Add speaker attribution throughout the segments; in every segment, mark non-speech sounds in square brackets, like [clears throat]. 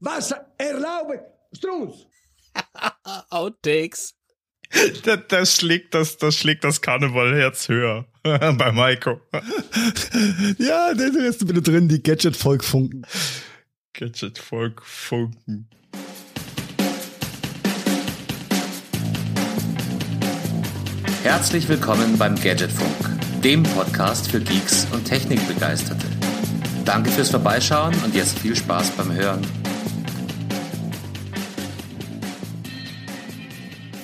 Speaker 1: Was erlaube Strunz? [laughs]
Speaker 2: Outtakes.
Speaker 3: Da, da schlägt das, das schlägt das Karnevalherz höher [laughs] bei Maiko.
Speaker 4: Ja, der ist bitte drin, die Gadget-Volk-Funken.
Speaker 3: Gadget-Volk funken.
Speaker 5: Herzlich willkommen beim Gadgetfunk, dem Podcast für Geeks und Technikbegeisterte. Danke fürs Vorbeischauen und jetzt viel Spaß beim Hören.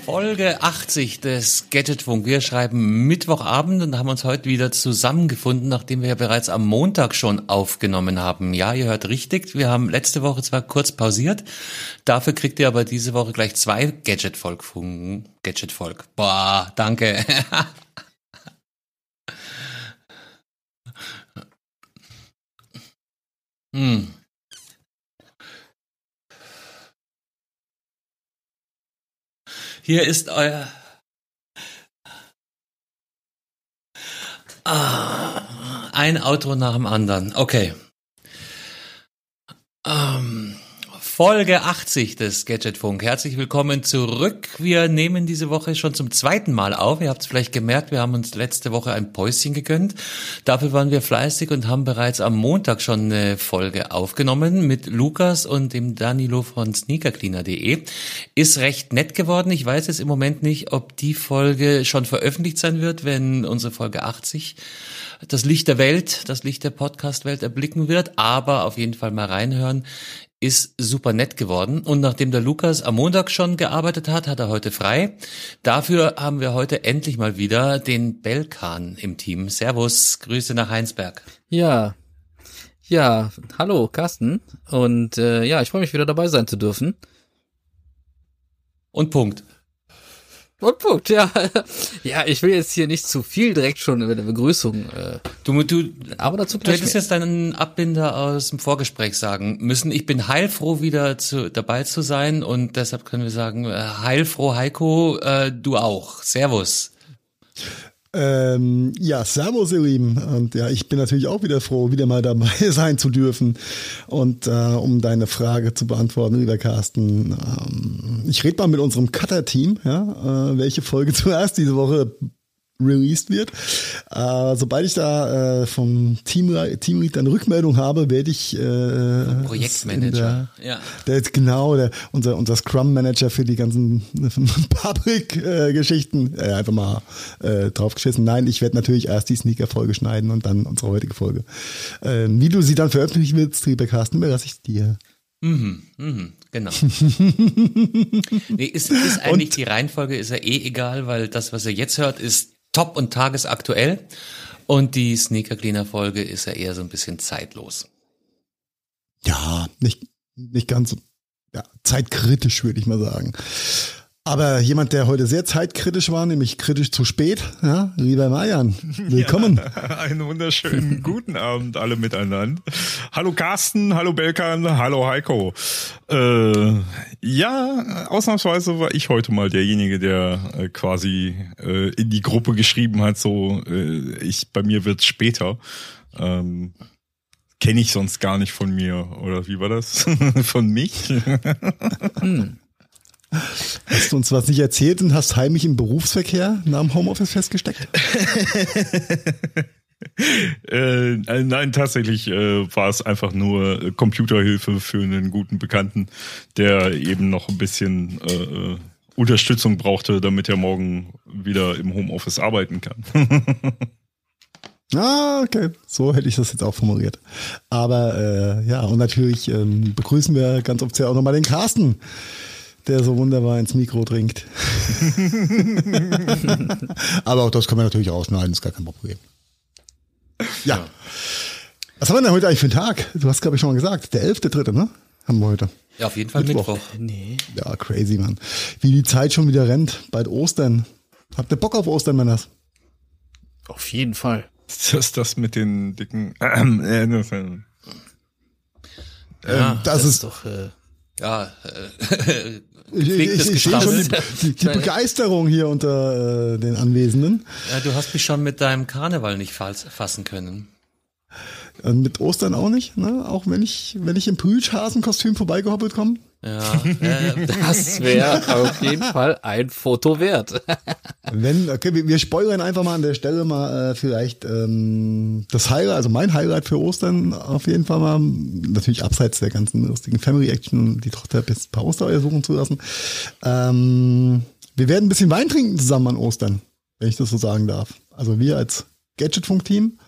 Speaker 2: Folge 80 des Gadgetfunk. Wir schreiben Mittwochabend und haben uns heute wieder zusammengefunden, nachdem wir ja bereits am Montag schon aufgenommen haben. Ja, ihr hört richtig. Wir haben letzte Woche zwar kurz pausiert. Dafür kriegt ihr aber diese Woche gleich zwei Gadgetvolk-Funken. Gadgetvolk. Boah, danke. [laughs] hm. Hier ist euer. Ah, ein Outro nach dem anderen. Okay. Ähm, Folge 80 des Gadgetfunk. Herzlich willkommen zurück. Wir nehmen diese Woche schon zum zweiten Mal auf. Ihr habt es vielleicht gemerkt, wir haben uns letzte Woche ein Päuschen gegönnt. Dafür waren wir fleißig und haben bereits am Montag schon eine Folge aufgenommen mit Lukas und dem Danilo von sneakercleaner.de. Ist recht nett geworden. Ich weiß jetzt im Moment nicht, ob die Folge schon veröffentlicht sein wird, wenn unsere Folge 80 das Licht der Welt, das Licht der Podcast-Welt erblicken wird, aber auf jeden Fall mal reinhören ist super nett geworden. Und nachdem der Lukas am Montag schon gearbeitet hat, hat er heute frei. Dafür haben wir heute endlich mal wieder den Belkan im Team. Servus, Grüße nach Heinsberg.
Speaker 6: Ja, ja, hallo Carsten und äh, ja, ich freue mich wieder dabei sein zu dürfen.
Speaker 2: Und Punkt.
Speaker 6: Punkt, ja. [laughs] Ja, ich will jetzt hier nicht zu viel direkt schon über der Begrüßung. Äh,
Speaker 2: Du, du,
Speaker 6: aber dazu
Speaker 2: du hättest
Speaker 6: mehr.
Speaker 2: jetzt deinen Abbinder aus dem Vorgespräch sagen müssen. Ich bin heilfroh, wieder zu, dabei zu sein und deshalb können wir sagen, äh, heilfroh Heiko, äh, du auch. Servus.
Speaker 4: Ähm, ja, servus ihr Lieben. Und ja, ich bin natürlich auch wieder froh, wieder mal dabei [laughs] sein zu dürfen. Und äh, um deine Frage zu beantworten, lieber Carsten, ähm, ich rede mal mit unserem Cutter-Team, ja, äh, welche Folge [laughs] zuerst diese Woche released wird. Äh, sobald ich da äh, vom Team, Teamlead eine Rückmeldung habe, werde ich äh,
Speaker 2: Projektmanager.
Speaker 4: in
Speaker 2: Ja.
Speaker 4: Der ist genau, der, unser, unser Scrum Manager für die ganzen [laughs] Public-Geschichten äh, einfach mal äh, draufgeschissen. Nein, ich werde natürlich erst die Sneaker-Folge schneiden und dann unsere heutige Folge. Ähm, wie du sie dann veröffentlichen willst, lieber Carsten, überlasse ich dir.
Speaker 2: Mhm, mhm, genau. [laughs] nee, ist, ist eigentlich die Reihenfolge ist ja eh egal, weil das, was ihr jetzt hört, ist top und tagesaktuell. Und die Sneaker Cleaner Folge ist ja eher so ein bisschen zeitlos.
Speaker 4: Ja, nicht, nicht ganz so ja, zeitkritisch, würde ich mal sagen. Aber jemand, der heute sehr zeitkritisch war, nämlich kritisch zu spät, ja, lieber Marian, [laughs] willkommen.
Speaker 3: Ja, [laughs] einen wunderschönen guten Abend alle miteinander. Hallo Carsten, hallo Belkan, hallo Heiko. Äh, ja, ausnahmsweise war ich heute mal derjenige, der äh, quasi äh, in die Gruppe geschrieben hat, so äh, ich bei mir wird's später. Ähm, Kenne ich sonst gar nicht von mir, oder wie war das? [laughs] von mich?
Speaker 4: Hast du uns was nicht erzählt und hast heimlich im Berufsverkehr nach dem Homeoffice festgesteckt? [laughs]
Speaker 3: äh, äh, nein, tatsächlich äh, war es einfach nur äh, Computerhilfe für einen guten Bekannten, der eben noch ein bisschen äh, äh, Unterstützung brauchte, damit er morgen wieder im Homeoffice arbeiten kann. [laughs]
Speaker 4: Ah, okay. So hätte ich das jetzt auch formuliert. Aber ja, und natürlich ähm, begrüßen wir ganz offiziell auch nochmal den Carsten, der so wunderbar ins Mikro trinkt. [laughs] [laughs] Aber auch das kann man natürlich rausschneiden, ist gar kein Problem. Ja. Was haben wir denn heute eigentlich für einen Tag? Du hast, glaube ich, schon mal gesagt. Der 11.3., ne? Haben wir heute.
Speaker 2: Ja, auf jeden Fall
Speaker 4: Mittwoch.
Speaker 2: Mittwoch.
Speaker 6: Nee.
Speaker 4: Ja, crazy, Mann. Wie die Zeit schon wieder rennt. Bald Ostern. Habt ihr Bock auf Ostern, Männers?
Speaker 6: Auf jeden Fall.
Speaker 3: Ist das das mit den dicken... Äh, das, äh,
Speaker 2: Ja,
Speaker 4: Ähm, das, ist
Speaker 6: doch. Äh,
Speaker 2: Ja, äh,
Speaker 4: Ich, ich, ich, sehe schon die, die, die Begeisterung hier unter äh, den Anwesenden.
Speaker 2: Ja, du hast mich schon mit deinem Karneval nicht fass- fassen können.
Speaker 4: Und mit Ostern auch nicht, ne? Auch wenn ich, wenn ich im Plüschhasenkostüm vorbeigehoppelt komme.
Speaker 2: Ja, äh,
Speaker 6: Das wäre auf jeden Fall ein Foto wert. [laughs]
Speaker 4: Wenn, okay, wir, wir spoilern einfach mal an der Stelle mal äh, vielleicht ähm, das Highlight, also mein Highlight für Ostern auf jeden Fall mal, natürlich abseits der ganzen lustigen Family Action die Tochter bis ein paar Ostereier suchen zu lassen. Ähm, wir werden ein bisschen Wein trinken zusammen an Ostern, wenn ich das so sagen darf. Also wir als Gadgetfunk-Team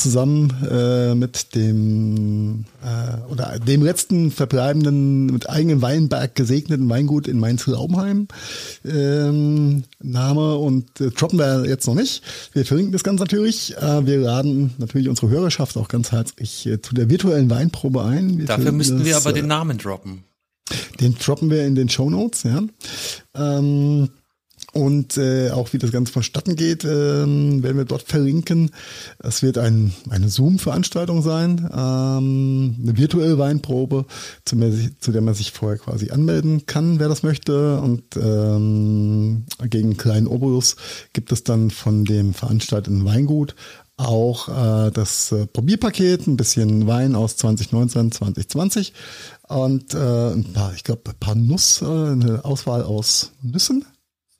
Speaker 4: zusammen äh, mit dem äh, oder dem letzten verbleibenden mit eigenem Weinberg gesegneten Weingut in Mainz-Laubenheim ähm, Name und äh, droppen wir jetzt noch nicht. Wir verlinken das Ganze natürlich. Äh, wir laden natürlich unsere Hörerschaft auch ganz herzlich äh, zu der virtuellen Weinprobe ein. Wir
Speaker 2: dafür müssten wir aber
Speaker 4: äh,
Speaker 2: den Namen droppen.
Speaker 4: den droppen wir in den Show Notes, ja. Ähm, und äh, auch wie das Ganze vonstatten geht, ähm, werden wir dort verlinken. Es wird ein, eine Zoom-Veranstaltung sein, ähm, eine virtuelle Weinprobe, zu, der sich- zu der man sich vorher quasi anmelden kann, wer das möchte. Und ähm, gegen einen kleinen Obolus gibt es dann von dem veranstalteten Weingut auch äh, das äh, Probierpaket, ein bisschen Wein aus 2019, 2020 und äh, ein paar, ich glaube, ein paar Nuss, äh, eine Auswahl aus Nüssen.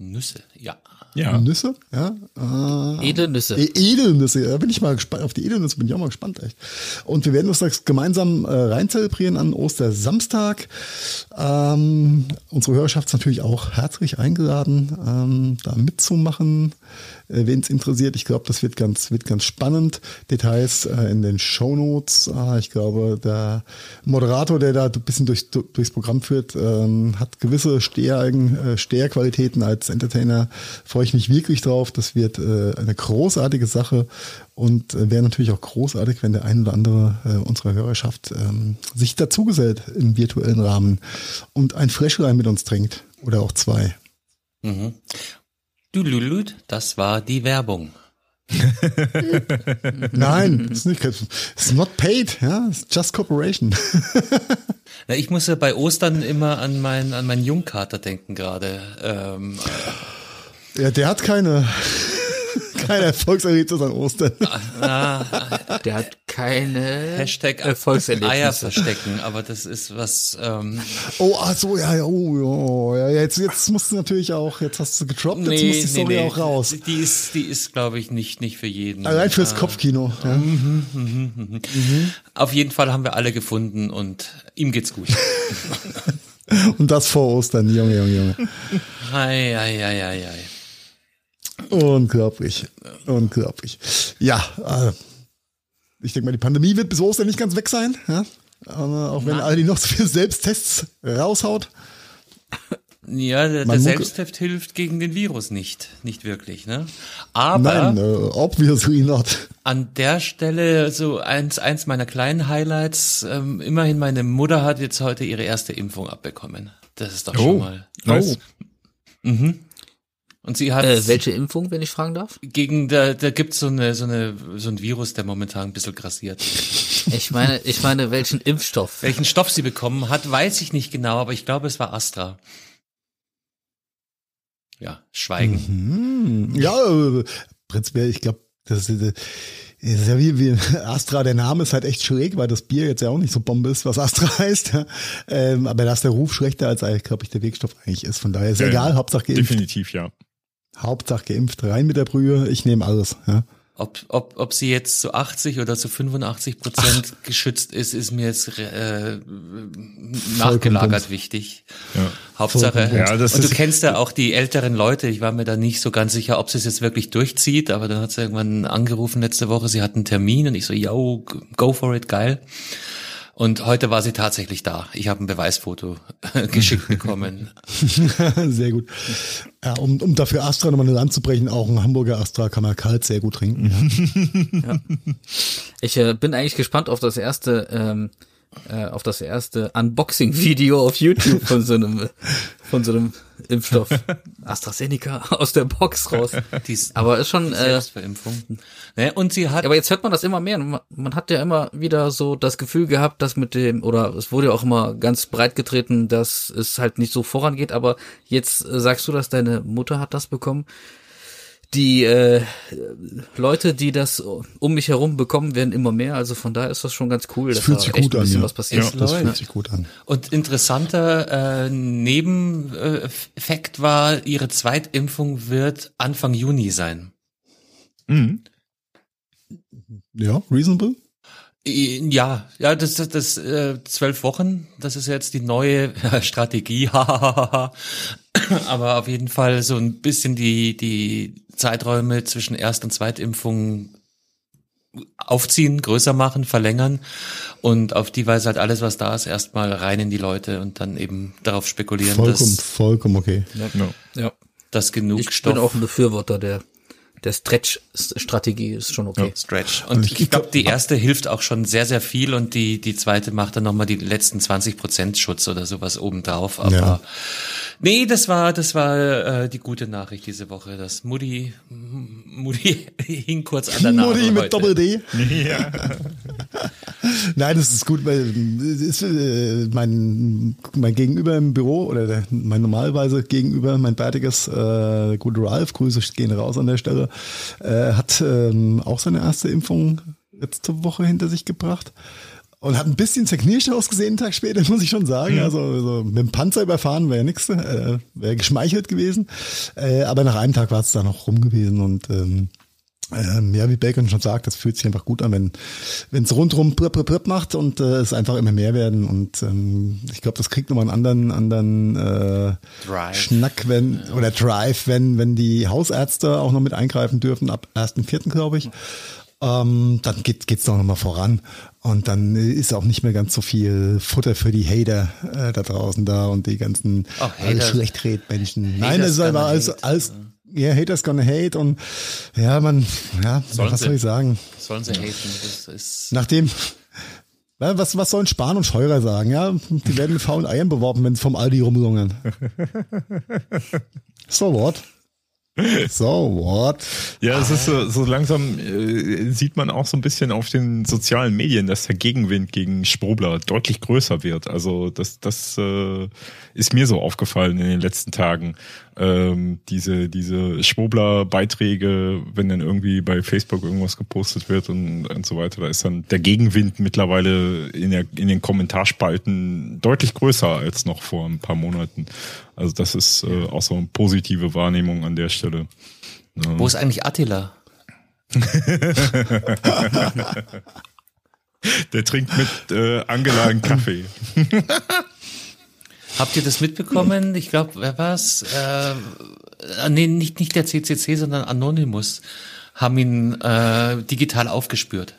Speaker 2: Nüsse, ja.
Speaker 3: Ja.
Speaker 4: Nüsse, ja. Äh,
Speaker 6: Edelnüsse.
Speaker 4: E- Edelnüsse, da bin ich mal gespannt. Auf die Edelnüsse bin ich auch mal gespannt, echt. Und wir werden uns das gemeinsam äh, rein zelebrieren an Ostersamstag. Ähm, unsere Hörerschaft ist natürlich auch herzlich eingeladen, ähm, da mitzumachen, äh, wen es interessiert. Ich glaube, das wird ganz, wird ganz spannend. Details äh, in den Shownotes. Äh, ich glaube, der Moderator, der da ein bisschen durch, durchs Programm führt, ähm, hat gewisse Stehereigen, äh, Steherqualitäten als Entertainer. Freue ich mich wirklich drauf. Das wird äh, eine großartige Sache und äh, wäre natürlich auch großartig, wenn der ein oder andere äh, unserer Hörerschaft ähm, sich dazugesellt im virtuellen Rahmen und ein Fläschlein mit uns trinkt oder auch zwei.
Speaker 2: Mhm. Du Lulut, das war die Werbung. [laughs]
Speaker 4: Nein, ist nicht, it's not paid, ja, it's just cooperation. [laughs]
Speaker 2: Na, ich muss ja bei Ostern immer an meinen an meinen Jungkater denken gerade. Ähm,
Speaker 4: Ja, der hat keine, keine Erfolgserlebnis an Ostern.
Speaker 6: Der hat keine
Speaker 2: Hashtag
Speaker 6: Erfolgserlebnisse.
Speaker 2: Eier verstecken, aber das ist was. Ähm,
Speaker 4: Oh, ach so, ja, ja, oh, ja, ja, jetzt, jetzt musst du natürlich auch, jetzt hast du gedroppt, jetzt muss die Story auch raus.
Speaker 2: Die ist, die ist, glaube ich, nicht nicht für jeden.
Speaker 4: Allein fürs
Speaker 2: Ah.
Speaker 4: Kopfkino. Ja.
Speaker 2: Auf jeden Fall haben wir alle gefunden und ihm geht's gut. [laughs]
Speaker 4: Und das vor Ostern, Junge, Junge, Junge.
Speaker 2: Ei, ei, ei, ei, ei.
Speaker 4: Unglaublich. Unglaublich. Ja, äh, ich denke mal, die Pandemie wird bis Ostern nicht ganz weg sein. Ja? Aber auch wenn Aldi noch so viele Selbsttests raushaut.
Speaker 2: Ja, der, der Selbsttest hilft gegen den Virus nicht, nicht wirklich, ne? Aber
Speaker 4: Nein, äh, obviously not.
Speaker 2: an der Stelle so eins, eins meiner kleinen Highlights, ähm, immerhin meine Mutter hat jetzt heute ihre erste Impfung abbekommen. Das ist doch schon mal.
Speaker 3: nice.
Speaker 2: Und sie hat
Speaker 6: Äh, welche Impfung, wenn ich fragen darf?
Speaker 2: gegen da, da gibt's so eine so eine so ein Virus, der momentan ein bisschen grassiert.
Speaker 6: Ich meine, ich meine, welchen Impfstoff?
Speaker 2: Welchen Stoff sie bekommen hat, weiß ich nicht genau, aber ich glaube, es war Astra. Ja, Schweigen.
Speaker 4: Ja, äh, prinzipiell, ich glaube, das ist, äh, ist ja wie, wie Astra, der Name ist halt echt schräg, weil das Bier jetzt ja auch nicht so Bombe ist, was Astra [laughs] heißt. Ja. Ähm, aber da ist der Ruf schlechter, als glaube ich, der Wirkstoff eigentlich ist. Von daher ist
Speaker 3: Ja,
Speaker 4: egal, Hauptsache geimpft.
Speaker 3: Definitiv, ja.
Speaker 4: Hauptsache geimpft, rein mit der Brühe, ich nehme alles. Ja.
Speaker 2: Ob, ob, ob sie jetzt zu 80 oder zu 85 Prozent geschützt ist, ist mir jetzt äh, nachgelagert wichtig.
Speaker 3: Ja.
Speaker 2: Hauptsache.
Speaker 3: Ja, das
Speaker 2: und du kennst ja auch die älteren Leute. Ich war mir da nicht so ganz sicher, ob sie es jetzt wirklich durchzieht, aber dann hat sie irgendwann angerufen letzte Woche, sie hat einen Termin und ich so, yo, go for it, geil. Und heute war sie tatsächlich da. Ich habe ein Beweisfoto geschickt [laughs] bekommen.
Speaker 4: sehr gut. Ja, um, um dafür Astra nochmal eine Land zu brechen, auch ein Hamburger Astra kann man kalt sehr gut trinken. Ja.
Speaker 6: Ich äh, bin eigentlich gespannt auf das erste, ähm, äh, auf das erste Unboxing-Video auf YouTube von so einem, von so einem Impfstoff [laughs] AstraZeneca aus der Box raus.
Speaker 2: Die ist
Speaker 6: Aber ist schon, äh,
Speaker 2: Selbstverimpfung. Ne? Und sie hat
Speaker 6: aber jetzt hört man das immer mehr. Man, man hat ja immer wieder so das Gefühl gehabt, dass mit dem, oder es wurde ja auch immer ganz breit getreten, dass es halt nicht so vorangeht. Aber jetzt äh, sagst du, dass deine Mutter hat das bekommen. Die äh, Leute, die das um mich herum bekommen, werden immer mehr. Also von daher ist das schon ganz cool.
Speaker 4: Das fühlt sich gut an, ja.
Speaker 6: was passiert.
Speaker 2: Ja,
Speaker 4: Das fühlt sich gut an.
Speaker 2: Und interessanter äh, Nebeneffekt war, ihre Zweitimpfung wird Anfang Juni sein.
Speaker 3: Mhm.
Speaker 4: Ja, reasonable.
Speaker 2: Ja, ja, das das, das äh, zwölf Wochen, das ist jetzt die neue Strategie. hahaha. [laughs] Aber auf jeden Fall so ein bisschen die die Zeiträume zwischen Erst- und Zweitimpfung aufziehen, größer machen, verlängern und auf die Weise halt alles, was da ist, erstmal rein in die Leute und dann eben darauf spekulieren,
Speaker 4: Vollkommen,
Speaker 2: dass,
Speaker 4: vollkommen okay.
Speaker 3: Ja.
Speaker 6: Ja.
Speaker 2: dass genug
Speaker 6: Ich
Speaker 2: Stoff
Speaker 6: bin auch ein Befürworter der der Stretch-Strategie ist schon okay.
Speaker 2: Stretch. Und
Speaker 4: ich-
Speaker 2: ich glaube, die erste hilft auch schon sehr, sehr viel und die, die zweite macht dann nochmal die letzten 20 Prozent Schutz oder sowas obendrauf. Aber
Speaker 4: Ja.
Speaker 2: nee, das war, das war äh, die gute Nachricht diese Woche. Das Mutti, [laughs] Mutti hing kurz an der Nase
Speaker 4: Mutti mit
Speaker 2: heute.
Speaker 4: Doppel-D.
Speaker 3: Ja. [laughs]
Speaker 4: Nein, das ist gut, weil es ist, äh, mein, mein Gegenüber im Büro oder der, mein normalerweise Gegenüber, mein bärtiges, äh, der gute Ralf, Grüße gehen raus an der Stelle, äh, hat ähm, auch seine erste Impfung letzte Woche hinter sich gebracht. Und hat ein bisschen zerknirscht ausgesehen, einen Tag später, [laughs] muss ich schon sagen. Also, also mit dem Panzer überfahren wäre nix, äh, wäre geschmeichelt gewesen. Äh, aber nach einem Tag war es da noch rum gewesen und ähm, ähm, ja, wie Bacon schon sagt, das fühlt sich einfach gut an, wenn wenn es rundrum prip, prip, prip macht und äh, es einfach immer mehr werden. Und ähm, ich glaube, das kriegt nochmal einen anderen, anderen äh,
Speaker 2: Drive.
Speaker 4: Schnack, wenn oder Drive, wenn wenn die Hausärzte auch noch mit eingreifen dürfen ab 1.4., glaube ich. Ähm, dann geht geht's doch nochmal voran. Und dann ist auch nicht mehr ganz so viel Futter für die Hater äh, da draußen da und die ganzen
Speaker 2: Hater-
Speaker 4: Schlechtredmenschen. Nein, einfach
Speaker 2: gonna
Speaker 4: alles, alles ja, Haters gonna hate und ja, man, ja,
Speaker 2: Sollen
Speaker 4: was
Speaker 2: sie.
Speaker 4: soll ich sagen?
Speaker 2: Sollen sie haten. Das ist,
Speaker 4: Nachdem, was, was sollen Spahn und Scheurer sagen? Ja, die werden mit faulen Eiern beworben, wenn sie vom Aldi rumlungern. [laughs] so what? So what?
Speaker 3: Ja, es ist so, so langsam, äh, sieht man auch so ein bisschen auf den sozialen Medien, dass der Gegenwind gegen Sprobler deutlich größer wird. Also das, das äh, ist mir so aufgefallen in den letzten Tagen. Ähm, diese diese Schwobler-Beiträge, wenn dann irgendwie bei Facebook irgendwas gepostet wird und, und so weiter, da ist dann der Gegenwind mittlerweile in, der, in den Kommentarspalten deutlich größer als noch vor ein paar Monaten. Also das ist äh, auch so eine positive Wahrnehmung an der Stelle.
Speaker 2: wo ist eigentlich Attila? [laughs]
Speaker 3: Der trinkt mit äh, Angela einen Kaffee. [laughs]
Speaker 2: Habt ihr das mitbekommen? Ich glaube, wer war's? Äh, äh, nee, nicht, nicht der CCC, sondern Anonymous haben ihn äh, digital aufgespürt.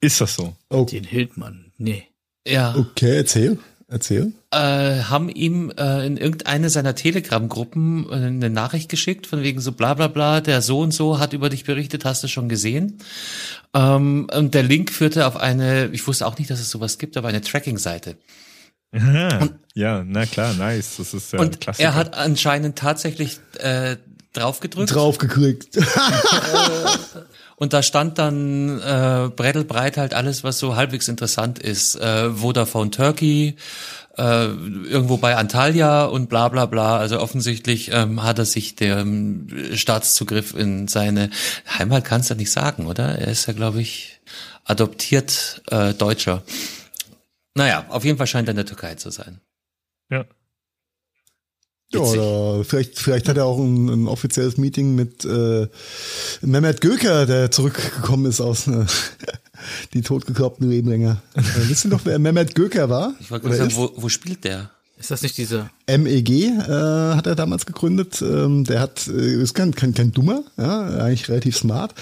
Speaker 3: Ist das so?
Speaker 4: Oh,
Speaker 6: Den Hildmann, nee.
Speaker 2: Ja,
Speaker 4: okay, erzähl. Erzähl.
Speaker 2: äh, haben ihm äh, in irgendeine seiner Telegram-Gruppen äh, eine Nachricht geschickt, von wegen so bla bla bla, der so und so hat über dich berichtet, hast du schon gesehen. Ähm, und der Link führte auf eine, ich wusste auch nicht, dass es sowas gibt, aber eine Tracking-Seite.
Speaker 3: Ja, na klar, nice. Das ist ja
Speaker 2: und
Speaker 3: Klassiker.
Speaker 2: er hat anscheinend tatsächlich äh, draufgedrückt.
Speaker 4: Draufgekriegt. [laughs]
Speaker 2: Und da stand dann äh, brettelbreit halt alles, was so halbwegs interessant ist. Äh, Vodafone Turkey, äh, irgendwo bei Antalya und bla bla bla. Also offensichtlich ähm, hat er sich dem Staatszugriff in seine Heimat kannst du nicht sagen, oder? Er ist ja, glaube ich, adoptiert äh, Deutscher. Naja, auf jeden Fall scheint er in der Türkei zu sein.
Speaker 3: ja.
Speaker 4: Ja, oder vielleicht, vielleicht hat er auch ein, ein offizielles Meeting mit äh, Mehmet Göker, der zurückgekommen ist aus äh, [laughs] die totgekloppten Rebenlänger. Äh, wisst ihr noch, wer Mehmet Göker war?
Speaker 2: Ich wollte sagen, wo, wo spielt der?
Speaker 6: Ist das nicht dieser?
Speaker 4: MEG äh, hat er damals gegründet. Ähm, der hat, äh, ist kein, kein, kein Dummer, ja, eigentlich relativ smart.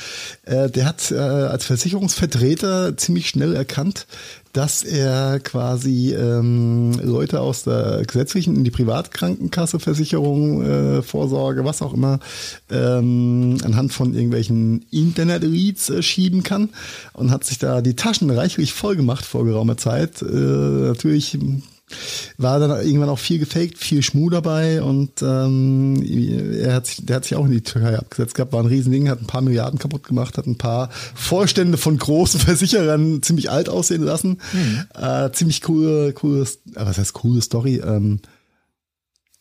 Speaker 4: Äh, der hat äh, als Versicherungsvertreter ziemlich schnell erkannt, dass er quasi ähm, Leute aus der gesetzlichen in die Privatkrankenkasse, Versicherung, äh, Vorsorge, was auch immer, ähm, anhand von irgendwelchen Internet-Leads äh, schieben kann und hat sich da die Taschen reichlich voll gemacht vor geraumer Zeit. Äh, natürlich war dann irgendwann auch viel gefaked, viel Schmu dabei und ähm, er hat sich, der hat sich auch in die Türkei abgesetzt gehabt, war ein Riesending, hat ein paar Milliarden kaputt gemacht, hat ein paar Vorstände von großen [laughs] Versicherern ziemlich alt aussehen lassen. Äh, ziemlich coole, coole, äh, was heißt coole Story. Ähm,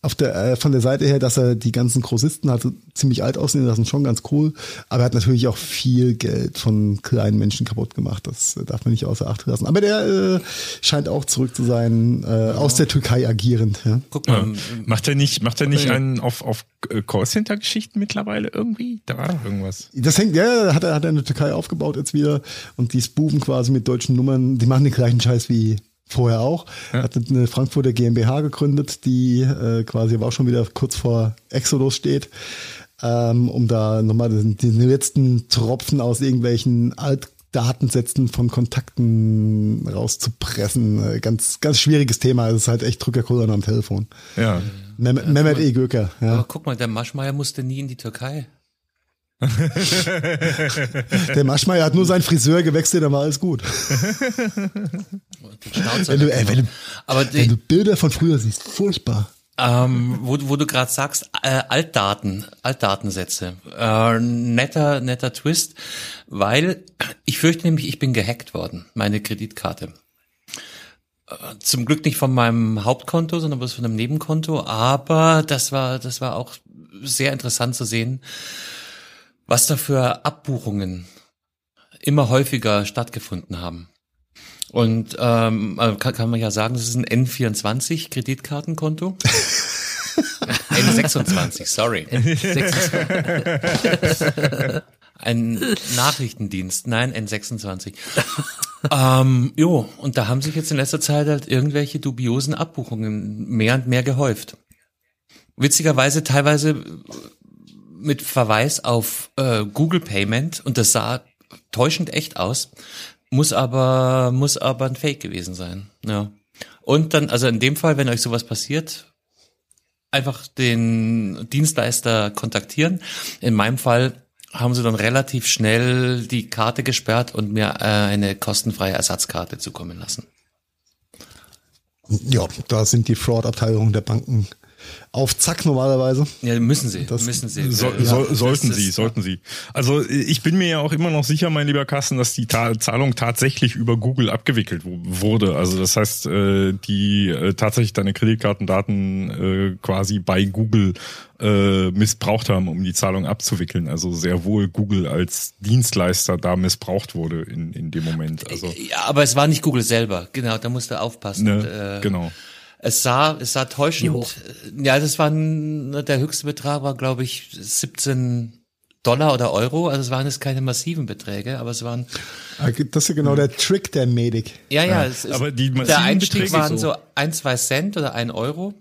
Speaker 4: auf der, äh, von der Seite her, dass er die ganzen Grossisten hat so ziemlich alt aussehen lassen, schon ganz cool. Aber er hat natürlich auch viel Geld von kleinen Menschen kaputt gemacht. Das äh, darf man nicht außer Acht lassen. Aber der äh, scheint auch zurück zu sein, äh, aus der Türkei agierend. Ja.
Speaker 2: Guck mal,
Speaker 3: Ja. Macht er nicht, macht er nicht einen auf, auf äh, Callcenter-Geschichten mittlerweile irgendwie? Da war doch irgendwas.
Speaker 4: Das hängt, ja, hat er, hat er in der Türkei aufgebaut jetzt wieder. Und die spoofen quasi mit deutschen Nummern, die machen den gleichen Scheiß wie vorher auch. Hat eine Frankfurter GmbH gegründet, die äh, quasi aber auch schon wieder kurz vor Exodus steht. Ähm, um da nochmal den, den letzten Tropfen aus irgendwelchen Altdatensätzen von Kontakten rauszupressen. Äh, Ganz, ganz schwieriges Thema. Es ist halt echt Drückerkullern am Telefon.
Speaker 3: Ja.
Speaker 4: Mehmet, Mehmet E. Göker, ja.
Speaker 2: aber guck mal, der Maschmeyer musste nie in die Türkei. [laughs]
Speaker 4: Der Maschmeyer hat nur seinen Friseur gewechselt, dann war alles gut. [laughs] Wenn du, ey, wenn du,
Speaker 2: aber
Speaker 4: wenn
Speaker 2: die,
Speaker 4: du Bilder von früher siehst, furchtbar.
Speaker 2: ähm, wo, wo du gerade sagst, äh, Altdaten, Altdatensätze. Äh, netter, netter Twist, weil ich fürchte nämlich, ich bin gehackt worden, meine Kreditkarte. Äh, Zum Glück nicht von meinem Hauptkonto, sondern bloß von einem Nebenkonto, aber das war, das war auch sehr interessant zu sehen, was da für Abbuchungen immer häufiger stattgefunden haben. Und ähm, also kann, kann man ja sagen, das ist ein N24 Kreditkartenkonto. [laughs] N26, sorry. Ein Nachrichtendienst, nein, N26. ähm, jo, und da haben sich jetzt in letzter Zeit halt irgendwelche dubiosen Abbuchungen mehr und mehr gehäuft. Witzigerweise teilweise mit Verweis auf äh, Google Payment und das sah täuschend echt aus, muss aber muss aber ein Fake gewesen sein. Ja. Und dann also in dem Fall, wenn euch sowas passiert, einfach den Dienstleister kontaktieren. In meinem Fall haben sie dann relativ schnell die Karte gesperrt und mir äh, eine kostenfreie Ersatzkarte zukommen lassen.
Speaker 4: Ja, da sind die Fraud-Abteilungen der Banken auf Zack normalerweise.
Speaker 2: Ja, müssen sie,
Speaker 4: Das-
Speaker 2: müssen sie.
Speaker 3: So,
Speaker 2: Ja,
Speaker 3: so,
Speaker 2: das
Speaker 3: sollten sie, sollten sie. Also ich bin mir ja auch immer noch sicher, mein lieber Kassen, dass die Ta Zahlung tatsächlich über Google abgewickelt wu- wurde. Also das heißt, äh, die äh, tatsächlich deine Kreditkartendaten äh, quasi bei Google äh, missbraucht haben, um die Zahlung abzuwickeln. Also sehr wohl Google als Dienstleister da missbraucht wurde in, in dem Moment. Also
Speaker 2: Ja, aber es war nicht Google selber. Genau, da musst du aufpassen.
Speaker 3: ne,
Speaker 2: äh,
Speaker 3: genau.
Speaker 2: Es sah, es sah täuschend.
Speaker 6: Wie hoch?
Speaker 2: Ja, das war der höchste Betrag war, glaube ich, 17 Dollar oder Euro. Also es waren jetzt keine massiven Beträge, aber es waren,
Speaker 4: Ah, Das ist ja genau der Trick der Medik.
Speaker 2: ja, ja, es ist,
Speaker 3: aber die massiven
Speaker 2: der Einstieg
Speaker 3: Beträge
Speaker 2: waren
Speaker 6: so.
Speaker 2: so ein, zwei Cent oder ein Euro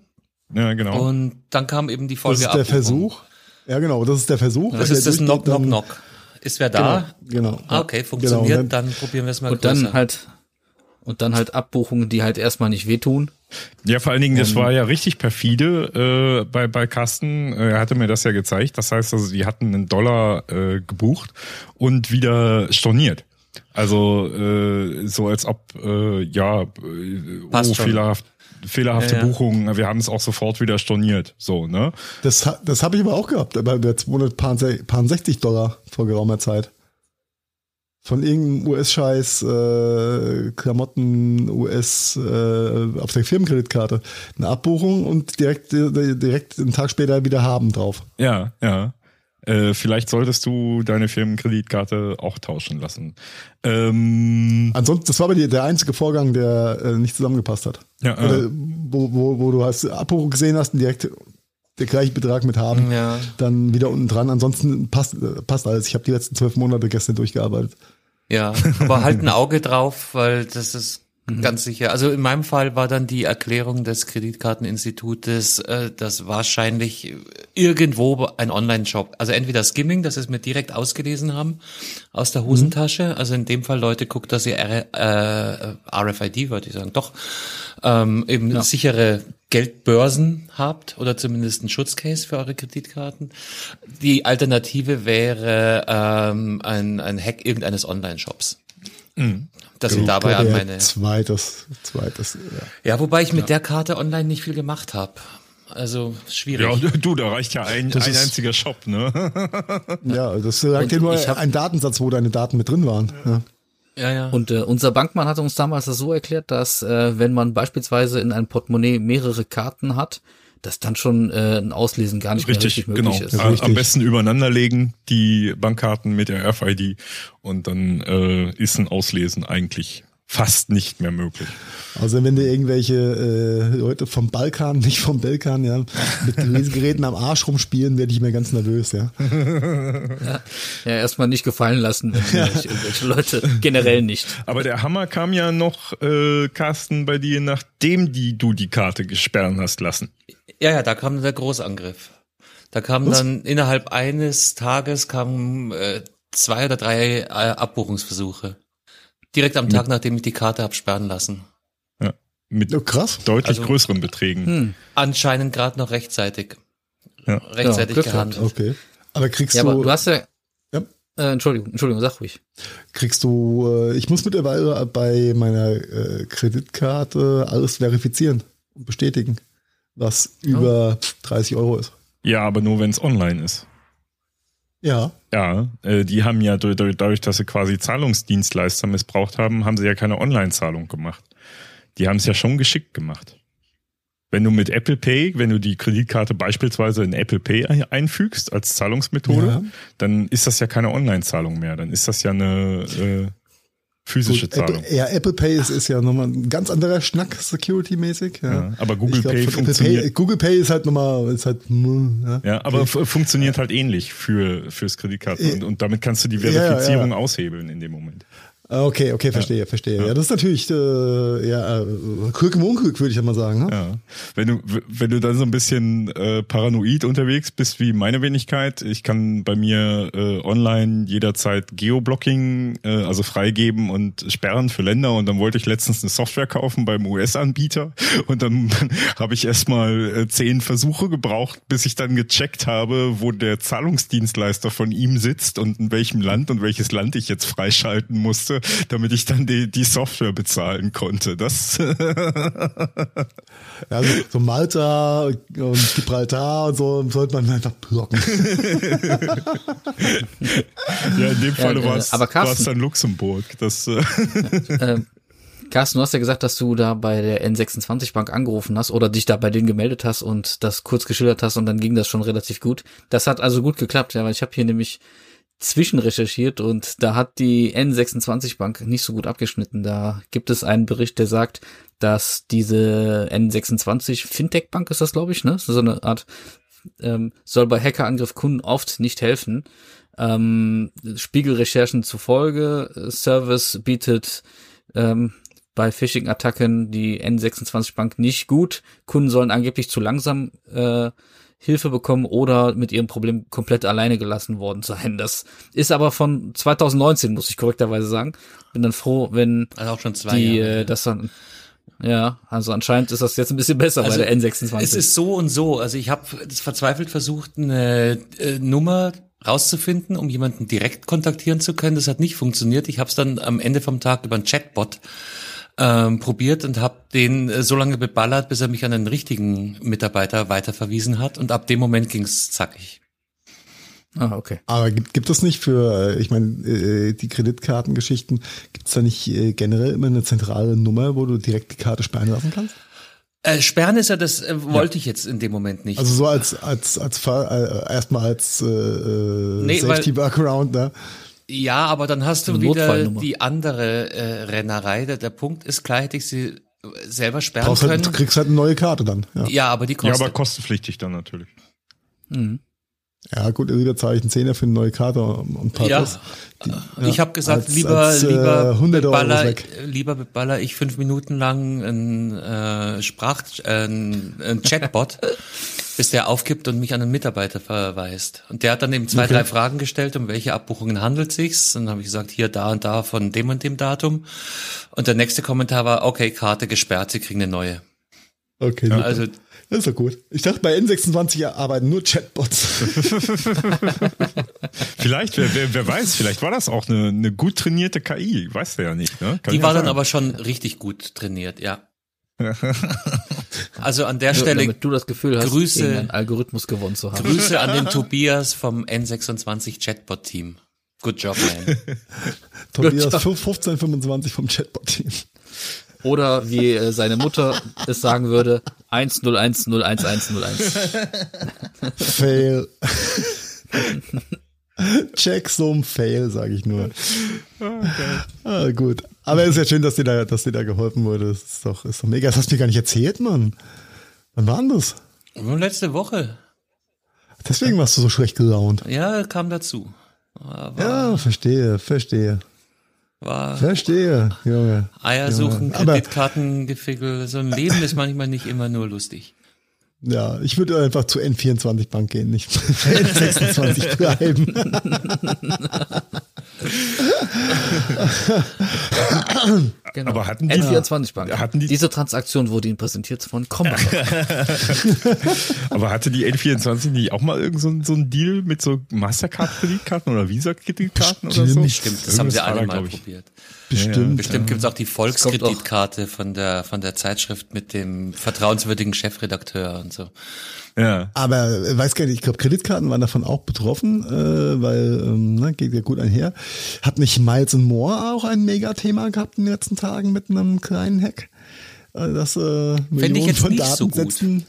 Speaker 3: Ja, genau.
Speaker 2: und dann kam eben die
Speaker 4: Das
Speaker 2: Folge
Speaker 4: ist der Versuch. Ja, genau, das ist der Versuch.
Speaker 2: Das ist
Speaker 4: der
Speaker 2: das Knock, Knock,
Speaker 4: dann-
Speaker 2: Knock. Ist wer da?
Speaker 4: Genau, genau.
Speaker 2: Ah, okay,
Speaker 4: Genau,
Speaker 2: funktioniert,
Speaker 4: und dann-
Speaker 2: dann probieren wir es mal
Speaker 6: Und dann
Speaker 2: größer.
Speaker 6: halt, und dann halt Abbuchungen, die halt erstmal nicht wehtun.
Speaker 3: Ja, vor allen Dingen, das war ja richtig perfide äh, bei, bei Carsten. Äh, Er hatte mir das ja gezeigt. Das heißt, also, die hatten einen Dollar äh, gebucht und wieder storniert. Also äh, so als ob, äh, ja, äh,
Speaker 2: Passt
Speaker 3: oh,
Speaker 2: schon.
Speaker 3: fehlerhaft, fehlerhafte
Speaker 2: Ja, ja.
Speaker 3: Buchung, wir haben es auch sofort wieder storniert. So, ne?
Speaker 4: Das, das habe ich aber auch gehabt, bei der 260 Dollar vor geraumer Zeit. Von irgendeinem US-Scheiß, äh, Klamotten, US, äh, auf der Firmenkreditkarte. Eine Abbuchung und direkt, äh, direkt einen Tag später wieder haben drauf.
Speaker 3: Ja, ja. Äh, vielleicht solltest du deine Firmenkreditkarte auch tauschen lassen. Ähm,
Speaker 4: Ansonsten, das war aber die, der einzige Vorgang, der äh, nicht zusammengepasst hat.
Speaker 3: Ja.
Speaker 4: Oder wo, wo, wo du hast Abbuchung gesehen hast und direkt der gleiche Betrag mit haben,
Speaker 2: Ja.
Speaker 4: dann wieder unten dran. Ansonsten passt, passt alles. Ich habe die letzten zwölf Monate gestern durchgearbeitet.
Speaker 2: Ja, aber halt ein Auge drauf, weil das ist ganz sicher. Also in meinem Fall war dann die Erklärung des Kreditkarteninstitutes, äh, dass wahrscheinlich irgendwo ein Online-Shop, also entweder Skimming, dass sie es mir direkt ausgelesen haben aus der Hosentasche. Also in dem Fall Leute guckt, dass ihr R äh, RFID, wollte ich sagen, doch ähm, eben sichere Geldbörsen habt oder zumindest ein Schutzcase für eure Kreditkarten. Die Alternative wäre ähm, ein, ein Hack irgendeines Online-Shops. Dass ich dabei an meine.
Speaker 4: Zweites, zweites, ja.
Speaker 2: Ja, wobei ich mit der Karte online nicht viel gemacht habe. Also schwierig.
Speaker 3: ja, [laughs] du, da reicht ja ein,
Speaker 4: Das
Speaker 3: ein
Speaker 4: ist-
Speaker 3: einziger Shop, ne? [laughs]
Speaker 4: Ja, das sagt ja nur
Speaker 6: ich hab-
Speaker 4: ein Datensatz, wo deine Daten mit drin waren. Ja.
Speaker 2: Ja, ja.
Speaker 6: Und äh, unser Bankmann hatte uns damals das so erklärt, dass äh, wenn man beispielsweise in einem Portemonnaie mehrere Karten hat, dass dann schon äh, ein Auslesen gar nicht
Speaker 3: Richtig,
Speaker 6: mehr richtig
Speaker 3: genau.
Speaker 6: möglich ist.
Speaker 3: Am- Am
Speaker 4: Richtig.
Speaker 3: besten übereinander legen, die Bankkarten mit der RFID und dann äh, ist ein Auslesen eigentlich fast nicht mehr möglich.
Speaker 4: Also wenn dir irgendwelche äh, Leute vom Balkan, nicht vom Balkan, ja, mit Lesegeräten am Arsch rumspielen, werde ich mir ganz nervös, ja.
Speaker 6: Ja, erstmal nicht gefallen lassen, wenn sich irgendwelche Leute generell nicht.
Speaker 3: Aber der Hammer kam ja noch, äh, Carsten, bei dir, nachdem die, du die Karte gesperren hast lassen.
Speaker 2: Ja, ja, da kam der Großangriff. Da kam
Speaker 4: Was?
Speaker 2: dann innerhalb eines Tages kamen äh, zwei oder drei äh, Abbuchungsversuche. Direkt am Tag, nachdem ich die Karte hab sperren lassen.
Speaker 3: Ja. Mit
Speaker 4: Oh, krass.
Speaker 3: deutlich
Speaker 2: Also-
Speaker 3: größeren Beträgen.
Speaker 6: Hm.
Speaker 2: Anscheinend gerade noch rechtzeitig.
Speaker 3: Ja.
Speaker 2: Rechtzeitig
Speaker 6: Ja,
Speaker 2: gehandelt.
Speaker 4: Okay. Aber kriegst
Speaker 6: Ja,
Speaker 4: du,
Speaker 6: aber du hast ja.
Speaker 4: Ja.
Speaker 6: Äh, Entschuldigung, Entschuldigung, sag ruhig.
Speaker 4: kriegst du, äh, ich muss mittlerweile bei meiner äh, Kreditkarte alles verifizieren und bestätigen, was über 30 Euro ist.
Speaker 3: Ja, aber nur wenn es online ist.
Speaker 4: Ja.
Speaker 3: Ja, äh, die haben ja durch- durch- dadurch, dass sie quasi Zahlungsdienstleister missbraucht haben, haben sie ja keine Online-Zahlung gemacht. Die haben es ja schon geschickt gemacht. Wenn du mit Apple Pay, wenn du die Kreditkarte beispielsweise in Apple Pay ein- einfügst als Zahlungsmethode,
Speaker 4: Ja.
Speaker 3: dann ist das ja keine Online-Zahlung mehr. Dann ist das ja eine äh, physische
Speaker 4: Gut,
Speaker 3: Zahlung.
Speaker 4: Apple, ja, Apple Pay ist, ist ja nochmal ein ganz anderer Schnack, security-mäßig. Ja.
Speaker 3: Ja, aber Google
Speaker 4: glaub,
Speaker 3: Pay funktioniert-
Speaker 4: Pay, Google Pay ist halt nochmal, ist halt, mm, ja.
Speaker 3: Ja, aber f- funktioniert halt ähnlich für fürs Kreditkarten und, und damit kannst du die Verifizierung aushebeln in dem Moment.
Speaker 4: Ah, Okay, okay, verstehe, verstehe. Ja. das ist natürlich, äh, ja, äh, Glück im Unglück, würde ich ja mal sagen. Ne?
Speaker 3: Ja. Wenn du, wenn du dann so ein bisschen äh, paranoid unterwegs bist wie meine Wenigkeit, ich kann bei mir äh, online jederzeit Geoblocking, äh, also freigeben und sperren für Länder und dann wollte ich letztens eine Software kaufen beim US-Anbieter und dann [laughs] habe ich erstmal äh, zehn Versuche gebraucht, bis ich dann gecheckt habe, wo der Zahlungsdienstleister von ihm sitzt und in welchem Land und welches Land ich jetzt freischalten musste, [laughs] damit ich dann die, die Software bezahlen konnte. Das
Speaker 4: Ja, so, so Malta und Gibraltar und so sollte man einfach blocken.
Speaker 3: Ja, in dem Falle
Speaker 6: äh,
Speaker 3: war es
Speaker 6: aber Carsten-
Speaker 3: dann Luxemburg. Das, äh,
Speaker 6: Ähm, Carsten, du hast ja gesagt, dass du da bei der N26 Bank angerufen hast oder dich da bei denen gemeldet hast und das kurz geschildert hast und dann ging das schon relativ gut. Das hat also gut geklappt, ja, weil ich habe hier nämlich zwischenrecherchiert und da hat die N26 Bank nicht so gut abgeschnitten. Da gibt es einen Bericht, der sagt, dass diese N26 Fintech Bank ist das, glaube ich, ne? So eine Art ähm, soll bei Hackerangriff Kunden oft nicht helfen. Ähm, Spiegelrecherchen zufolge, äh, Service bietet ähm, bei Phishing-Attacken die N26 Bank nicht gut. Kunden sollen angeblich zu langsam äh, Hilfe bekommen oder mit ihrem Problem komplett alleine gelassen worden sein. Das ist aber von 2019, muss ich korrekterweise sagen. Bin dann froh, wenn
Speaker 2: Also auch schon zwei
Speaker 6: die
Speaker 2: Jahre.
Speaker 6: äh, das dann ja, also anscheinend ist das jetzt ein bisschen besser
Speaker 2: Also,
Speaker 6: bei der N26.
Speaker 2: Es ist so und so. Also ich habe verzweifelt versucht, eine äh, Nummer rauszufinden, um jemanden direkt kontaktieren zu können. Das hat nicht funktioniert. Ich habe es dann am Ende vom Tag über einen Chatbot ähm, probiert und habe den äh, so lange beballert, bis er mich an den richtigen Mitarbeiter weiterverwiesen hat. Und ab dem Moment ging's zackig.
Speaker 6: ah, okay.
Speaker 4: Aber gibt, gibt es nicht für, äh, ich meine, äh, die Kreditkartengeschichten, gibt es da nicht äh, generell immer eine zentrale Nummer, wo du direkt die Karte sperren lassen kannst?
Speaker 2: Äh, Sperren ist ja das, äh, wollte ich jetzt in dem Moment nicht.
Speaker 4: Also so als als als Fall, äh, erstmal als äh, äh,
Speaker 2: Nee,
Speaker 4: Safety Workaround, ne?
Speaker 2: Ja, aber dann hast du wieder die andere äh, Rennerei. Der, der Punkt ist klar, hätte ich sie selber sperren
Speaker 4: Brauchst
Speaker 2: können.
Speaker 4: halt, du kriegst halt eine neue Karte dann. Ja,
Speaker 2: ja, aber die
Speaker 3: ja,
Speaker 2: kostet.
Speaker 3: aber kostenpflichtig dann natürlich.
Speaker 6: Mhm.
Speaker 4: Ja gut, lieber zahle ich einen Zehner für eine neue Karte und ein paar
Speaker 2: Ja.
Speaker 4: Die-
Speaker 2: ich
Speaker 4: ja,
Speaker 2: habe gesagt,
Speaker 4: als-
Speaker 2: lieber
Speaker 4: als, äh,
Speaker 2: lieber
Speaker 4: 100 Euro
Speaker 2: beballer, lieber beballer ich fünf Minuten lang ein äh, Sprach äh, ein, Chatbot, [laughs] bis der aufgibt und mich an einen Mitarbeiter verweist. Und der hat dann eben zwei, drei Fragen gestellt, um welche Abbuchungen handelt sich's. Und dann habe ich gesagt, hier, da und da von dem und dem Datum. Und der nächste Kommentar war, okay, Karte gesperrt, Sie kriegen eine neue.
Speaker 4: Okay, super.
Speaker 2: Also
Speaker 4: das ist doch gut. Ich dachte, bei N26 arbeiten nur Chatbots. [laughs]
Speaker 3: Vielleicht, wer, wer, wer weiß, vielleicht war das auch eine, eine gut trainierte KI, weißt du ja nicht. Ne?
Speaker 2: Die
Speaker 3: ja
Speaker 2: war dann
Speaker 3: sein.
Speaker 2: aber schon richtig gut trainiert, ja. [laughs] Also an der Stelle
Speaker 6: damit du das Gefühl hast,
Speaker 2: Grüße-
Speaker 6: einen Algorithmus gewonnen zu haben.
Speaker 2: Grüße an den Tobias vom N26 Chatbot Team. Good job, man. [laughs]
Speaker 4: Tobias 1525 vom Chatbot-Team.
Speaker 6: Oder wie äh, seine Mutter es sagen würde, 101011101.
Speaker 4: Fail. Check some Fail, sage ich nur. Ah, gut. Aber es ist ja schön, dass dir da, dass dir da geholfen wurde. Das ist doch, ist doch mega. Das hast du mir gar nicht erzählt, Mann. Wann war denn das?
Speaker 2: Nur letzte Woche.
Speaker 4: Deswegen warst du so schlecht gelaunt.
Speaker 2: Ja, kam dazu. Aber
Speaker 4: Ja, verstehe, verstehe.
Speaker 2: War
Speaker 4: Verstehe, Junge.
Speaker 2: Eier suchen,
Speaker 4: Aber-
Speaker 2: Kreditkartengefickel. So ein Leben ist manchmal nicht immer nur lustig.
Speaker 4: Ja, ich würde einfach zur N24 Bank gehen, nicht N26 [laughs] bleiben.
Speaker 6: Genau.
Speaker 3: Aber hatten die-
Speaker 6: N24 Bank.
Speaker 3: Hatten die-
Speaker 6: Diese Transaktion wurde Ihnen präsentiert von Combank. [laughs]
Speaker 3: Aber hatte die N24 nicht auch mal irgend so, ein- so ein Deal mit so Mastercard-Kreditkarten oder Visa-Kreditkarten oder so?
Speaker 2: Stimmt, das haben
Speaker 3: Irgendwas
Speaker 2: sie
Speaker 3: war
Speaker 2: alle mal
Speaker 3: glaub ich.
Speaker 4: Bestimmt.
Speaker 2: Bestimmt gibt's auch die Volkskreditkarte von der, von der Zeitschrift mit dem vertrauenswürdigen Chefredakteur und so.
Speaker 3: Ja.
Speaker 4: Aber äh, weiß gar nicht, ich glaube, Kreditkarten waren davon auch betroffen, äh, weil ähm, ne, geht ja gut einher. Hat nicht Miles and More auch ein Megathema gehabt in den letzten Tagen mit einem kleinen Hack? Äh, das äh, Millionen
Speaker 2: ich jetzt
Speaker 4: von
Speaker 2: nicht so gut.
Speaker 4: Datensätzen.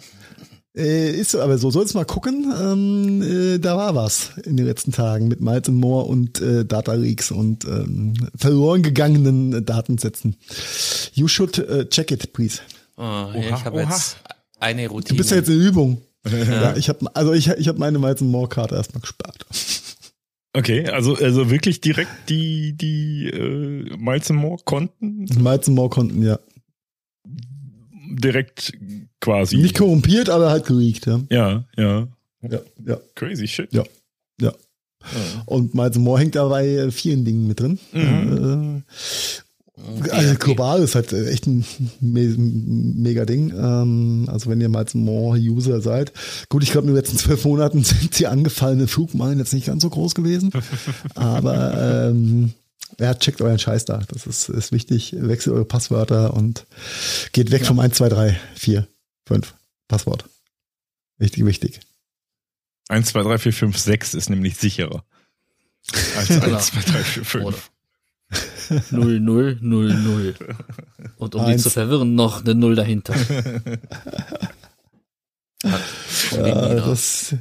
Speaker 4: Äh, ist so, aber so sollst mal gucken. Ähm, äh, da war was in den letzten Tagen mit Miles and More und äh, Data Leaks und ähm, verloren gegangenen äh, Datensätzen. You should äh, check it, please.
Speaker 2: Oh, ja, ich habe
Speaker 3: oha.
Speaker 2: jetzt eine
Speaker 4: Du
Speaker 2: Routine.
Speaker 4: bist ja jetzt in Übung. [laughs] Ja, ich habe also ich, ich habe meine Miles and More Karte erstmal gespart.
Speaker 3: Okay, also also wirklich direkt die die äh, Miles and More Konten
Speaker 4: Miles and More Konten, ja.
Speaker 3: direkt quasi.
Speaker 4: Nicht korrumpiert, aber halt geleakt, ja.
Speaker 3: ja, ja.
Speaker 4: Ja, ja,
Speaker 3: Crazy shit.
Speaker 4: ja. ja. Und Miles More hängt da bei äh, vielen Dingen mit drin.
Speaker 3: Mhm.
Speaker 4: Äh, also global ist halt echt ein me mega Ding. Ähm, also wenn ihr Miles and More User seid. Gut, ich glaube, in den letzten zwölf Monaten [laughs] sind die angefallenen Flugmeilen jetzt nicht ganz so groß gewesen. [laughs] aber ähm, ja, checkt euren Scheiß da. Das ist, ist wichtig. Wechselt eure Passwörter und geht weg vom 1, 2, 3, 4, 5 Passwort. Wichtig, wichtig.
Speaker 3: 1, 2, 3, 4, 5, 6 ist nämlich sicherer. Als 1, 2, 3, 4,
Speaker 6: Oder
Speaker 3: 5.
Speaker 6: 0, 0, 0, 0. Und um die
Speaker 4: Eins.
Speaker 6: zu verwirren, noch eine Null dahinter. [laughs]
Speaker 4: Ja, das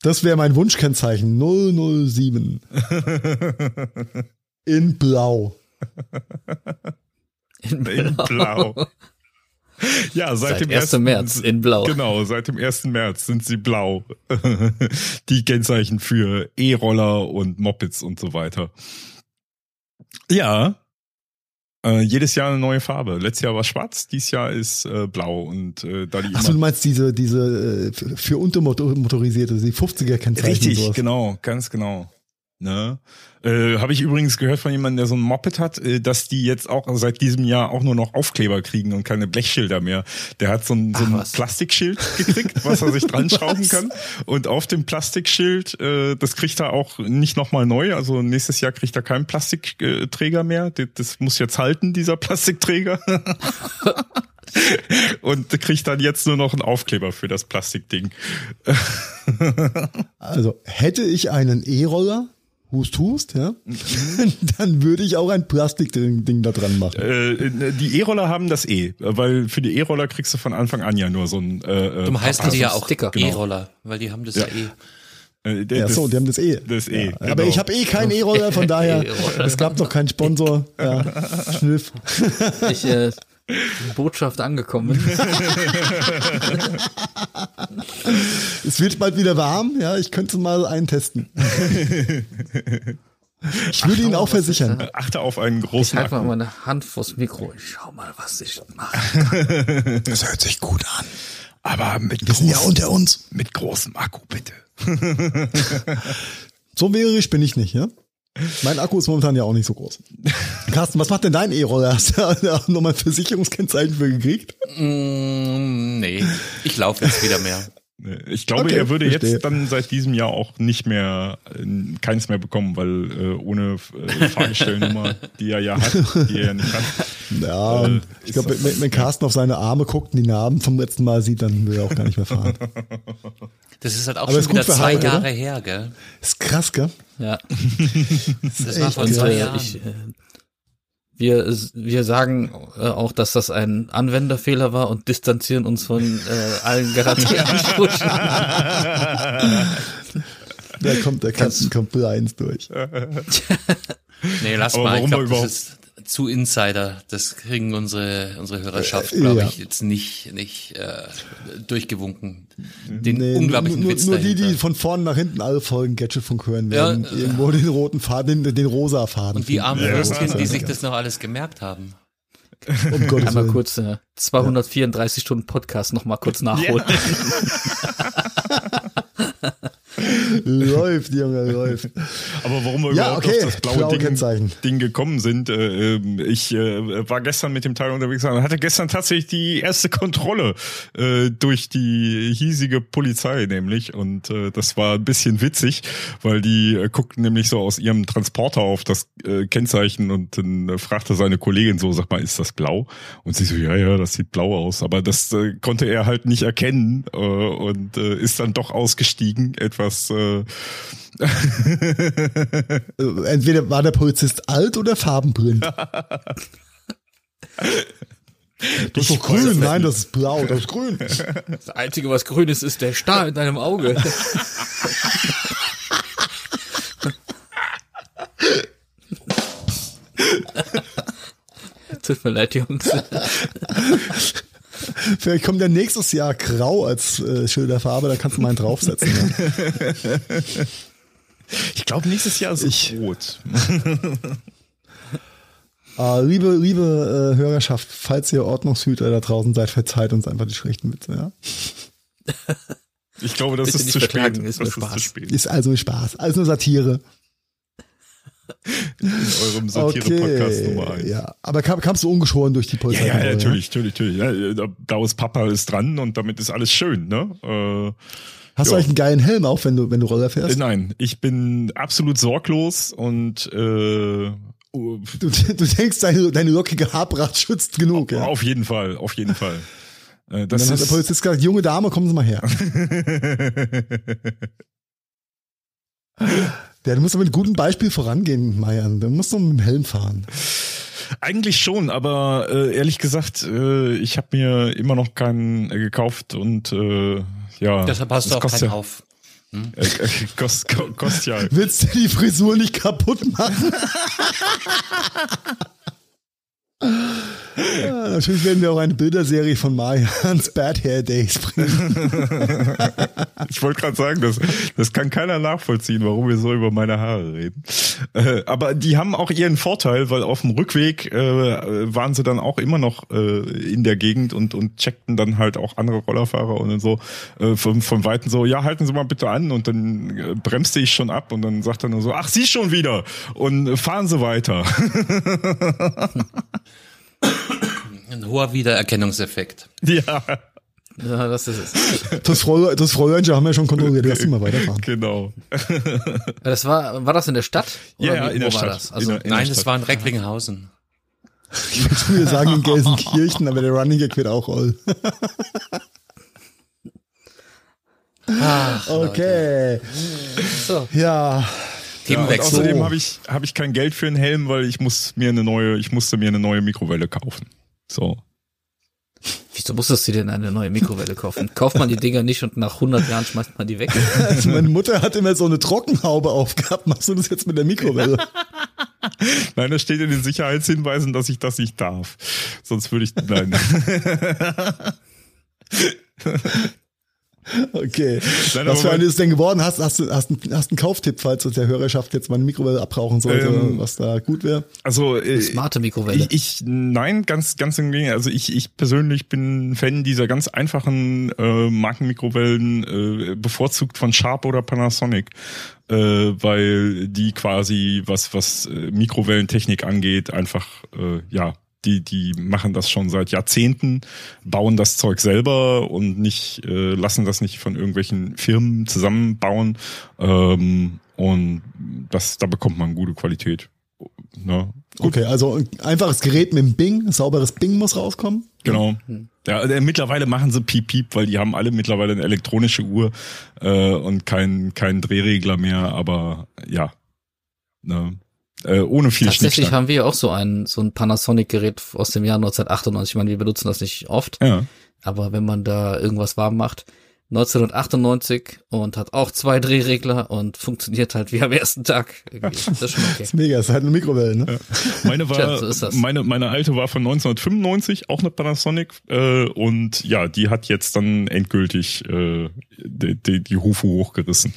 Speaker 4: das wäre mein Wunschkennzeichen. 007. [laughs] In Blau.
Speaker 6: In
Speaker 3: In Blau. Ja, seit,
Speaker 6: Seit
Speaker 3: dem
Speaker 6: 1.
Speaker 3: 1.
Speaker 6: März in Blau.
Speaker 3: Genau, seit dem 1. März sind sie blau. [laughs] Die Kennzeichen für E-Roller und Mopeds und so weiter. Ja. Äh, jedes Jahr eine neue Farbe. Letztes Jahr war schwarz, dieses Jahr ist äh, blau und äh, da die
Speaker 4: Achso, du meinst diese, diese äh, für Untermotorisierte, die 50er Kennzeichen.
Speaker 3: Richtig,
Speaker 4: sowas.
Speaker 3: genau, ganz genau. Ne? Äh, Habe ich übrigens gehört von jemandem, der so ein Moped hat, äh, dass die jetzt auch seit diesem Jahr auch nur noch Aufkleber kriegen und keine Blechschilder mehr. Der hat so ein, so ein. Plastikschild gekriegt, was er sich [laughs] dran schrauben kann. Und auf dem Plastikschild, äh, das kriegt er auch nicht nochmal neu. Also nächstes Jahr kriegt er keinen Plastikträger mehr. Das muss jetzt halten, dieser Plastikträger. [laughs] und kriegt dann jetzt nur noch einen Aufkleber für das Plastikding.
Speaker 4: Also hätte ich einen E-Roller, hust, hust, ja, [laughs] dann würde ich auch ein Plastikding Ding da dran machen.
Speaker 3: Äh, die E-Roller haben das E, weil für die E-Roller kriegst du von Anfang an ja nur so ein. Äh,
Speaker 2: Darum heißen die ja auch
Speaker 6: Sticker.
Speaker 2: E-Roller, weil die haben das ja, eh.
Speaker 3: äh,
Speaker 4: Ja, so, die haben das E.
Speaker 3: Das E.
Speaker 4: Ja,
Speaker 3: genau.
Speaker 4: Aber ich habe eh keinen E-Roller, von [laughs] daher,
Speaker 6: E-Roller.
Speaker 4: es gab noch keinen Sponsor. Ja, [laughs] Schniff.
Speaker 6: Ich, äh, Botschaft angekommen. [laughs]
Speaker 4: Es wird bald wieder warm, ja, ich könnte mal einen testen. Ich würde ihn auch versichern.
Speaker 3: Achte auf einen
Speaker 6: Ich
Speaker 3: großen
Speaker 6: halte mal
Speaker 3: Akku.
Speaker 6: meine Hand vors Mikro. Ich schau mal, was ich mache. [laughs]
Speaker 4: Das hört sich gut an.
Speaker 3: Aber mit,
Speaker 4: Wir sind ja unter uns.
Speaker 3: mit großem Akku, bitte.
Speaker 4: So wärig bin ich nicht, ja? Mein Akku ist momentan ja auch nicht so groß. Carsten, was macht denn dein E-Roller? Hast du da [laughs] nochmal ein Versicherungskennzeichen für gekriegt?
Speaker 2: Mm, nee, ich laufe jetzt wieder mehr.
Speaker 3: Ich glaube,
Speaker 4: Okay,
Speaker 3: er würde
Speaker 4: verstehe.
Speaker 3: jetzt dann seit diesem Jahr auch nicht mehr äh, keins mehr bekommen, weil äh, ohne äh, Fahrgestellnummer, die er ja hat, die er ja nicht hat.
Speaker 4: Ja,
Speaker 3: Äh,
Speaker 4: ich glaube, wenn, wenn Carsten auf seine Arme guckt und die Narben vom letzten Mal sieht, dann will er auch gar nicht mehr fahren.
Speaker 2: Das ist halt auch
Speaker 4: Aber
Speaker 2: schon wieder zwei Jahre
Speaker 4: oder?
Speaker 2: her, gell?
Speaker 4: Ist krass, gell?
Speaker 6: Ja.
Speaker 2: Das war vor
Speaker 6: Und
Speaker 2: zwei
Speaker 6: äh,
Speaker 2: Jahren.
Speaker 6: ich, äh, wir, wir sagen äh, auch, dass das ein Anwenderfehler war und distanzieren uns von äh, allen Garantieansprüchen. [laughs]
Speaker 4: Da kommt der kommt eins durch.
Speaker 2: nee, lass
Speaker 3: Aber
Speaker 2: mal. Ich
Speaker 3: warum
Speaker 2: glaube,
Speaker 3: wir
Speaker 2: das
Speaker 3: überhaupt-
Speaker 2: ist zu Insider. Das kriegen unsere, unsere Hörerschaft,
Speaker 4: Äh,
Speaker 2: glaube
Speaker 4: ja.
Speaker 2: ich, jetzt nicht, nicht äh, durchgewunken. Den
Speaker 4: Nee,
Speaker 2: unglaublichen
Speaker 4: nur,
Speaker 2: Witz
Speaker 4: nur die,
Speaker 2: dahinter.
Speaker 4: die von vorne nach hinten alle Folgen Gadgetfunk hören
Speaker 2: Ja,
Speaker 4: werden,
Speaker 2: äh,
Speaker 4: irgendwo den roten Faden, den, den rosa Faden.
Speaker 2: Und die armen
Speaker 3: Ja,
Speaker 2: Würstchen,
Speaker 3: ja,
Speaker 2: die
Speaker 3: ja.
Speaker 2: sich das noch alles gemerkt haben.
Speaker 4: um [laughs] Gottes
Speaker 6: Einmal kurz äh, 234 Stunden Podcast noch mal kurz [laughs] nachholen. [laughs] [laughs]
Speaker 4: Läuft, Junge, läuft.
Speaker 3: Aber warum wir
Speaker 4: Ja,
Speaker 3: überhaupt
Speaker 4: okay,
Speaker 3: auf das blaue
Speaker 4: blaue
Speaker 3: Ding,
Speaker 4: Kennzeichen.
Speaker 3: Ding gekommen sind, äh, ähm, ich äh, war gestern mit dem Teil unterwegs und hatte gestern tatsächlich die erste Kontrolle äh, durch die hiesige Polizei nämlich und äh, das war ein bisschen witzig, weil die äh, guckten nämlich so aus ihrem Transporter auf das äh, Kennzeichen und dann fragte seine Kollegin so, sag mal, ist das blau? Und sie so, ja, ja, das sieht blau aus, aber das konnte er halt nicht erkennen und ist dann doch ausgestiegen, etwas äh,
Speaker 4: Äh, Entweder war der Polizist alt oder farbenblind. [laughs] Das ist doch grün. Nein, das ist blau, das ist grün.
Speaker 6: Das Einzige, was grün ist, ist der Star in deinem Auge. [laughs] Tut mir leid, Jungs.
Speaker 4: Vielleicht kommt ja nächstes Jahr grau als äh, Schilderfarbe, da kannst du mal einen draufsetzen. Ja. [laughs]
Speaker 3: Ich glaube, nächstes Jahr ist
Speaker 4: Ich-
Speaker 3: rot.
Speaker 4: Äh, [laughs] liebe, liebe äh, Hörerschaft, falls ihr Ordnungshüter da draußen seid, verzeiht uns einfach die schlechten Witze. Ja?
Speaker 3: Ich glaube, das ist zu
Speaker 6: ist
Speaker 3: das
Speaker 6: nur
Speaker 3: ist zu
Speaker 6: Spaß.
Speaker 3: spät.
Speaker 4: Ist also Spaß, alles nur Satire.
Speaker 3: In [laughs] eurem Satire-Podcast
Speaker 4: Okay,
Speaker 3: Nummer eins.
Speaker 4: ja. Aber kam, kamst du ungeschoren durch die
Speaker 3: Ja,
Speaker 4: Polizei?
Speaker 3: ja, natürlich, natürlich, natürlich. Ja, da- Blaues Papa ist dran und damit ist alles schön, ne?
Speaker 4: Hast du
Speaker 3: Ja.
Speaker 4: eigentlich einen geilen Helm auf, wenn du, wenn du Roller
Speaker 3: Äh,
Speaker 4: fährst?
Speaker 3: nein, ich bin absolut sorglos und äh,
Speaker 4: Du, du denkst, deine, deine lockige Haarpracht schützt genug, ja.
Speaker 3: auf jeden Fall, auf jeden Fall. [laughs] Äh,
Speaker 4: Und
Speaker 3: Das
Speaker 4: dann hat der
Speaker 3: ist,
Speaker 4: Polizist gesagt, junge Dame, kommen Sie mal her. [laughs] Ja, du musst aber mit gutem Beispiel vorangehen, Marian. Du musst doch mit dem Helm fahren.
Speaker 3: Eigentlich schon, aber äh, ehrlich gesagt, äh, ich habe mir immer noch keinen äh, gekauft und äh, ja.
Speaker 2: Deshalb hast du
Speaker 3: das
Speaker 2: auch keinen
Speaker 3: ja,
Speaker 2: auf. [laughs]
Speaker 3: Äh, äh, kost, ko- kostet ja.
Speaker 4: Willst du die Frisur nicht kaputt machen? [laughs] ja, natürlich werden wir auch eine Bilderserie von Marians Bad Hair Days bringen. [laughs]
Speaker 3: Ich wollte gerade sagen, das, das kann keiner nachvollziehen, warum wir so über meine Haare reden. Äh, aber die haben auch ihren Vorteil, weil auf dem Rückweg äh, waren sie dann auch immer noch äh, in der Gegend und, und checkten dann halt auch andere Rollerfahrer und so äh, vom, vom Weiten so, ja, halten Sie mal bitte an und dann äh, bremste ich schon ab und dann sagt er nur so, ach, Sie schon wieder und äh, fahren Sie weiter. [laughs]
Speaker 2: Ein hoher Wiedererkennungseffekt.
Speaker 3: ja,
Speaker 6: Ja, das ist es.
Speaker 4: Das Frau, das Fräulein haben wir schon kontrolliert. Lass sie mal weiterfahren.
Speaker 3: genau.
Speaker 6: Das war, war das in der Stadt?
Speaker 3: Ja,
Speaker 6: Oder
Speaker 3: ja, in
Speaker 6: wo
Speaker 3: der
Speaker 6: war
Speaker 3: Stadt.
Speaker 6: Das? Also,
Speaker 3: In der-
Speaker 2: Nein,
Speaker 3: Stadt.
Speaker 2: das war in Recklinghausen.
Speaker 4: Ich würde wieder sagen in Gelsenkirchen, aber der Running Gag wird auch all.
Speaker 2: Ach,
Speaker 4: Okay.
Speaker 6: so.
Speaker 4: Ja.
Speaker 3: Ja,
Speaker 2: Themenwechsel.
Speaker 3: außerdem habe ich, hab ich kein Geld für einen Helm, weil ich muss mir eine neue, ich musste mir eine neue Mikrowelle kaufen. So.
Speaker 6: Wieso musstest du dir denn eine neue Mikrowelle kaufen? Kauft man die Dinger nicht und nach 100 Jahren schmeißt man die weg?
Speaker 4: Also [laughs] meine Mutter hat immer so eine Trockenhaube aufgehabt. Machst du das jetzt mit der Mikrowelle? [laughs]
Speaker 3: Nein, da steht in den Sicherheitshinweisen, dass ich das nicht darf. Sonst würde ich, nein. [laughs]
Speaker 4: Okay.
Speaker 3: Nein,
Speaker 4: Was für eine ist denn geworden? Hast, hast, du, hast, einen- hast einen Kauftipp, falls der Hörerschaft jetzt mal eine Mikrowelle abbrauchen sollte,
Speaker 3: Ähm,
Speaker 4: was da gut wäre?
Speaker 3: Also, äh,
Speaker 6: Smarte Mikrowelle.
Speaker 3: Ich, ich, nein, ganz, ganz im Gegenteil. Also ich, ich persönlich bin Fan dieser ganz einfachen äh, Markenmikrowellen, äh, bevorzugt von Sharp oder Panasonic, äh, weil die quasi was, was äh, Mikrowellentechnik angeht, einfach äh, ja die, die machen das schon seit Jahrzehnten, bauen das Zeug selber und nicht, äh, lassen das nicht von irgendwelchen Firmen zusammenbauen. Ähm, und das, da bekommt man gute Qualität. Ne?
Speaker 4: Okay, also ein einfaches Gerät mit dem Bing, ein sauberes Bing muss rauskommen.
Speaker 3: Genau. Ja, äh, mittlerweile machen sie Piep Piep, weil die haben alle mittlerweile eine elektronische Uhr äh, und keinen keinen Drehregler mehr, aber ja. Ne? Äh, ohne viel
Speaker 6: Tatsächlich haben wir auch so ein, so ein Panasonic-Gerät aus dem Jahr 1998. Ich meine, wir benutzen das nicht oft,
Speaker 3: Ja.
Speaker 6: aber wenn man da irgendwas warm macht, 1998 und hat auch zwei Drehregler und funktioniert halt wie am ersten Tag. Das ist schon okay. [laughs]
Speaker 4: Das ist mega, ist halt eine Mikrowelle, ne?
Speaker 3: Meine war,
Speaker 6: Tja, so ist das.
Speaker 3: meine, meine alte war von 1995, auch eine Panasonic, äh, und ja, die hat jetzt dann endgültig äh, die, die, die Hufe hochgerissen.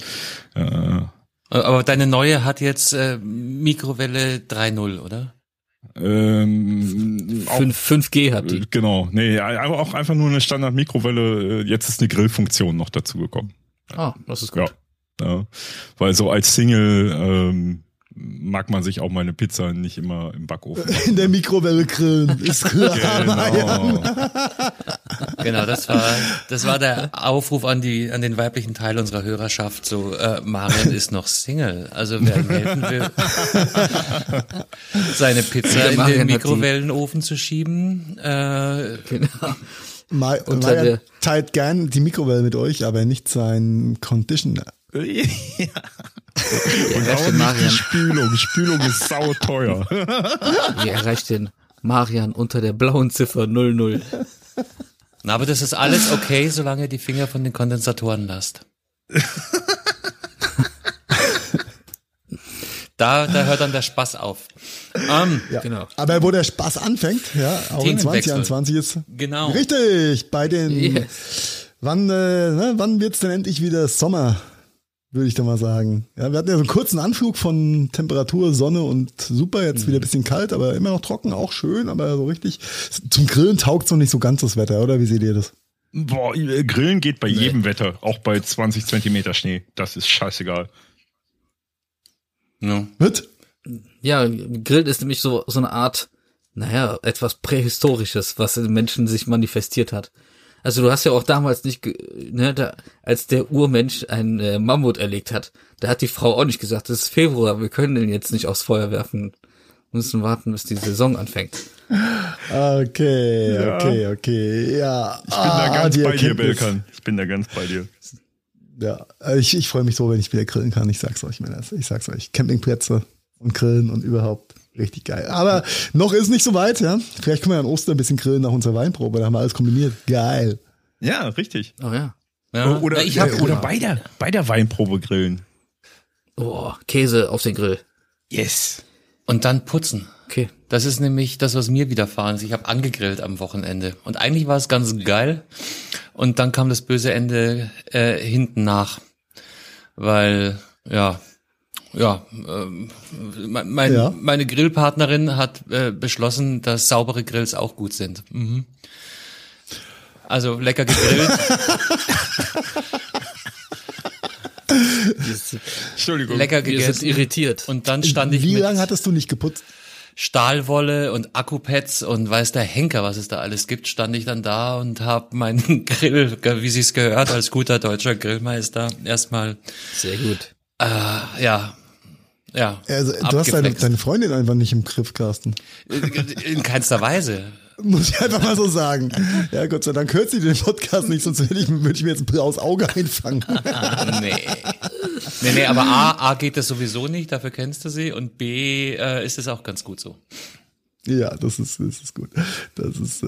Speaker 3: Äh,
Speaker 2: Aber deine neue hat jetzt äh, Mikrowelle 3.0, oder?
Speaker 3: ähm, auch,
Speaker 6: 5, 5G hat die.
Speaker 3: Genau, nee, aber auch einfach nur eine Standard-Mikrowelle. Äh, Jetzt ist eine Grillfunktion noch dazu gekommen.
Speaker 6: Ah, das ist gut.
Speaker 3: Ja, ja. Weil so als Single ähm, mag man sich auch mal eine Pizza nicht immer im Backofen machen.
Speaker 4: In der Mikrowelle grillen, ist klar.
Speaker 3: Genau. [laughs]
Speaker 2: Genau, das war das war der Aufruf an die an den weiblichen Teil unserer Hörerschaft. So, äh, Marian ist noch Single, also wer ihm helfen will, [laughs] seine Pizza in den Mikrowellenofen zu schieben. Äh,
Speaker 6: Genau.
Speaker 4: Ma
Speaker 6: Unter
Speaker 4: Marian
Speaker 6: der-
Speaker 4: teilt gern die Mikrowelle mit euch, aber nicht sein Conditioner. [laughs]
Speaker 3: Und auch nicht
Speaker 6: Marian.
Speaker 3: die Spülung. Spülung ist sau teuer.
Speaker 6: Wie erreicht den Marian unter der blauen Ziffer 00?
Speaker 2: na, aber das ist alles okay, solange ihr die Finger von den Kondensatoren lasst. Da, da hört dann der Spaß auf. Ähm,
Speaker 4: Ja.
Speaker 6: Genau.
Speaker 4: Aber wo der Spaß anfängt, ja, auch in
Speaker 2: Themenwechsel.
Speaker 4: 2021 ist.
Speaker 2: Genau.
Speaker 4: Richtig, bei den,
Speaker 6: Yes.
Speaker 4: wann, äh, ne, wann wird's denn endlich wieder Sommer? Würde ich da mal sagen. Ja, wir hatten ja so einen kurzen Anflug von Temperatur, Sonne und super, jetzt wieder ein bisschen kalt, aber immer noch trocken, auch schön, aber so richtig. Zum Grillen taugt's noch nicht so ganz das Wetter, oder? Wie seht ihr das?
Speaker 3: Boah, äh, Grillen geht bei jedem Wetter, auch bei 20 Zentimeter Schnee. Das ist scheißegal.
Speaker 2: ja.
Speaker 4: Wird?
Speaker 6: Ja, Grillen ist nämlich so, so eine Art, naja, etwas Prähistorisches, was in Menschen sich manifestiert hat. Also du hast ja auch damals nicht, ge- ne, da, als der Urmensch ein äh, Mammut erlegt hat, da hat die Frau auch nicht gesagt, es ist Februar, wir können den jetzt nicht aufs Feuer werfen. Wir müssen warten, bis die Saison anfängt.
Speaker 4: Okay, okay, okay, ja.
Speaker 3: Ich bin da ganz bei dir. Belkan. Ich bin da ganz bei dir.
Speaker 4: Ja, äh, ich, ich freue mich so, wenn ich wieder grillen kann. Ich sag's euch, Männer. Ich sag's euch. Campingplätze und Grillen und überhaupt richtig geil. Aber noch ist nicht so weit, ja. Vielleicht können wir an Ostern ein bisschen grillen nach unserer Weinprobe. Da haben wir alles kombiniert. Geil.
Speaker 3: Ja, richtig.
Speaker 6: Oh ja.
Speaker 2: ja.
Speaker 3: Oder,
Speaker 2: ich hab,
Speaker 3: oder bei, der, bei der Weinprobe grillen.
Speaker 6: Oh, Käse auf den Grill.
Speaker 3: Yes.
Speaker 2: Und dann putzen.
Speaker 6: Okay.
Speaker 2: Das ist nämlich das, was mir widerfahren ist. Ich habe angegrillt am Wochenende. Und eigentlich war es ganz geil. Und dann kam das böse Ende äh, hinten nach. Weil, ja, ja, ähm, mein, mein,
Speaker 4: Ja.
Speaker 2: meine Grillpartnerin hat äh, beschlossen, dass saubere Grills auch gut sind. Mhm. Also lecker gegrillt.
Speaker 3: Entschuldigung.
Speaker 2: lecker gegessen.
Speaker 6: irritiert.
Speaker 2: Und dann stand ich
Speaker 4: Wie lange hattest du nicht geputzt?
Speaker 2: Stahlwolle und Akkupads und weiß der Henker, was es da alles gibt, stand ich dann da und habe meinen [laughs] Grill, wie sich's gehört, als guter deutscher Grillmeister erstmal,
Speaker 6: Sehr gut.
Speaker 2: äh, ja, ja,
Speaker 4: Also, du hast deine, deine Freundin einfach nicht im Griff, Carsten.
Speaker 2: in keinster Weise. [laughs]
Speaker 4: Muss ich einfach mal so sagen. Ja, Gott sei Dank hört sie den Podcast nicht, sonst würde ich, würde ich mir jetzt ein blaues Auge einfangen. [laughs]
Speaker 2: Nee. Nee, nee, aber A, A geht das sowieso nicht, dafür kennst du sie und B äh, ist es auch ganz gut so.
Speaker 4: Ja, das ist, das ist gut. Das ist, äh,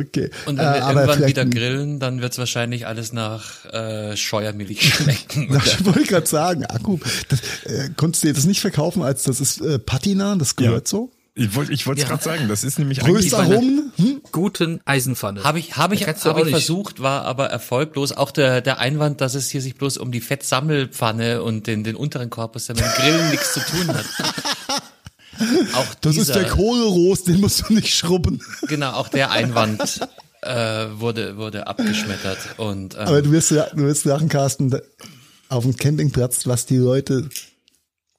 Speaker 4: okay.
Speaker 2: Und wenn
Speaker 4: äh,
Speaker 2: wir
Speaker 4: aber
Speaker 2: irgendwann wieder grillen, dann wird's wahrscheinlich alles nach äh, Scheuermilch [laughs] schmecken.
Speaker 4: Das wollte ich gerade sagen, Akku. Das, äh, konntest du dir das nicht verkaufen, als das ist äh, Patina, das gehört so?
Speaker 3: Ich wollte ich wollte es
Speaker 6: Ja.
Speaker 3: gerade sagen, das ist nämlich eigentlich
Speaker 4: Röstaromen? Hm?
Speaker 6: Guten Eisenpfanne.
Speaker 2: Habe ich, habe ich, hab ich
Speaker 6: nicht-
Speaker 2: versucht, war aber erfolglos. Auch der, der Einwand, dass es hier sich bloß um die Fettsammelpfanne und den, den unteren Korpus, der mit dem Grillen nichts zu tun hat. [laughs] Auch
Speaker 4: Das
Speaker 2: dieser,
Speaker 4: ist der Kohlerost, den musst du nicht schrubben.
Speaker 2: Genau, auch der Einwand äh, wurde, wurde abgeschmettert. Und ähm,
Speaker 4: Aber du wirst, du wirst lachen, Carsten, auf dem Campingplatz, was die Leute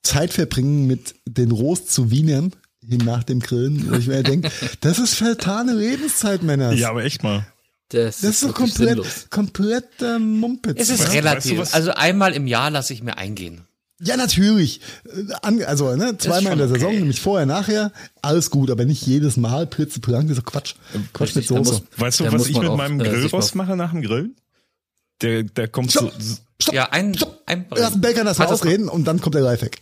Speaker 4: Zeit verbringen, mit den Rost zu wienern, hin nach dem Grillen, wo ich mir denke, [laughs] das ist vertane Lebenszeit, Männer.
Speaker 3: Ja, aber echt mal.
Speaker 4: Das, ist doch
Speaker 6: wirklich
Speaker 4: komplett,
Speaker 6: sinnlos.
Speaker 4: komplett äh, Mumpitz.
Speaker 2: Es ist
Speaker 3: Weißt du,
Speaker 2: relativ. also einmal im Jahr lasse ich mir eingehen.
Speaker 4: Ja, natürlich. Äh, Also, ne, zweimal in der Saison,
Speaker 2: okay.
Speaker 4: nämlich vorher, nachher, alles gut, aber nicht jedes Mal Pritze Prank, das ist Quatsch. Quatsch mit
Speaker 6: Da muss-
Speaker 4: Soße.
Speaker 3: Weißt du, was ich mit meinem
Speaker 6: äh,
Speaker 3: Grillrost
Speaker 6: auf-
Speaker 3: mache nach dem Grillen? Der, der kommt so,
Speaker 4: Stopp. Stopp,
Speaker 2: Ja, ein,
Speaker 4: stopp.
Speaker 2: ein
Speaker 4: Lass den Bäcker das mal ausreden und dann kommt der Lifehack.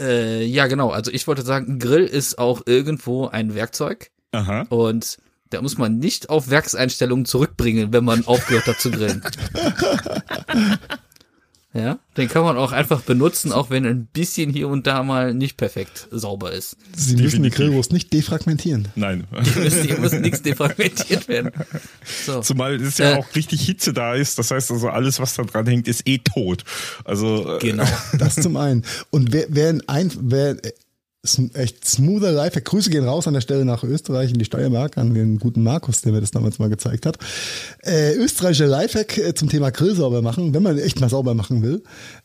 Speaker 6: Äh, ja, genau. Also ich wollte sagen, ein Grill ist auch irgendwo ein Werkzeug
Speaker 3: aha.
Speaker 6: und da muss man nicht auf Werkseinstellungen zurückbringen, wenn man aufgehört hat zu grillen. [laughs] Ja, den kann man auch einfach benutzen, auch wenn ein bisschen hier und da mal nicht perfekt sauber ist.
Speaker 4: Sie müssen die
Speaker 3: Definitiv.
Speaker 4: Grillwurst nicht defragmentieren.
Speaker 3: Nein.
Speaker 6: Hier muss, hier muss nichts defragmentiert werden. So.
Speaker 3: Zumal es ja
Speaker 6: Äh.
Speaker 3: auch richtig Hitze da ist. Das heißt also, alles, was da dran hängt, ist eh tot. Also, äh,
Speaker 6: Genau.
Speaker 4: Das zum einen. Und wer, wer ein, wer, äh, echt smoother Lifehack, Grüße gehen raus an der Stelle nach Österreich in die Steiermark, an den guten Markus, der mir das damals mal gezeigt hat. Äh, österreichischer Lifehack äh, zum Thema Grill sauber machen, wenn man echt mal sauber machen will.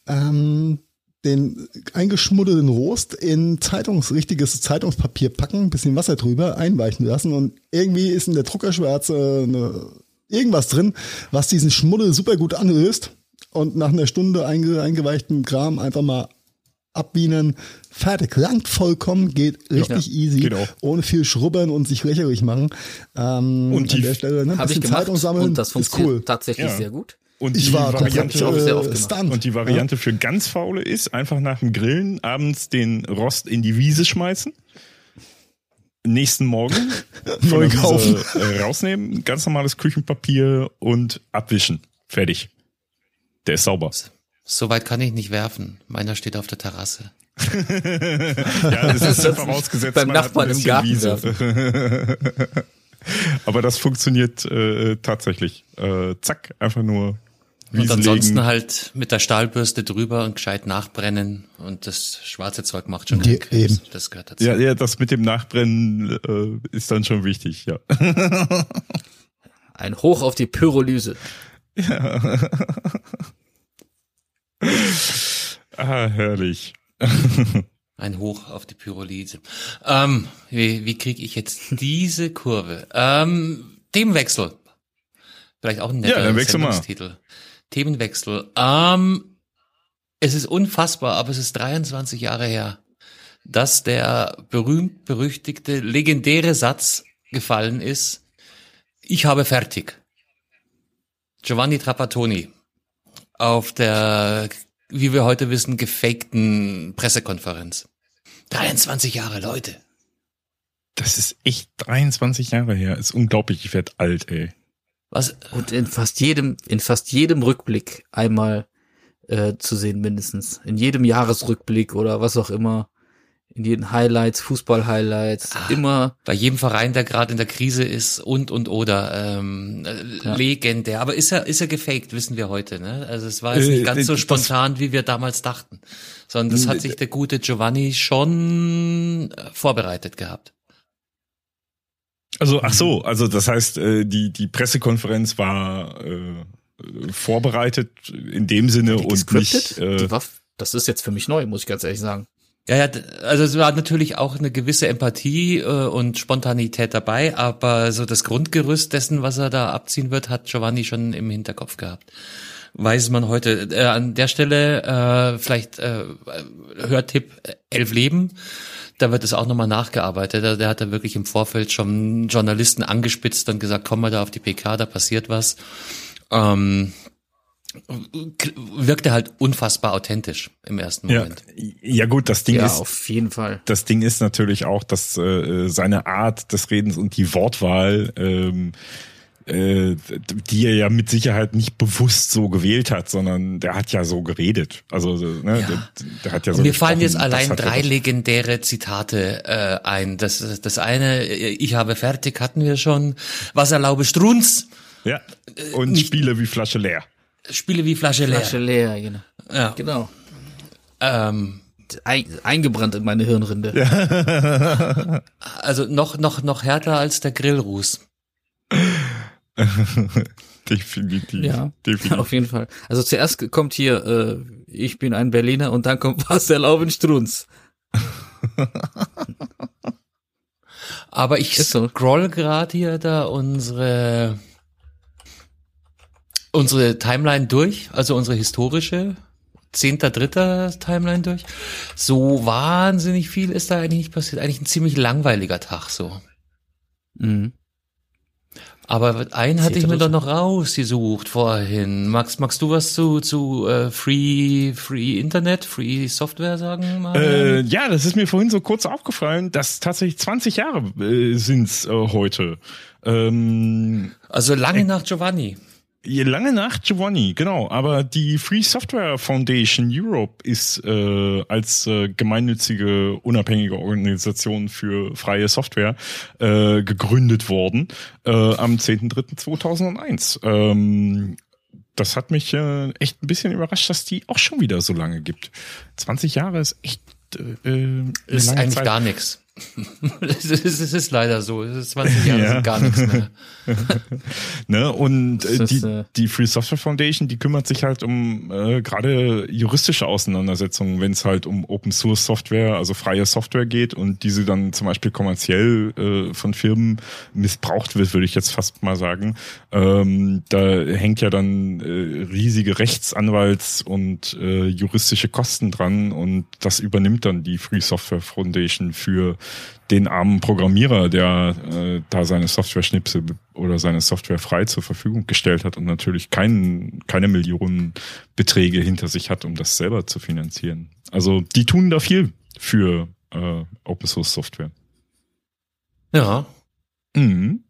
Speaker 4: Ähm, den eingeschmuddelten Rost in Zeitungs, richtiges Zeitungspapier packen, bisschen Wasser drüber, einweichen lassen und irgendwie ist in der Druckerschwärze eine, irgendwas drin, was diesen Schmuddel super gut anlöst und nach einer Stunde einge, eingeweichten Kram einfach mal abbienen, fertig, langt vollkommen, geht richtig easy,
Speaker 3: geht auch.
Speaker 4: ohne viel schrubbern und sich lächerlich machen. Ähm,
Speaker 3: Und die-
Speaker 4: an der Stelle, ne,
Speaker 6: Habe ich gemacht
Speaker 4: Zeitung sammeln,
Speaker 6: und das
Speaker 4: ist
Speaker 6: funktioniert
Speaker 4: cool.
Speaker 6: tatsächlich
Speaker 3: Ja.
Speaker 6: sehr gut.
Speaker 3: und
Speaker 4: Ich
Speaker 3: die
Speaker 4: war komplett
Speaker 3: Variante,
Speaker 6: auch sehr oft
Speaker 4: äh,
Speaker 3: und die Variante für ganz Faule ist, einfach nach dem Grillen abends den Rost in die Wiese schmeißen. Nächsten Morgen [laughs] von
Speaker 4: Neu
Speaker 3: der
Speaker 4: kaufen.
Speaker 3: Wiese, äh, rausnehmen, ganz normales Küchenpapier und abwischen. Fertig. Der ist sauber.
Speaker 2: So weit kann ich nicht werfen. Meiner steht auf der Terrasse. [laughs]
Speaker 3: Ja, das ist ja vorausgesetzt,
Speaker 6: beim
Speaker 3: man hat
Speaker 6: Nachbarn
Speaker 3: ein
Speaker 6: im
Speaker 3: bisschen
Speaker 6: Garten
Speaker 3: Wiese. [laughs] Aber das funktioniert äh, tatsächlich. Äh, zack, einfach nur
Speaker 2: Und
Speaker 3: Wiesen
Speaker 2: ansonsten
Speaker 3: legen.
Speaker 2: halt mit der Stahlbürste drüber und gescheit nachbrennen. Und das schwarze Zeug macht schon Krebs.
Speaker 4: eben.
Speaker 2: Das gehört dazu.
Speaker 3: Ja, ja, das mit dem Nachbrennen äh, ist dann schon wichtig, ja. [laughs]
Speaker 6: Ein Hoch auf die Pyrolyse.
Speaker 3: Ah, herrlich.
Speaker 2: Ein Hoch auf die Pyrolyse. Ähm, wie, wie kriege ich jetzt diese Kurve? Ähm, Themenwechsel. Vielleicht auch ein netter
Speaker 3: Ja.
Speaker 2: Sendungstitel. Themenwechsel. Ähm, es ist unfassbar, aber es ist 23 Jahre her, dass der berühmt-berüchtigte, legendäre Satz gefallen ist. Ich habe fertig. Giovanni Trapattoni auf der, wie wir heute wissen, gefakten Pressekonferenz. 23 Jahre, Leute.
Speaker 3: Das ist echt 23 Jahre her. Ist unglaublich, ich werd alt, ey.
Speaker 2: Was,
Speaker 6: Und in fast jedem, in fast jedem Rückblick einmal äh, zu sehen, mindestens. In jedem Jahresrückblick oder was auch immer. In jeden Highlights, Fußball-Highlights,
Speaker 2: Ah.
Speaker 6: immer.
Speaker 2: bei jedem Verein, der gerade in der Krise ist und und oder ähm, äh,
Speaker 6: Ja.
Speaker 2: legendär. Aber ist er ist er gefaked, wissen wir heute. Ne? Also es war jetzt
Speaker 3: Äh,
Speaker 2: nicht ganz so
Speaker 3: das-
Speaker 2: spontan, wie wir damals dachten, sondern das hat sich der gute Giovanni schon äh, vorbereitet gehabt.
Speaker 3: Also, ach so, also das heißt, äh, die, die Pressekonferenz war äh, vorbereitet in dem Sinne und nicht, äh,
Speaker 6: Die war, das ist jetzt für mich neu, muss ich ganz ehrlich sagen.
Speaker 2: Ja, ja, also es war natürlich auch eine gewisse Empathie äh, und Spontanität dabei, aber so das Grundgerüst dessen, was er da abziehen wird, hat Giovanni schon im Hinterkopf gehabt. Weiß man heute. Äh, an der Stelle äh, vielleicht äh, Hörtipp äh, Elf Leben. Da wird es auch nochmal nachgearbeitet. Der, der hat da wirklich im Vorfeld schon Journalisten angespitzt und gesagt, komm mal da auf die PK, da passiert was. Ähm, wirkte halt unfassbar authentisch im ersten
Speaker 3: ja,
Speaker 2: Moment.
Speaker 3: ja gut, das Ding
Speaker 6: Ja,
Speaker 3: ist,
Speaker 6: auf jeden Fall.
Speaker 3: das Ding ist natürlich auch, dass äh, seine Art des Redens und die Wortwahl, ähm, äh, die er ja mit Sicherheit nicht bewusst so gewählt hat, sondern der hat ja so geredet. Also ne,
Speaker 2: Ja.
Speaker 3: der, der hat ja so
Speaker 2: Und mir fallen jetzt allein drei legendäre Zitate äh, ein. Das, das eine, ich habe fertig, hatten wir schon. Was erlaube Strunz?
Speaker 3: Ja. Und
Speaker 2: nicht-
Speaker 3: Spiele wie Flasche leer.
Speaker 2: Spiele wie Flasche leer.
Speaker 6: Flasche leer, genau.
Speaker 2: Ja.
Speaker 6: Genau.
Speaker 2: Ähm,
Speaker 6: Ein, eingebrannt in meine Hirnrinde. [laughs]
Speaker 2: also noch, noch, noch härter als der Grillruß. [laughs]
Speaker 3: definitiv.
Speaker 6: Ja,
Speaker 3: definitiv.
Speaker 6: auf jeden Fall. Also zuerst kommt hier, äh, ich bin ein Berliner und dann kommt [laughs] was erlauben Strunz.
Speaker 2: Aber ich scroll gerade hier da unsere unsere Timeline durch, also unsere historische 10.3. Timeline durch. So wahnsinnig viel ist da eigentlich nicht passiert. Eigentlich ein ziemlich langweiliger Tag so.
Speaker 6: Mhm.
Speaker 2: Aber einen hatte ich mir
Speaker 6: Zehnter
Speaker 2: doch noch rausgesucht vorhin. Max, magst du was zu, zu äh, Free, Free Internet, Free Software sagen? Mal?
Speaker 3: Äh, ja, das ist mir vorhin so kurz aufgefallen, dass tatsächlich 20 Jahre äh, sind's äh, heute. Ähm,
Speaker 2: also lange nach Giovanni.
Speaker 3: Lange nach Giovanni, genau. Aber die Free Software Foundation Europe ist äh, als äh, gemeinnützige, unabhängige Organisation für freie Software äh, gegründet worden äh, am 10.3.2001. Ähm, das hat mich äh, echt ein bisschen überrascht, dass die auch schon wieder so lange gibt. 20 Jahre ist echt äh, eine
Speaker 2: Ist eigentlich
Speaker 3: Zeit.
Speaker 2: gar nichts. [laughs] Es ist, es ist leider so. Es ist 20 Jahre
Speaker 3: Ja.
Speaker 2: sind gar nichts mehr. [laughs]
Speaker 3: Ne? Und äh, die,
Speaker 6: äh,
Speaker 3: die Free Software Foundation, die kümmert sich halt um äh, gerade juristische Auseinandersetzungen, wenn es halt um Open Source Software, also freie Software geht und diese dann zum Beispiel kommerziell äh, von Firmen missbraucht wird, würde ich jetzt fast mal sagen. Ähm, da hängt ja dann äh, riesige Rechtsanwalts- und äh, juristische Kosten dran und das übernimmt dann die Free Software Foundation für den armen Programmierer, der äh, da seine Software-Schnipsel oder seine Software frei zur Verfügung gestellt hat und natürlich kein, keine Millionenbeträge hinter sich hat, um das selber zu finanzieren. Also die tun da viel für äh, Open Source Software.
Speaker 2: Ja.
Speaker 3: Mhm.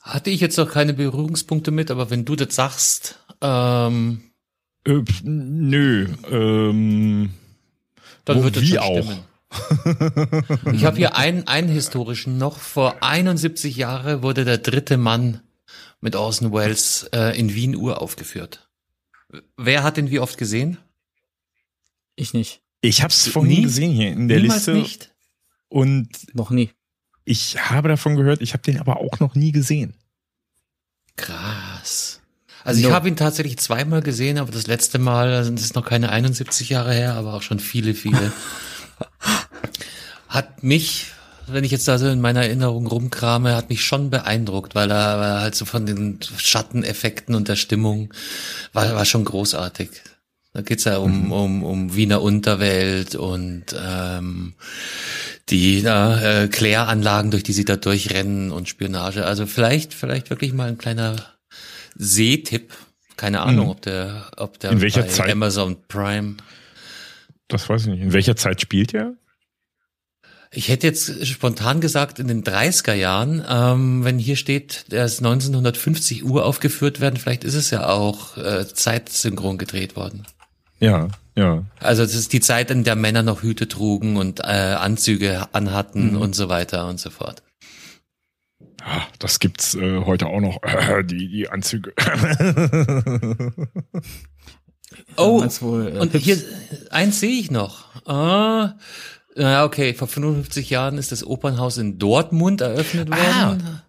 Speaker 2: Hatte ich jetzt noch keine Berührungspunkte mit, aber wenn du das sagst, ähm,
Speaker 3: Äh, nö. Ähm,
Speaker 2: dann wird
Speaker 3: wie
Speaker 2: schon
Speaker 3: auch.
Speaker 2: stimmen. [laughs] Ich habe hier einen, einen historischen noch. Vor 71 Jahren wurde der dritte Mann mit Orson Welles äh, in Wien uraufgeführt. Wer hat den wie oft gesehen?
Speaker 6: Ich nicht.
Speaker 3: ich habe es vorhin
Speaker 2: Nie?
Speaker 3: gesehen hier in der
Speaker 2: Niemals
Speaker 3: Liste
Speaker 2: nicht.
Speaker 3: und
Speaker 6: Noch nie.
Speaker 3: ich habe davon gehört, ich habe den aber auch noch nie gesehen.
Speaker 2: Krass. Also ich
Speaker 6: No.
Speaker 2: habe ihn tatsächlich zweimal gesehen, aber das letzte Mal, also das ist noch keine 71 Jahre her, aber auch schon viele, viele. [laughs] hat mich, wenn ich jetzt da so in meiner Erinnerung rumkrame, hat mich schon beeindruckt, weil er, weil er halt so von den Schatteneffekten und der Stimmung war, war schon großartig. Da geht's ja um, um, um Wiener Unterwelt und ähm, die äh, Kläranlagen, durch die sie da durchrennen und Spionage. Also vielleicht, vielleicht wirklich mal ein kleiner Sehtipp. Keine Ahnung, ob der, ob der
Speaker 3: In welcher
Speaker 2: bei
Speaker 3: Zeit?
Speaker 2: Amazon Prime.
Speaker 3: Das weiß ich nicht. In welcher Zeit spielt er?
Speaker 2: Ich hätte jetzt spontan gesagt in den 30er Jahren, ähm, wenn hier steht, der ist 1950 Uhr aufgeführt werden, vielleicht ist es ja auch äh, zeitsynchron gedreht worden.
Speaker 3: Ja, ja.
Speaker 2: Also das ist die Zeit, in der Männer noch Hüte trugen und äh, Anzüge anhatten und so weiter und so fort.
Speaker 3: Ah, Das gibt's äh, heute auch noch, [laughs] die, die Anzüge. [laughs]
Speaker 2: Oh,
Speaker 6: wohl, äh,
Speaker 2: und
Speaker 6: Pips?
Speaker 2: hier, eins sehe ich noch. Ah, ja, okay, vor 55 Jahren ist das Opernhaus in Dortmund eröffnet worden.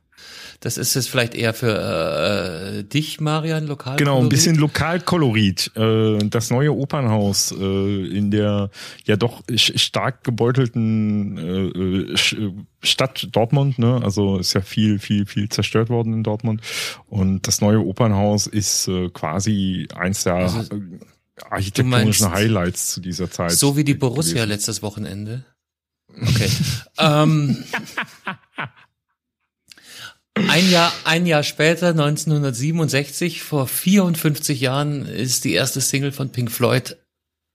Speaker 2: Das ist jetzt vielleicht eher für äh, dich, Marian, lokal.
Speaker 3: genau, ein bisschen Lokalkolorit. Äh, das neue Opernhaus äh, in der ja doch stark gebeutelten äh, Sch- Stadt Dortmund. Ne? Also ist ja viel, viel, viel zerstört worden in Dortmund. Und das neue Opernhaus ist äh, quasi eins der
Speaker 2: Also,
Speaker 3: äh, architektonischen
Speaker 2: meinst-
Speaker 3: Highlights zu dieser Zeit.
Speaker 2: So wie die Borussia
Speaker 3: gewesen.
Speaker 2: letztes Wochenende. Okay. [laughs] ähm, ein Jahr, ein Jahr später, 1967, vor 54 Jahren, ist die erste Single von Pink Floyd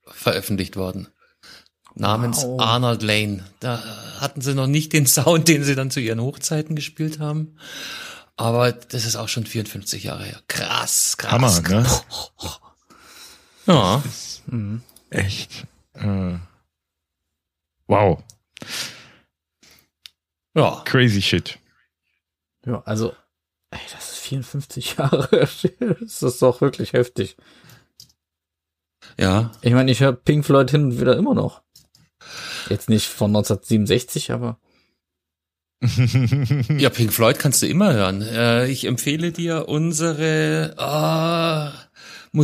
Speaker 2: veröffentlicht worden. Namens
Speaker 6: Wow.
Speaker 2: Arnold Lane. Da hatten sie noch nicht den Sound, den sie dann zu ihren Hochzeiten gespielt haben. Aber das ist auch schon 54 Jahre her. Krass, krass.
Speaker 3: Hammer, ne?
Speaker 2: Ja.
Speaker 3: Echt. Äh, wow.
Speaker 2: Ja.
Speaker 3: Crazy shit.
Speaker 6: Ja, also, ey, das ist 54 [laughs] Jahre. das ist doch wirklich heftig.
Speaker 2: Ja.
Speaker 6: Ich meine, ich höre Pink Floyd hin und wieder immer noch. Jetzt nicht von 1967, aber [laughs]
Speaker 2: Ja, Pink Floyd kannst du immer hören. Äh, ich empfehle dir unsere äh,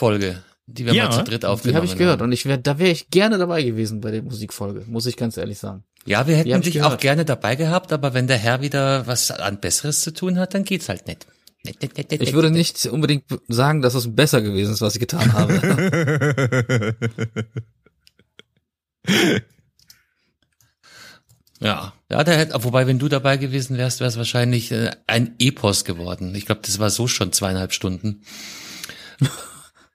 Speaker 2: Musikfolge. die wir
Speaker 3: Ja,
Speaker 2: mal zu dritt
Speaker 6: Die
Speaker 2: aufgenommen
Speaker 6: habe ich gehört
Speaker 2: haben.
Speaker 6: und ich wär, da wäre ich gerne dabei gewesen bei der Musikfolge, muss ich ganz ehrlich sagen.
Speaker 2: Ja, wir
Speaker 6: Die
Speaker 2: hätten dich auch gerne dabei gehabt, aber wenn der Herr wieder was an Besseres zu tun hat, dann geht's halt nicht.
Speaker 6: Ich würde
Speaker 2: nicht.
Speaker 6: nicht unbedingt sagen, dass es besser gewesen ist, was ich getan habe. [laughs]
Speaker 2: Ja, ja, der hätte, wobei, wenn du dabei gewesen wärst, wäre es wahrscheinlich äh, ein Epos geworden. Ich glaube, das war so schon zweieinhalb Stunden.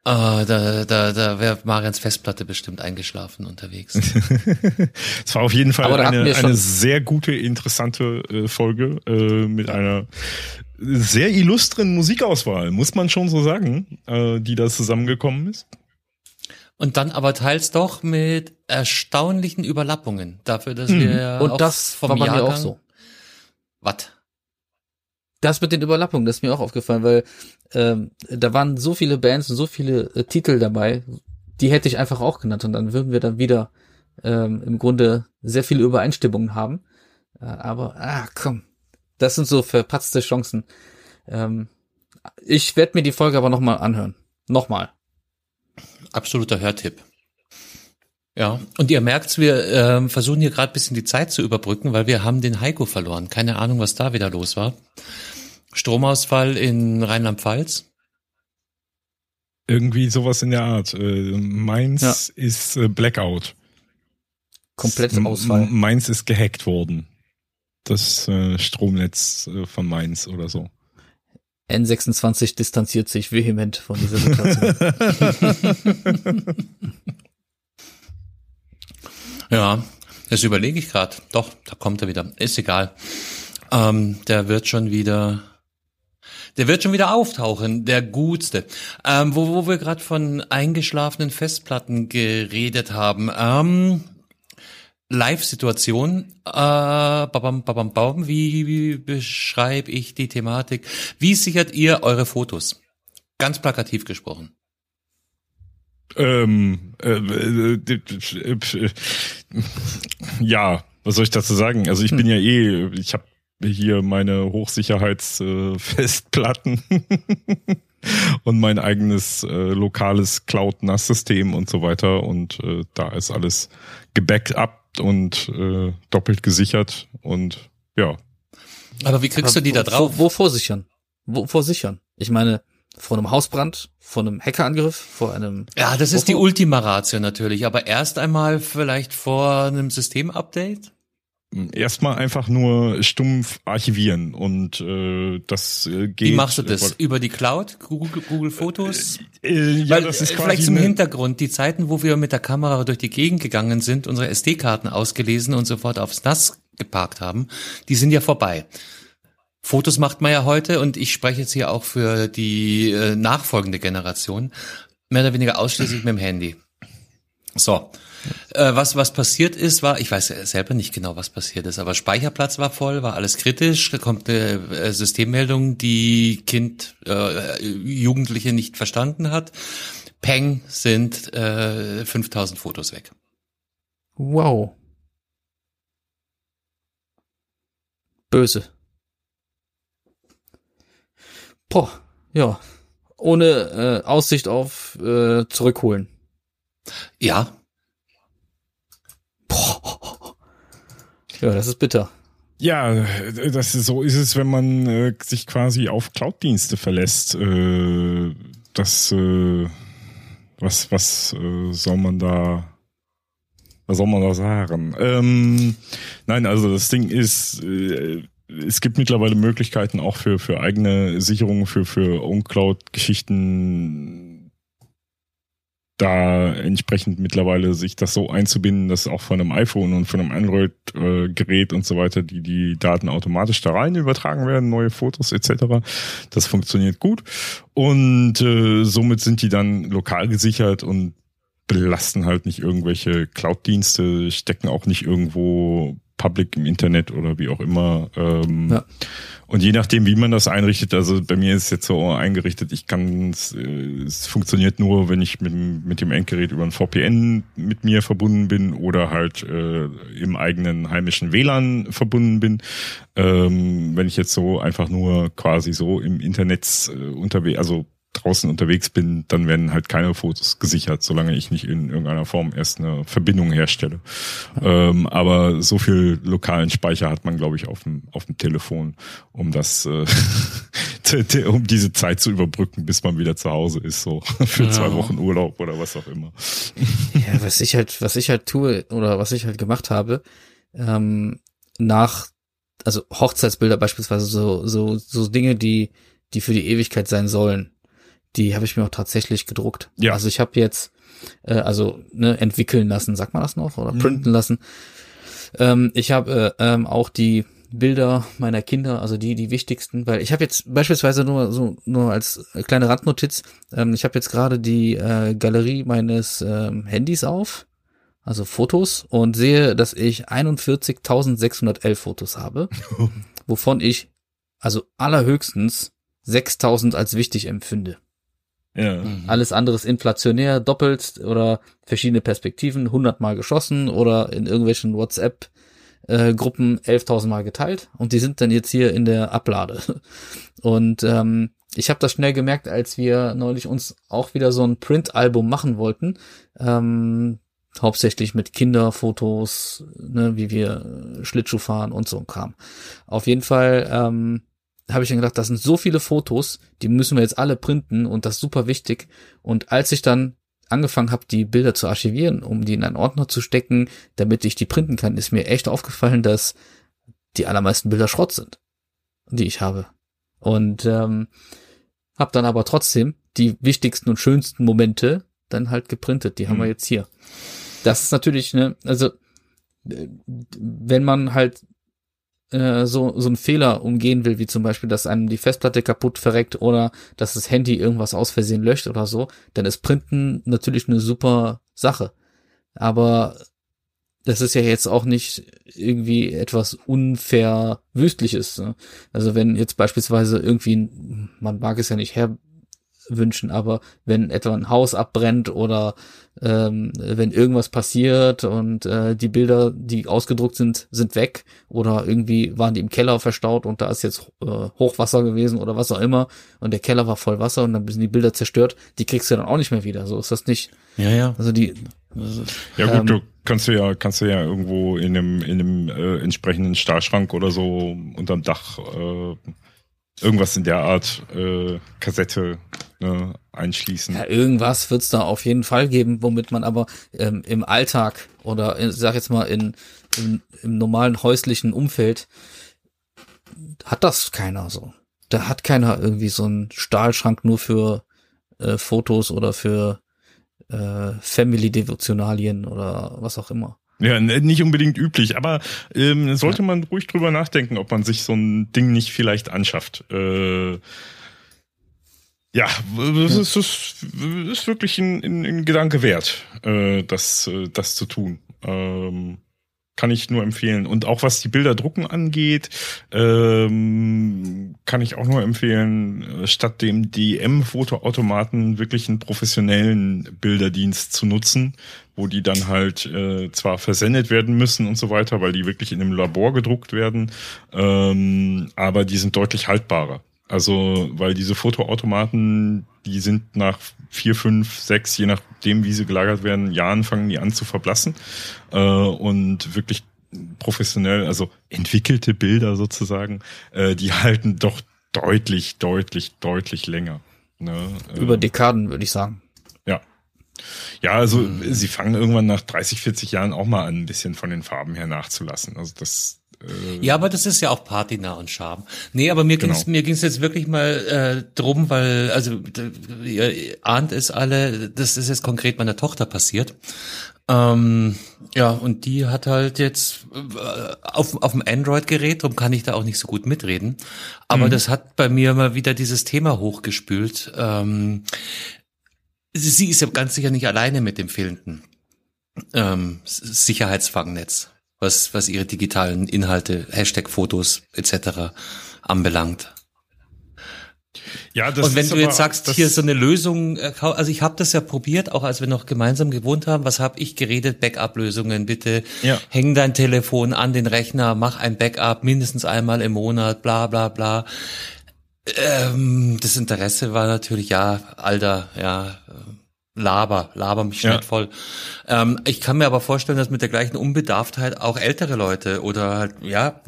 Speaker 2: Ah, da da, da wäre Marians Festplatte bestimmt eingeschlafen unterwegs. [laughs]
Speaker 3: Es war auf jeden Fall eine, eine sehr gute, interessante äh, Folge äh, mit einer sehr illustren Musikauswahl, muss man schon so sagen, äh, die da zusammengekommen ist.
Speaker 2: Und dann aber teils doch mit erstaunlichen Überlappungen dafür, dass wir ja
Speaker 6: Und
Speaker 2: auch
Speaker 6: das
Speaker 2: vom
Speaker 6: war
Speaker 2: Jahrgang,
Speaker 6: auch so.
Speaker 2: Was?
Speaker 6: Das mit den Überlappungen, das ist mir auch aufgefallen, weil ähm, da waren so viele Bands und so viele äh, Titel dabei, die hätte ich einfach auch genannt und dann würden wir dann wieder ähm, im Grunde sehr viele Übereinstimmungen haben. Äh, aber, ah, komm, das sind so verpatzte Chancen. Ähm, ich werde mir die Folge aber nochmal anhören. Nochmal.
Speaker 2: Absoluter Hörtipp. Ja, und ihr merkt's, wir ähm, versuchen hier gerade bisschen die Zeit zu überbrücken, weil wir haben den Heiko verloren. Keine Ahnung, was da wieder los war. Stromausfall in Rheinland-Pfalz.
Speaker 3: Irgendwie sowas in der Art. Äh, meins
Speaker 6: Ja.
Speaker 3: ist äh, Blackout.
Speaker 6: Komplett Ausfall.
Speaker 3: m- Meins ist gehackt worden. Das äh, Stromnetz äh, von Mainz oder so.
Speaker 6: N26 distanziert sich vehement von dieser Situation. [laughs] [laughs]
Speaker 2: Ja, das überlege ich gerade. Doch, da kommt er wieder. Ist egal. Ähm, der wird schon wieder. Der wird schon wieder auftauchen, der Gutste. Ähm, wo, wo wir gerade von eingeschlafenen Festplatten geredet haben. Ähm, Live-Situation. Äh. Wie, wie beschreibe ich die Thematik? Wie sichert ihr eure Fotos? Ganz plakativ gesprochen.
Speaker 3: Ähm, äh, äh, äh, äh, ja, was soll ich dazu sagen? Also ich bin ja eh, ich habe hier meine Hochsicherheits-Festplatten [laughs] und mein eigenes äh, lokales Cloud-NAS-System und so weiter und äh, da ist alles gebackupt und äh, doppelt gesichert und ja.
Speaker 2: Aber wie kriegst du die da
Speaker 6: Wo-
Speaker 2: drauf?
Speaker 6: Wo, wovor sichern? Wovor sichern? Ich meine, vor einem Hausbrand, vor einem Hackerangriff, vor einem.
Speaker 2: Ja, das ist die? Ultima Ratio natürlich, aber erst einmal vielleicht vor einem Systemupdate?
Speaker 3: Erstmal einfach nur stumpf archivieren und äh, das äh, geht.
Speaker 2: Wie machst du das? Über die Cloud? Google, Google Fotos?
Speaker 3: Äh, ja,
Speaker 2: Weil,
Speaker 3: das ist
Speaker 2: äh,
Speaker 3: quasi
Speaker 2: vielleicht zum Hintergrund, die Zeiten, wo wir mit der Kamera durch die Gegend gegangen sind, unsere SD-Karten ausgelesen und sofort aufs NAS geparkt haben, die sind ja vorbei. Fotos macht man ja heute und ich spreche jetzt hier auch für die äh, nachfolgende Generation, mehr oder weniger ausschließlich mit dem Handy. So. Äh, was, was passiert ist, war, ich weiß selber nicht genau, was passiert ist, aber Speicherplatz war voll, war alles kritisch, da kommt eine äh, Systemmeldung, die Kind, äh, Jugendliche nicht verstanden hat. Peng sind äh, 5000 Fotos weg.
Speaker 6: Wow. Böse. Boah, ja. Ohne äh, Aussicht auf äh, zurückholen.
Speaker 2: Ja,
Speaker 6: Boah. Ja, das ist bitter.
Speaker 3: Ja, das ist, so ist es, wenn man äh, sich quasi auf Cloud-Dienste verlässt. Äh, das, äh, was, was äh, soll man da, was soll man da sagen? Ähm, nein, also das Ding ist, äh, es gibt mittlerweile Möglichkeiten auch für, für eigene Sicherungen, für, für On-Cloud-Geschichten da entsprechend mittlerweile sich das so einzubinden, dass auch von einem iPhone und von einem Android-Gerät und so weiter die, die Daten automatisch da rein übertragen werden, neue Fotos etc. Das funktioniert gut und äh, somit sind die dann lokal gesichert und belasten halt nicht irgendwelche Cloud-Dienste, stecken auch nicht irgendwo public im Internet oder wie auch immer. Ähm,
Speaker 6: Ja.
Speaker 3: Und je nachdem, wie man das einrichtet, also bei mir ist es jetzt so eingerichtet, ich kann es, äh, es funktioniert nur, wenn ich mit, dem- mit dem Endgerät über ein VPN mit mir verbunden bin oder halt äh, im eigenen heimischen WLAN verbunden bin. Ähm, wenn ich jetzt so einfach nur quasi so im Internet äh, unterwegs, also draußen unterwegs bin, dann werden halt keine Fotos gesichert, solange ich nicht in irgendeiner Form erst eine Verbindung herstelle. Ähm, aber so viel lokalen Speicher hat man, glaube ich, auf dem, auf dem Telefon, um das, äh, [laughs] um diese Zeit zu überbrücken, bis man wieder zu Hause ist, so [laughs] für ja. zwei Wochen Urlaub oder was auch immer.
Speaker 6: Ja, was ich halt, was ich halt tue oder was ich halt gemacht habe, ähm, nach, also Hochzeitsbilder beispielsweise, so, so, so Dinge, die, die für die Ewigkeit sein sollen, die habe ich mir auch tatsächlich gedruckt. Ja. Also ich habe jetzt, äh, also ne, entwickeln lassen, sagt man das noch, oder mhm. printen lassen. Ähm, ich habe äh, ähm, auch die Bilder meiner Kinder, also die die wichtigsten, weil ich habe jetzt beispielsweise nur so nur als kleine Randnotiz, ähm, ich habe jetzt gerade die äh, Galerie meines ähm, Handys auf, also Fotos und sehe, dass ich 41.611 Fotos habe, [laughs] wovon ich also allerhöchstens 6.000 als wichtig empfinde. Ja. Mhm. Alles andere ist inflationär, doppelt oder verschiedene Perspektiven, hundertmal geschossen oder in irgendwelchen WhatsApp äh, Gruppen 11.000 Mal geteilt und die sind dann jetzt hier in der Ablade. [laughs] Und ähm, ich habe das schnell gemerkt, als wir neulich uns auch wieder so ein Print-Album machen wollten, ähm, hauptsächlich mit Kinderfotos, ne, wie wir Schlittschuh fahren und so ein Kram. Auf jeden Fall ähm, habe ich dann gedacht, das sind so viele Fotos, die müssen wir jetzt alle printen und das ist super wichtig. Und als ich dann angefangen habe, die Bilder zu archivieren, um die in einen Ordner zu stecken, damit ich die printen kann, ist mir echt aufgefallen, dass die allermeisten Bilder Schrott sind, die ich habe. Und ähm, habe dann aber trotzdem die wichtigsten und schönsten Momente dann halt geprintet. Die haben wir mhm. jetzt hier. Das ist natürlich, ne, also äh, wenn man halt äh, so, so einen Fehler umgehen will, wie zum Beispiel, dass einem die Festplatte kaputt verreckt oder dass das Handy irgendwas aus Versehen löscht oder so, dann ist Printen natürlich eine super Sache. Aber das ist ja jetzt auch nicht irgendwie etwas unfair wüstliches. Ne? Also wenn jetzt beispielsweise irgendwie, man mag es ja nicht her wünschen, aber wenn etwa ein Haus abbrennt oder ähm, wenn irgendwas passiert und äh, die Bilder, die ausgedruckt sind, sind weg oder irgendwie waren die im Keller verstaut und da ist jetzt äh, Hochwasser gewesen oder was auch immer und der Keller war voll Wasser und dann sind die Bilder zerstört, die kriegst du dann auch nicht mehr wieder. So ist das nicht.
Speaker 2: Ja, ja.
Speaker 6: Also die.
Speaker 3: Also, ja gut, ähm, du kannst du ja kannst du ja irgendwo in einem in einem äh, entsprechenden Stahlschrank oder so unterm Dach äh, irgendwas in der Art äh, Kassette ne, einschließen.
Speaker 6: Ja, irgendwas wird's da auf jeden Fall geben, womit man aber ähm, im Alltag oder ich sag jetzt mal in, in, im normalen häuslichen Umfeld hat das keiner so. Da hat keiner irgendwie so einen Stahlschrank nur für äh, Fotos oder für äh, Family-Devotionalien oder was auch immer.
Speaker 3: Ja, nicht unbedingt üblich, aber ähm, sollte ja. man ruhig drüber nachdenken, ob man sich so ein Ding nicht vielleicht anschafft. Äh, ja, das ist, das ist wirklich ein, ein, ein Gedanke wert, äh, das, äh, das zu tun. Ähm, kann ich nur empfehlen. Und auch was die Bilder drucken angeht, ähm, kann ich auch nur empfehlen, äh, statt dem DM-Fotoautomaten wirklich einen professionellen Bilderdienst zu nutzen, wo die dann halt äh, zwar versendet werden müssen und so weiter, weil die wirklich in einem Labor gedruckt werden, ähm, aber die sind deutlich haltbarer. Also, weil diese Fotoautomaten, die sind nach vier, fünf, sechs, je nachdem, wie sie gelagert werden, Jahren fangen die an zu verblassen. Äh, und wirklich professionell, also entwickelte Bilder sozusagen, äh, die halten doch deutlich, deutlich, deutlich länger. Ne?
Speaker 6: Über Dekaden, würde ich sagen.
Speaker 3: Ja. Ja, also mhm. sie fangen irgendwann nach 30, 40 Jahren auch mal an, ein bisschen von den Farben her nachzulassen. Also das,
Speaker 2: äh, ja, aber das ist ja auch Patina und Charme. Nee, aber mir genau. ging's mir ging's jetzt wirklich mal äh, drum, weil also ihr ahnt es alle, das ist jetzt konkret meiner Tochter passiert. Ähm, ja, und die hat halt jetzt äh, auf, auf dem Android-Gerät, darum kann ich da auch nicht so gut mitreden. Aber mhm. das hat bei mir mal wieder dieses Thema hochgespült. Ähm, sie ist ja ganz sicher nicht alleine mit dem fehlenden ähm, Sicherheitsfangnetz was, was ihre digitalen Inhalte, Hashtag Fotos etc. anbelangt. Ja, das und wenn du jetzt sagst, hier so eine Lösung, äh, also ich habe das ja probiert, auch als wir noch gemeinsam gewohnt haben. Was habe ich geredet? Backup-Lösungen, bitte. Ja. Häng dein Telefon an den Rechner, mach ein Backup mindestens einmal im Monat, bla bla bla. Ähm, das Interesse war natürlich, ja, Alter, ja, laber, laber mich
Speaker 3: Ja.
Speaker 2: nicht voll. Ähm, ich kann mir aber vorstellen, dass mit der gleichen Unbedarftheit auch ältere Leute oder halt, ja,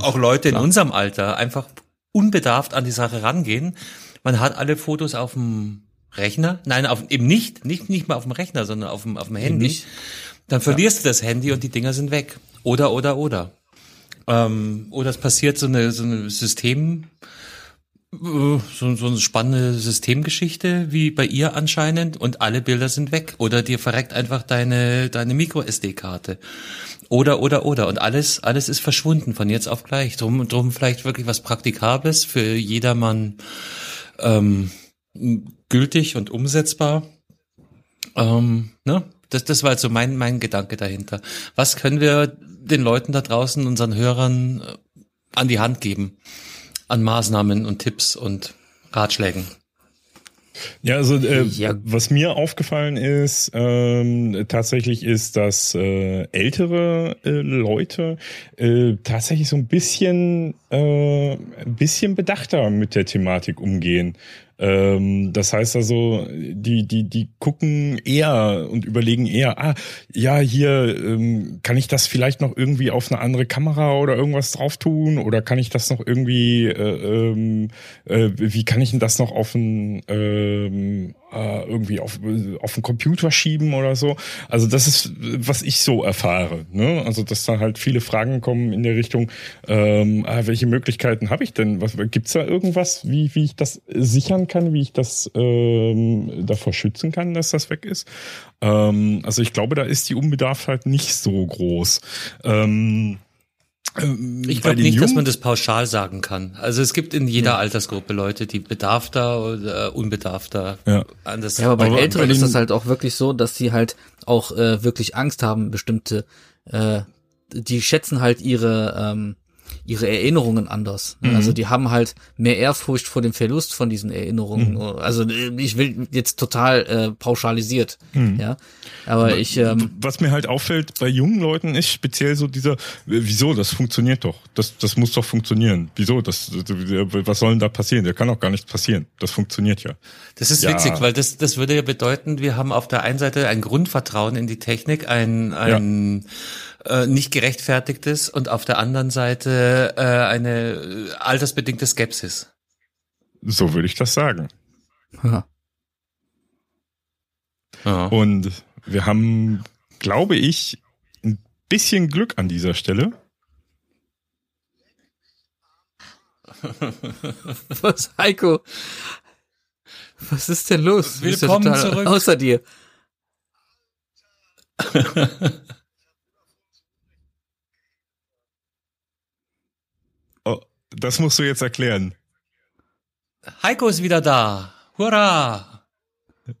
Speaker 2: auch Leute in unserem Alter einfach unbedarft an die Sache rangehen. Man hat alle Fotos auf dem Rechner, nein, auf, eben nicht, nicht, nicht mal auf dem Rechner, sondern auf dem, auf dem Handy.
Speaker 6: nicht.
Speaker 2: Dann verlierst du das Handy und die Dinger sind weg. Oder, oder, oder. Ähm, oder es passiert so eine, so eine System, so, so eine spannende Systemgeschichte wie bei ihr anscheinend und alle Bilder sind weg. Oder dir verreckt einfach deine, deine Micro-SD-Karte. Oder, oder, oder. Und alles, alles ist verschwunden von jetzt auf gleich. Drum, drum vielleicht wirklich was Praktikables für jedermann ähm, gültig und umsetzbar. Ähm, ne? Das, das war also mein, mein Gedanke dahinter. Was können wir den Leuten da draußen, unseren Hörern äh, an die Hand geben? An Maßnahmen und Tipps und Ratschlägen.
Speaker 3: Ja, also äh,
Speaker 6: Ja.
Speaker 3: was mir aufgefallen ist, ähm, tatsächlich ist, dass äh, ältere äh, Leute äh, tatsächlich so ein bisschen, äh, ein bisschen bedachter mit der Thematik umgehen. Ähm, das heißt also, die, die, die gucken eher und überlegen eher, ah, ja, hier ähm, kann ich das vielleicht noch irgendwie auf eine andere Kamera oder irgendwas drauf tun? Oder kann ich das noch irgendwie, äh, ähm, äh, wie kann ich denn das noch auf ein ähm, äh, irgendwie auf, auf den Computer schieben oder so. Also das ist, was ich so erfahre. Ne? Also dass da halt viele Fragen kommen in der Richtung, ähm, ah, welche Möglichkeiten habe ich denn? Was gibt's da irgendwas, wie, wie ich das sichern kann, wie ich das ähm, davor schützen kann, dass das weg ist? Ähm, also ich glaube, da ist die Unbedarftheit nicht so groß. Ähm, ähm,
Speaker 2: Ich glaube nicht, dass
Speaker 3: Jungen-
Speaker 2: man das pauschal sagen kann. Also es gibt in jeder Altersgruppe Leute, die bedarfter oder unbedarfter
Speaker 3: Ja.
Speaker 2: an das
Speaker 6: Ja, aber bei
Speaker 3: Aber
Speaker 6: Älteren
Speaker 3: bei
Speaker 6: ist das halt auch wirklich so, dass sie halt auch äh, wirklich Angst haben, bestimmte, äh, die schätzen halt ihre, ähm, ihre Erinnerungen anders.
Speaker 3: Mhm.
Speaker 6: Also die haben halt mehr Ehrfurcht vor dem Verlust von diesen Erinnerungen.
Speaker 3: Mhm.
Speaker 6: Also äh, ich will jetzt total äh, pauschalisiert,
Speaker 3: Mhm.
Speaker 6: ja. Aber ich, ähm,
Speaker 3: was mir halt auffällt bei jungen Leuten ist speziell so dieser, äh, wieso, das funktioniert doch. Das, das muss doch funktionieren. Wieso, das, was soll denn da passieren? Da kann doch gar nichts passieren. Das funktioniert ja.
Speaker 2: Das ist
Speaker 3: Ja.
Speaker 2: witzig, weil das, das würde ja bedeuten, wir haben auf der einen Seite ein Grundvertrauen in die Technik, ein, ein äh, nicht gerechtfertigtes und auf der anderen Seite äh, eine äh, altersbedingte Skepsis.
Speaker 3: So würde ich das sagen.
Speaker 6: ja.
Speaker 2: Ja.
Speaker 3: Und wir haben, glaube ich, ein bisschen Glück an dieser Stelle. [laughs]
Speaker 6: was, Heiko? Was ist denn los? Ja
Speaker 2: Willkommen
Speaker 6: total
Speaker 2: zurück.
Speaker 6: Außer dir. [laughs]
Speaker 3: Oh, das musst du jetzt erklären.
Speaker 2: Heiko ist wieder da. Hurra!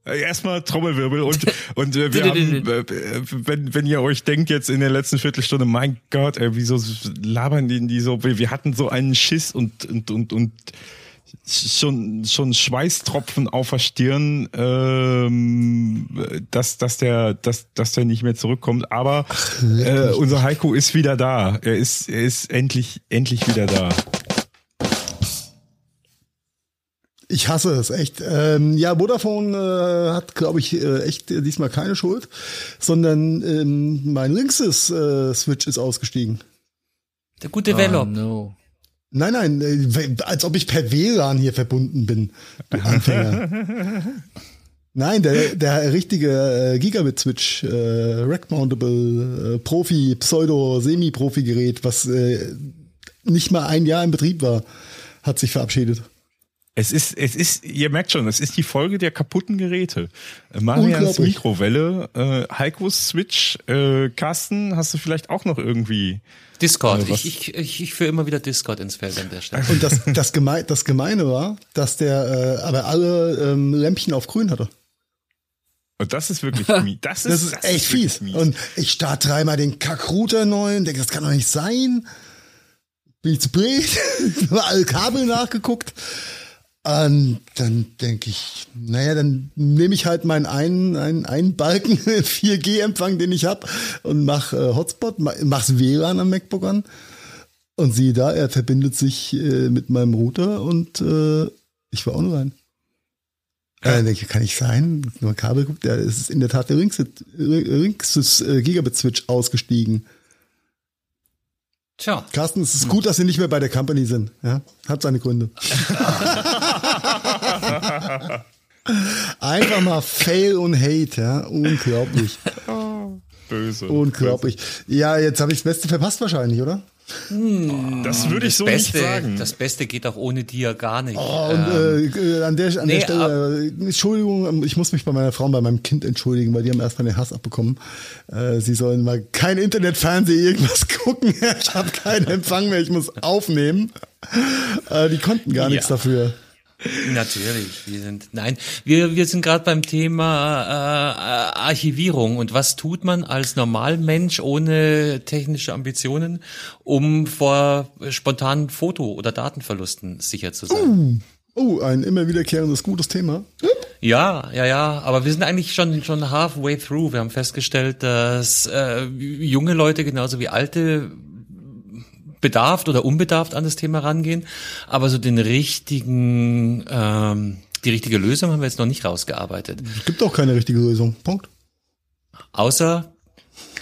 Speaker 3: Erstmal Trommelwirbel und, [laughs] und äh, wir haben, äh, wenn, wenn ihr euch denkt jetzt in der letzten Viertelstunde, mein Gott, ey, wieso labern die, die so, wir wir hatten so einen Schiss und, und, und, und schon, schon Schweißtropfen auf der Stirn, ähm, dass, dass der, dass, dass der nicht mehr zurückkommt. Aber äh, unser Heiko ist wieder da. Er ist, er ist endlich, endlich wieder da.
Speaker 4: Ich hasse es, echt. Ähm, ja, Vodafone äh, hat, glaube ich, äh, echt äh, diesmal keine Schuld, sondern ähm, mein linkstes äh, Switch ist ausgestiegen.
Speaker 2: Der gute
Speaker 6: Oh,
Speaker 2: Velop.
Speaker 6: no.
Speaker 4: Nein, nein, äh, als ob ich per WLAN hier verbunden bin. Du Anfänger. [laughs] Nein, der, der richtige äh, Gigabit-Switch, äh, Rack-Mountable, äh, Profi, Pseudo-Semi-Profi-Gerät, was äh, nicht mal ein Jahr in Betrieb war, hat sich verabschiedet.
Speaker 3: Es ist, es ist, ihr merkt schon, es ist die Folge der kaputten Geräte. Äh, Marians. Mikrowelle, äh, Heikos Switch, äh, Carsten, hast du vielleicht auch noch irgendwie?
Speaker 2: Discord.
Speaker 3: Äh, was-
Speaker 2: ich, ich, ich, ich führe immer wieder Discord ins Feld an der Stelle.
Speaker 4: Und das, das, Geme das Gemeine war, dass der äh, aber alle ähm, Lämpchen auf grün hatte.
Speaker 3: Und das ist wirklich mies. Das ist,
Speaker 4: Das ist echt
Speaker 3: wirklich
Speaker 4: fies. Und ich starte dreimal den Kackrouter neu und denke, das kann doch nicht sein. Bin ich zu blöd? [laughs] Habe alle Kabel nachgeguckt. Und dann denke ich, naja, dann nehme ich halt meinen einen, einen, einen Balken [laughs] 4G-Empfang, den ich habe, und mach äh, Hotspot, ma- mach's WLAN am MacBook an. Und siehe da, er verbindet sich äh, mit meinem Router und äh, ich war online. Ja. Äh, denke, kann ich sein? Nur Kabel guckt, der ist in der Tat der Rinxus äh, ausgestiegen.
Speaker 2: Tja.
Speaker 4: Carsten, es ist gut, dass Sie nicht mehr bei der Company sind. Ja? Hat seine Gründe. [laughs] Einfach mal Fail und Hate, ja. Unglaublich.
Speaker 3: Böse.
Speaker 4: Unglaublich. Ja, jetzt habe ich das Beste verpasst wahrscheinlich, oder?
Speaker 3: Das würde ich so
Speaker 2: Beste,
Speaker 3: nicht sagen.
Speaker 2: Das Beste geht auch ohne dir gar nicht.
Speaker 4: Oh, und
Speaker 2: Ähm,
Speaker 4: äh, an der, an
Speaker 2: nee,
Speaker 4: der Stelle, äh, Entschuldigung, ich muss mich bei meiner Frau und bei meinem Kind entschuldigen, weil die haben erstmal den Hass abbekommen. Äh, sie sollen mal kein Internetfernsehen irgendwas [laughs] gucken. ich habe keinen Empfang mehr, ich muss aufnehmen. Äh, die konnten gar nichts
Speaker 2: Ja.
Speaker 4: dafür.
Speaker 2: Natürlich, wir sind nein, wir wir sind gerade beim Thema äh, Archivierung und was tut man als Normalmensch ohne technische Ambitionen, um vor spontanen Foto- oder Datenverlusten sicher zu sein?
Speaker 4: Oh, ein immer wiederkehrendes gutes Thema.
Speaker 2: Ja, ja, ja, aber wir sind eigentlich schon schon halfway through. Wir haben festgestellt, dass äh, junge Leute genauso wie alte bedarft oder unbedarft an das Thema rangehen, aber so den richtigen, ähm, die richtige Lösung haben wir jetzt noch nicht rausgearbeitet.
Speaker 4: Es gibt auch keine richtige Lösung. Punkt.
Speaker 2: Außer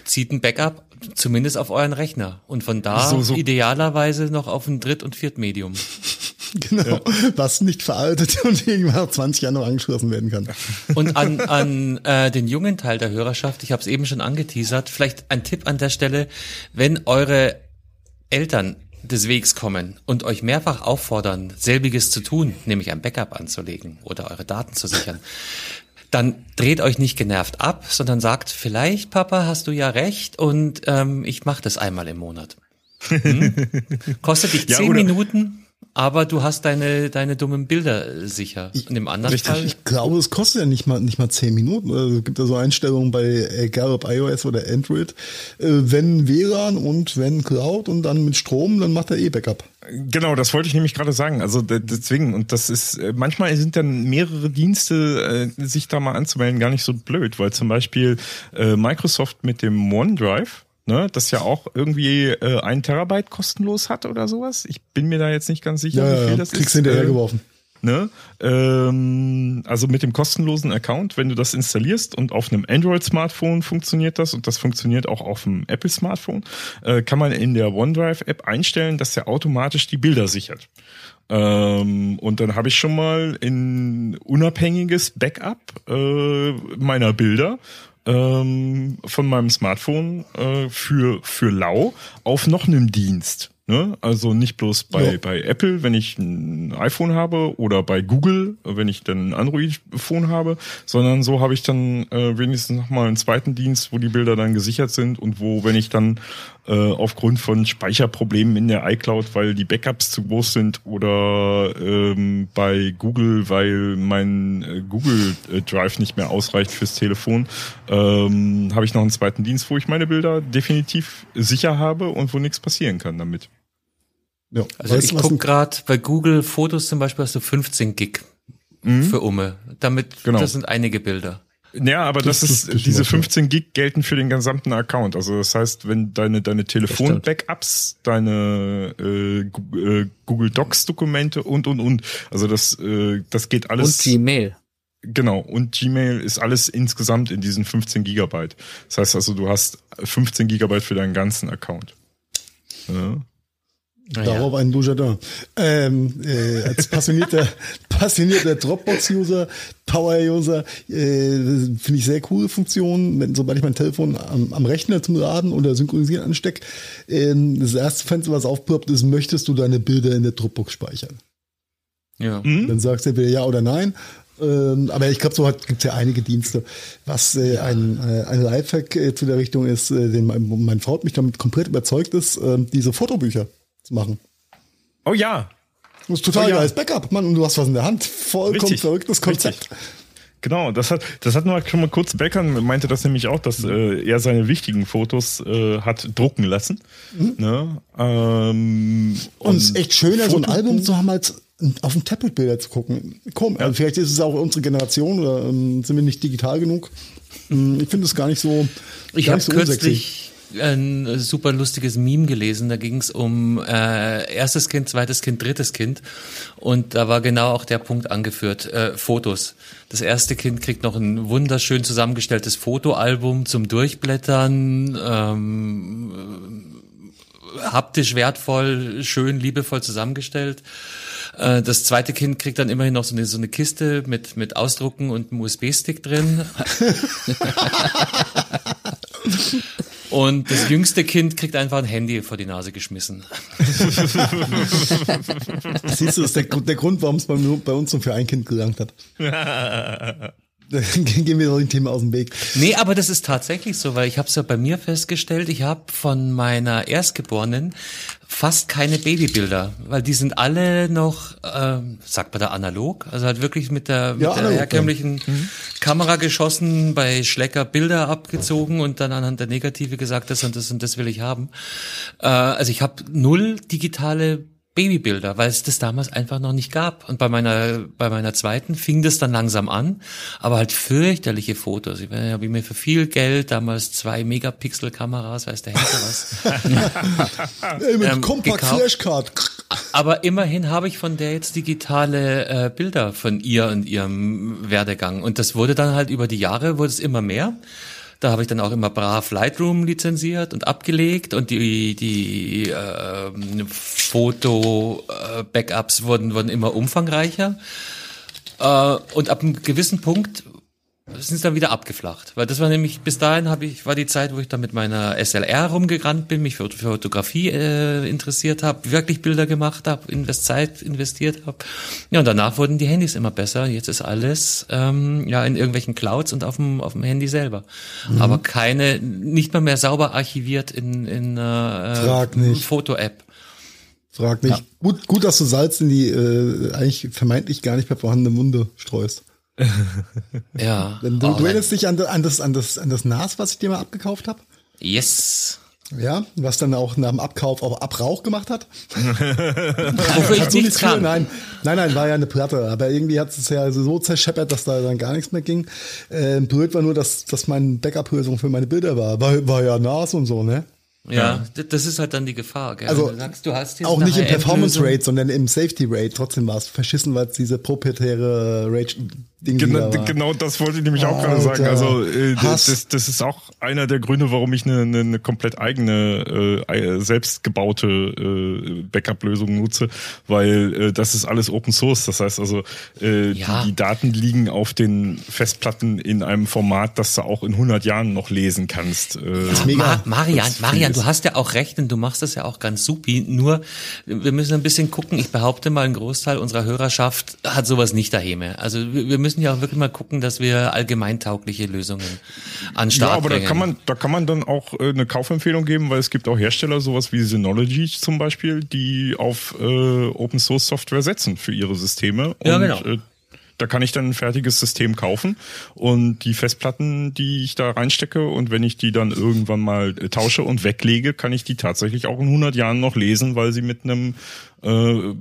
Speaker 2: zieht ein Backup zumindest auf euren Rechner und von da
Speaker 3: So, so.
Speaker 2: idealerweise noch auf ein Dritt- und Viertmedium. [laughs]
Speaker 4: Genau. Was nicht veraltet [laughs] und irgendwann nach 20 Jahren noch angeschlossen werden kann.
Speaker 2: Und an, [laughs] an äh, den jungen Teil der Hörerschaft, ich habe es eben schon angeteasert, vielleicht ein Tipp an der Stelle, wenn eure Eltern des Wegs kommen und euch mehrfach auffordern, selbiges zu tun, nämlich ein Backup anzulegen oder eure Daten zu sichern, [laughs] dann dreht euch nicht genervt ab, sondern sagt, vielleicht, Papa, hast du ja recht und ähm, ich mache das einmal im Monat. Hm? Kostet dich
Speaker 3: Ja,
Speaker 2: zehn
Speaker 3: oder-
Speaker 2: Minuten, aber du hast deine, deine dummen Bilder sicher. Und im anderen
Speaker 3: Richtig.
Speaker 2: Fall
Speaker 4: Ich glaube, es kostet ja nicht mal nicht mal zehn Minuten. Also es gibt da so Einstellungen bei egal ob iOS oder Android. Äh, wenn WLAN und wenn Cloud und dann mit Strom, dann macht er eh Backup.
Speaker 3: Genau, das wollte ich nämlich gerade sagen. Also de- deswegen, und das ist, äh, manchmal sind dann mehrere Dienste, äh, sich da mal anzumelden, gar nicht so blöd, weil zum Beispiel äh, Microsoft mit dem OneDrive, ne, das ja auch irgendwie äh, ein Terabyte kostenlos hat oder sowas. Ich bin mir da jetzt nicht ganz sicher,
Speaker 4: Ja,
Speaker 3: wie viel
Speaker 4: ja,
Speaker 3: das
Speaker 4: kriegst
Speaker 3: ist.
Speaker 4: hinterher
Speaker 3: Äh,
Speaker 4: geworfen.
Speaker 3: Ne? Ähm, also mit dem kostenlosen Account, wenn du das installierst und auf einem Android-Smartphone funktioniert das und das funktioniert auch auf dem Apple-Smartphone, äh, kann man in der OneDrive-App einstellen, dass der automatisch die Bilder sichert. Ähm, und dann habe ich schon mal ein unabhängiges Backup äh, meiner Bilder ähm, von meinem Smartphone äh, für, für lau auf noch einem Dienst. Ne? Also nicht bloß bei,
Speaker 4: Ja.
Speaker 3: bei Apple, wenn ich ein iPhone habe oder bei Google, wenn ich dann ein Android-Phone habe, sondern so habe ich dann äh, wenigstens noch mal einen zweiten Dienst, wo die Bilder dann gesichert sind und wo, wenn ich dann äh, aufgrund von Speicherproblemen in der iCloud, weil die Backups zu groß sind oder ähm, bei Google, weil mein äh, Google äh, Drive nicht mehr ausreicht fürs Telefon, ähm, habe ich noch einen zweiten Dienst, wo ich meine Bilder definitiv sicher habe und wo nichts passieren kann damit.
Speaker 4: Ja.
Speaker 2: Also
Speaker 4: Weißt
Speaker 2: ich
Speaker 4: du, was
Speaker 2: guck
Speaker 4: ein-
Speaker 2: gerade bei Google Fotos zum Beispiel hast du 15 Gig für Umme. Damit
Speaker 3: Genau.
Speaker 2: das sind einige Bilder.
Speaker 3: Ja, aber das,
Speaker 4: Das-
Speaker 3: ist,
Speaker 4: das- das
Speaker 3: diese
Speaker 4: stimmt, ja.
Speaker 3: 15 Gig gelten für den gesamten Account. Also das heißt, wenn deine, deine Telefon-Backups, deine äh, äh, Google Docs-Dokumente und, und, und. Also das, äh, das geht
Speaker 6: Und
Speaker 3: alles.
Speaker 6: Gmail.
Speaker 3: Genau. Und Gmail ist alles insgesamt in diesen 15 Gigabyte. Das heißt also, du hast 15 Gigabyte für deinen ganzen Account. Ja.
Speaker 4: Darauf ein Dujardin. Ähm, äh, als passionierter, [laughs] passionierter Dropbox-User, Power-User, äh, finde ich sehr coole Funktion. Wenn, sobald ich mein Telefon am, am Rechner zum Laden oder Synchronisieren anstecke, ähm, das erste Fenster, was aufploppt, ist, möchtest du deine Bilder in der Dropbox speichern?
Speaker 2: Ja.
Speaker 4: Dann sagst du entweder ja oder nein. Ähm, aber ich glaube, so gibt es ja einige Dienste. Was äh, ein, äh, ein Lifehack äh, zu der Richtung ist, äh, den mein, mein Frau hat mich damit komplett überzeugt ist, äh, diese Fotobücher zu machen.
Speaker 3: Oh ja.
Speaker 4: Das ist total
Speaker 3: Oh ja.
Speaker 4: geiles Backup, Mann, und du hast was in der Hand. Vollkommen
Speaker 3: Richtig.
Speaker 4: verrücktes Konzept.
Speaker 3: Richtig. Genau, das hat, das hat nur schon mal kurz Beckern meinte das nämlich auch, dass äh, er seine wichtigen Fotos äh, hat drucken lassen. Ne? Ähm,
Speaker 4: Mhm. Und es ist echt schöner, so ein Album zu haben, als auf dem Tablet Bilder zu gucken. Komm, also vielleicht ist es auch unsere Generation oder ähm, sind wir nicht digital genug. Hm, Ich finde es gar nicht so.
Speaker 2: Ich habe
Speaker 4: so
Speaker 2: kürzlich, ein super lustiges Meme gelesen. Da ging es um äh, erstes Kind, zweites Kind, drittes Kind. Und da war genau auch der Punkt angeführt, äh, Fotos. Das erste Kind kriegt noch ein wunderschön zusammengestelltes Fotoalbum zum Durchblättern. Ähm, haptisch wertvoll, schön, liebevoll zusammengestellt. Äh, Das zweite Kind kriegt dann immerhin noch so eine, so eine Kiste mit, mit Ausdrucken und einem USB-Stick drin. [laughs] [laughs] Und das jüngste Kind kriegt einfach ein Handy vor die Nase geschmissen.
Speaker 4: Siehst du, das ist der, Grund- der Grund, warum es bei, bei uns nur für ein Kind gelangt hat. [laughs] [laughs] Gehen wir doch dem Thema aus dem Weg.
Speaker 2: Nee, aber das ist tatsächlich so, weil ich habe es ja bei mir festgestellt, ich habe von meiner Erstgeborenen fast keine Babybilder, weil die sind alle noch, ähm, sagt man da analog, also halt wirklich mit der, mit
Speaker 4: Ja,
Speaker 2: der herkömmlichen Kamera geschossen, bei Schlecker Bilder abgezogen und dann anhand der Negative gesagt, das und das und das will ich haben. Äh, also ich habe null digitale Babybilder, weil es das damals einfach noch nicht gab. Und bei meiner, bei meiner zweiten fing das dann langsam an, aber halt fürchterliche Fotos. Ich habe mir für viel Geld damals zwei Megapixel-Kameras, weiß der Henker was. [laughs]
Speaker 4: Ey, mit
Speaker 2: Ähm,
Speaker 4: Compact
Speaker 2: gekauft.
Speaker 4: Flashcard.
Speaker 2: Aber immerhin habe ich von der jetzt digitale äh, Bilder von ihr und ihrem Werdegang. Und das wurde dann halt über die Jahre, wurde es immer mehr. Da habe ich dann auch immer brav Lightroom lizenziert und abgelegt und die, die äh, Foto-Backups wurden, wurden immer umfangreicher. Äh, und ab einem gewissen Punkt sind es dann wieder abgeflacht. Weil das war nämlich, bis dahin habe ich, war die Zeit, wo ich dann mit meiner SLR rumgerannt bin, mich für, für Fotografie äh, interessiert habe, wirklich Bilder gemacht habe, invest Zeit investiert habe. Ja, und danach wurden die Handys immer besser. Jetzt ist alles ähm, ja in irgendwelchen Clouds und auf dem, auf dem Handy selber. Aber keine, nicht mal mehr sauber archiviert in, in äh,
Speaker 4: nicht.
Speaker 2: Foto-App.
Speaker 4: Frag nicht. Gut, gut, dass du Salz in die äh, eigentlich vermeintlich gar nicht mehr vorhandene Wunde streust.
Speaker 2: Ja. [laughs]
Speaker 4: Denn du,
Speaker 2: Oh,
Speaker 4: du erinnerst dich an, das- an, das, an, das, an das NAS, was ich dir mal abgekauft habe?
Speaker 2: yes.
Speaker 4: Ja, was dann auch nach dem Abkauf auch Abrauch gemacht hat?
Speaker 2: Wofür ich nichts kann.
Speaker 4: Nein, nein, nein, war ja eine Platte. Aber irgendwie hat es ja so zerscheppert, dass da dann gar nichts mehr ging. Ähm, blöd war nur, dass, dass meine Backup-Lösung für meine Bilder war. War, war ja NAS und so, ne?
Speaker 2: Ja, d- das ist halt dann die Gefahr. Gell?
Speaker 4: Also
Speaker 2: du sagst, du hast jetzt
Speaker 4: auch nicht im. Performance Rate, sondern im Safety Rate. Trotzdem war es verschissen, weil es diese proprietäre Rate-Ding
Speaker 3: Genau,
Speaker 4: war.
Speaker 3: genau das wollte ich nämlich auch gerade sagen.
Speaker 4: Alter,
Speaker 3: Also äh, das, das ist auch einer der Gründe, warum ich eine, eine, eine komplett eigene, äh, selbstgebaute äh, Backup-Lösung nutze, weil äh, das ist alles Open Source. Das heißt also, äh,
Speaker 2: Ja.
Speaker 3: die, die Daten liegen auf den Festplatten in einem Format, das du auch in 100 Jahren noch lesen kannst. Äh,
Speaker 4: mega.
Speaker 2: Ma Marian, Marian, du hast ja auch recht und du machst das ja auch ganz supi. Nur, wir müssen ein bisschen gucken. Ich behaupte mal, ein Großteil unserer Hörerschaft hat sowas nicht daheim. Also wir wir müssen ja auch wirklich mal gucken, dass wir allgemeintaugliche Lösungen an Start
Speaker 3: Ja, aber da
Speaker 2: bringen.
Speaker 3: kann man, da kann man dann auch äh, eine Kaufempfehlung geben, weil es gibt auch Hersteller, sowas wie Synology zum Beispiel, die auf äh, Open Source Software setzen für ihre Systeme.
Speaker 2: Ja,
Speaker 3: und,
Speaker 2: genau.
Speaker 3: Da kann ich dann ein fertiges System kaufen und die Festplatten, die ich da reinstecke und wenn ich die dann irgendwann mal äh, tausche und weglege, kann ich die tatsächlich auch in 100 Jahren noch lesen, weil sie mit einem äh,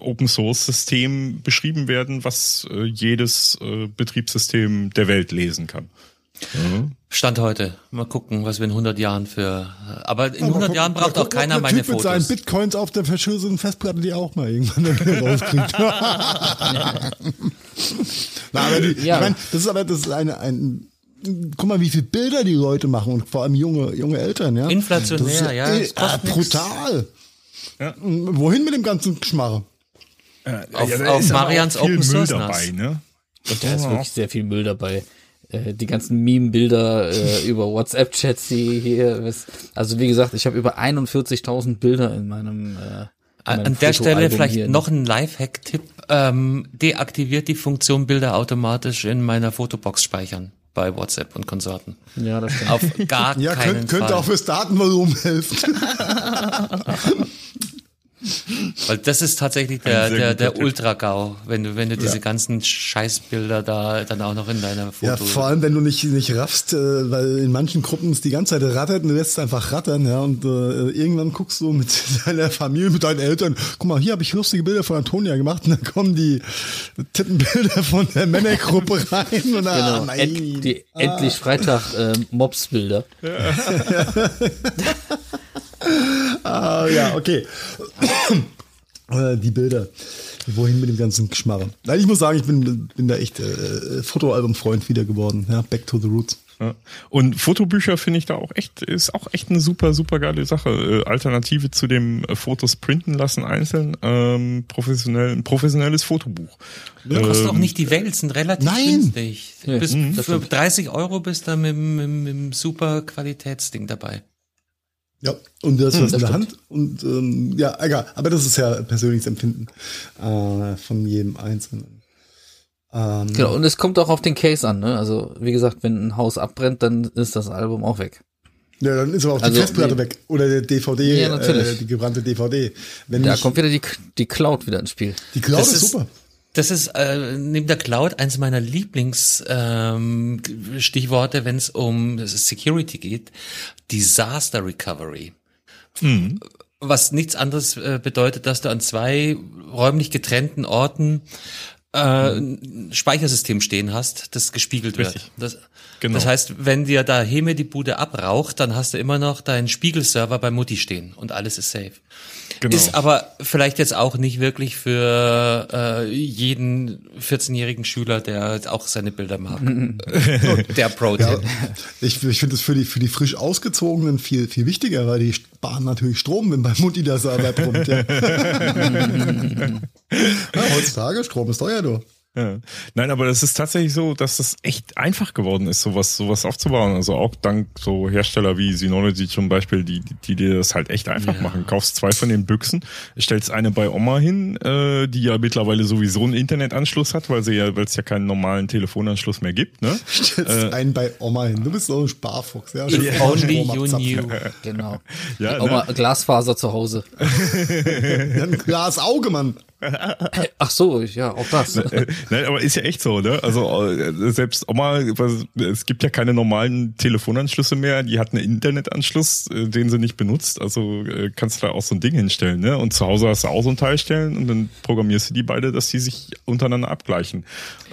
Speaker 3: Open Source System beschrieben werden, was äh, jedes äh, Betriebssystem der Welt lesen kann.
Speaker 2: Stand heute. Mal gucken, was wir in 100 Jahren für. Aber in
Speaker 4: Aber
Speaker 2: 100
Speaker 4: guck-
Speaker 2: Jahren braucht auch
Speaker 4: gucken,
Speaker 2: keiner meine
Speaker 4: typ mit seinen
Speaker 2: Fotos.
Speaker 4: Bitcoins auf der verschlüsselten Festplatte die auch mal irgendwann rauskriegt. [laughs] Na, aber die,
Speaker 6: Ja.
Speaker 4: ich mein, das ist aber das ist eine, ein, guck mal, wie viele Bilder die Leute machen und vor allem junge, junge Eltern, ja.
Speaker 2: Inflationär,
Speaker 4: das ist
Speaker 2: ja,
Speaker 4: Äh,
Speaker 2: es kostet
Speaker 4: äh, brutal. Wohin mit dem ganzen Geschmarre?
Speaker 2: Auf-
Speaker 3: da
Speaker 2: auf
Speaker 3: ist aber
Speaker 2: Marians Open Source
Speaker 3: dabei, ne?
Speaker 6: Da ist wirklich sehr viel Müll dabei. Äh, Die ganzen Meme-Bilder äh, [laughs] über WhatsApp-Chats, die hier, also wie gesagt, ich habe über 41.000 Bilder in meinem. Äh, in meinem
Speaker 2: An der Stelle vielleicht
Speaker 6: hier.
Speaker 2: noch ein Lifehack-Tipp. Ähm, deaktiviert die Funktion Bilder automatisch in meiner Fotobox speichern bei WhatsApp und Konsorten.
Speaker 6: Ja, das stimmt.
Speaker 2: Auf gar
Speaker 4: Ja,
Speaker 2: keinen
Speaker 4: könnte, könnte
Speaker 2: Fall.
Speaker 4: auch fürs Datenvolumen helfen. [laughs]
Speaker 2: Weil das ist tatsächlich der, der, der. Ultra-GAU, wenn du, wenn du diese ganzen Scheißbilder da dann auch noch in deiner Foto.
Speaker 4: Ja, vor allem, wenn du nicht, nicht raffst, äh, weil in manchen Gruppen es die ganze Zeit rattert und du lässt es einfach rattern, ja, und äh, irgendwann guckst du mit [laughs] deiner Familie, mit deinen Eltern, guck mal, hier habe ich lustige Bilder von Antonia gemacht und dann kommen die Tittenbilder von der Männergruppe [laughs] rein und ah,
Speaker 6: Genau,
Speaker 4: nein.
Speaker 6: End, die endlich Freitag äh, Mobsbilder. [laughs]
Speaker 4: Ah, ja, okay. Äh, die Bilder. Wohin mit dem ganzen Geschmarre? Nein, ich muss sagen, ich bin, bin da echt äh, Fotoalbum-Freund wieder geworden. Ja, back to the roots.
Speaker 3: Ja. Und Fotobücher finde ich da auch echt, ist auch echt eine super, super geile Sache. Äh, Alternative zu dem äh, Fotos printen lassen einzeln, ähm, professionell, ein professionelles Fotobuch.
Speaker 2: Kostet auch
Speaker 3: Ähm,
Speaker 2: nicht die Welt, sind relativ
Speaker 4: Nein.
Speaker 2: günstig.
Speaker 6: Ja,
Speaker 2: Bis
Speaker 6: mhm,
Speaker 2: für
Speaker 6: stimmt.
Speaker 2: 30 Euro bist du mit, mit, mit einem super Qualitätsding dabei.
Speaker 4: Ja, und du hast
Speaker 6: Hm,
Speaker 4: was in
Speaker 6: das
Speaker 4: der. Hand und ähm, ja, egal. Aber das ist ja persönliches Empfinden äh, von jedem Einzelnen. Ähm,
Speaker 6: Genau, und es kommt auch auf den Case an, ne? Also, wie gesagt, wenn ein Haus abbrennt, dann ist das Album auch weg.
Speaker 4: Ja, dann ist aber auch die
Speaker 6: Also,
Speaker 4: Festplatte
Speaker 6: die-
Speaker 4: weg. Oder der DVD,
Speaker 6: Ja, natürlich.
Speaker 4: äh, die gebrannte DVD. Wenn
Speaker 6: Da kommt wieder die, die Cloud wieder ins Spiel.
Speaker 4: die Cloud
Speaker 2: Das
Speaker 4: ist,
Speaker 2: ist-
Speaker 4: super.
Speaker 2: Das ist äh, neben der Cloud eins meiner Lieblingsstichworte, ähm, wenn es um Security geht. Disaster Recovery. Was nichts anderes äh, bedeutet, dass du an zwei räumlich getrennten Orten äh, ein Speichersystem stehen hast, das gespiegelt wird.
Speaker 3: Richtig.
Speaker 2: Das,
Speaker 3: Genau.
Speaker 2: das heißt, wenn dir da Heme die Bude abraucht, dann hast du immer noch deinen Spiegelserver bei Mutti stehen und alles ist safe.
Speaker 3: Genau.
Speaker 2: Ist aber vielleicht jetzt auch nicht wirklich für äh, jeden 14-jährigen Schüler, der auch seine Bilder mag. [laughs] der Pro-Tipp.
Speaker 4: Ja, ich ich finde es für die, für die frisch ausgezogenen viel, viel wichtiger, weil die sparen natürlich Strom, wenn bei Mutti der Server brummt. Ja. [laughs] [laughs] ja, heutzutage Strom ist teuer, du.
Speaker 3: Ja. Nein, aber das ist tatsächlich so, dass das echt einfach geworden ist, sowas, sowas aufzubauen. Also auch dank so Hersteller wie Synology zum Beispiel, die, die, die dir das halt echt einfach
Speaker 2: Ja.
Speaker 3: machen. Kaufst zwei von den Büchsen, stellst eine bei Oma hin, äh, die ja mittlerweile sowieso einen Internetanschluss hat, weil sie ja, weil es ja keinen normalen Telefonanschluss mehr gibt, ne? [laughs]
Speaker 4: Stellst einen bei Oma hin. Du bist so ein Sparfuchs. Ja, Schön
Speaker 2: only you knew.
Speaker 6: Genau.
Speaker 3: Ja,
Speaker 6: Auch
Speaker 3: ne?
Speaker 6: Glasfaser zu Hause. [laughs]
Speaker 4: Ja, ein Glas Auge, Mann. [laughs]
Speaker 6: Ach so, ja, auch das. [laughs]
Speaker 3: Äh, Nein, aber ist ja echt so, ne? Also äh, selbst Oma, es gibt ja keine normalen Telefonanschlüsse mehr, die hat einen Internetanschluss, äh, den sie nicht benutzt. Also kannst du da auch so ein Ding hinstellen, ne? Und zu Hause hast du auch so ein Teil stellen und dann programmierst du die beide, dass die sich untereinander abgleichen.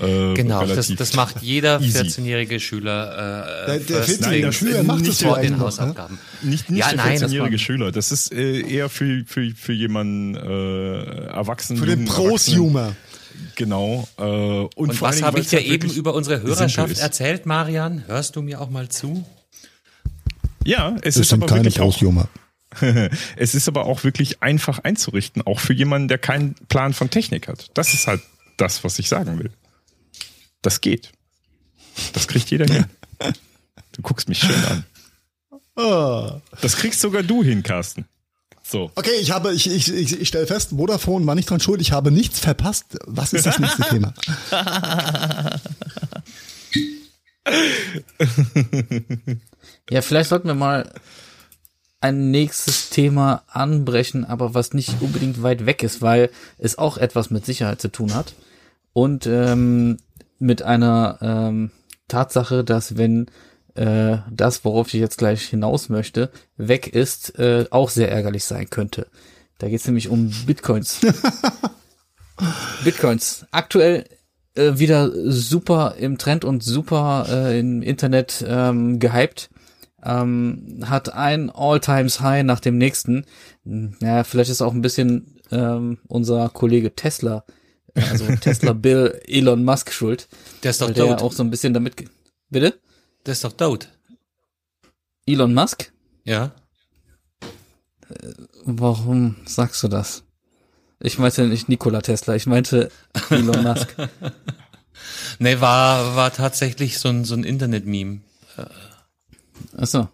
Speaker 3: Äh,
Speaker 2: Genau, das, das macht jeder
Speaker 3: easy.
Speaker 2: 14-jährige Schüler
Speaker 4: Der-
Speaker 2: äh,
Speaker 4: der
Speaker 2: first
Speaker 4: 14-jährige
Speaker 2: thing
Speaker 4: Schüler macht das
Speaker 2: vor den
Speaker 4: noch, ne?
Speaker 2: Hausaufgaben.
Speaker 3: Nicht, nicht
Speaker 2: ja,
Speaker 3: der
Speaker 2: nein, das
Speaker 3: 14-jährige
Speaker 2: war-
Speaker 3: Schüler. Das ist äh, eher für, für, für jemanden äh, erwachsenen.
Speaker 4: Für den. Prosumer.
Speaker 3: Genau. Äh, und
Speaker 2: Und was habe ich dir
Speaker 3: halt
Speaker 2: eben über unsere Hörerschaft erzählt, Marian? Hörst du mir auch mal zu?
Speaker 3: Ja, es
Speaker 4: Das
Speaker 3: ist
Speaker 4: sind
Speaker 3: aber
Speaker 4: keine
Speaker 3: wirklich auch
Speaker 4: Prosumer. [laughs]
Speaker 3: es ist aber auch wirklich einfach einzurichten, auch für jemanden, der keinen Plan von Technik hat. Das ist halt das, was ich sagen will. Das geht. Das kriegt jeder hin. [laughs] Du guckst mich schön an.
Speaker 4: Ah.
Speaker 3: Das kriegst sogar du hin, Carsten. So.
Speaker 4: Okay, ich habe, ich, ich, ich, ich stelle fest, Vodafone war nicht dran schuld, ich habe nichts verpasst. Was ist das nächste Thema?
Speaker 6: Ja, vielleicht sollten wir mal ein nächstes Thema anbrechen, aber was nicht unbedingt weit weg ist, weil es auch etwas mit Sicherheit zu tun hat und ähm, mit einer ähm, Tatsache, dass wenn äh, das, worauf ich jetzt gleich hinaus möchte, weg ist, äh, auch sehr ärgerlich sein könnte. Da geht es nämlich um Bitcoins. [laughs] Bitcoins. Aktuell äh, wieder super im Trend und super äh, im Internet ähm, gehypt. Ähm, hat ein All-Times-High nach dem nächsten. Hm, Ja, vielleicht ist auch ein bisschen ähm, unser Kollege Tesla, also [laughs] Tesla Bill Elon Musk schuld,
Speaker 2: Der ist doch
Speaker 6: der
Speaker 2: tot.
Speaker 6: auch so ein bisschen damit. Bitte?
Speaker 2: Der ist doch tot.
Speaker 6: Elon Musk?
Speaker 2: Ja.
Speaker 6: Warum sagst du das? Ich meinte nicht Nikola Tesla, ich meinte Elon Musk. [laughs]
Speaker 2: Nee, war, war tatsächlich so ein, so ein Internet-Meme.
Speaker 6: Achso.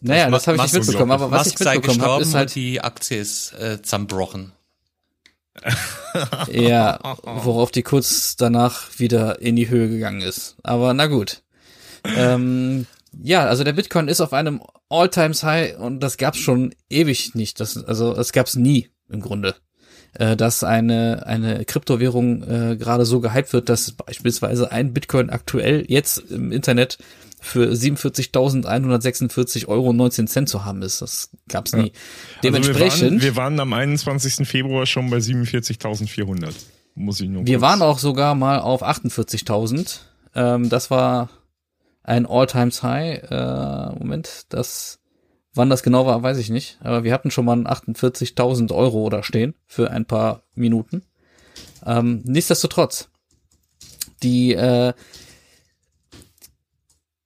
Speaker 6: Naja, das habe ich nicht mitbekommen, aber was
Speaker 2: Musk
Speaker 6: ich mitbekommen habe, ist halt, [laughs]
Speaker 2: die Aktie ist äh, zerbrochen.
Speaker 6: ja, worauf die kurz danach wieder in die Höhe gegangen ist. Aber na gut. Ähm, ja, also der Bitcoin ist auf einem All-Times-High und das gab's schon ewig nicht. Das, also das gab's nie im Grunde. Äh, dass eine, eine Kryptowährung äh, gerade so gehypt wird, dass beispielsweise ein Bitcoin aktuell jetzt im Internet für 47.146 Euro 19 Cent zu haben ist. Das gab's nie. Dementsprechend.
Speaker 3: Also wir, waren, wir waren am 21. Februar schon bei 47.400. Muss ich nur
Speaker 6: wir waren auch sogar mal auf 48.000. Ähm, das war ein All-Times-High. Äh, Moment, das, wann das genau war, weiß ich nicht. Aber wir hatten schon mal 48.000 Euro da stehen für ein paar Minuten. Ähm, nichtsdestotrotz, die äh,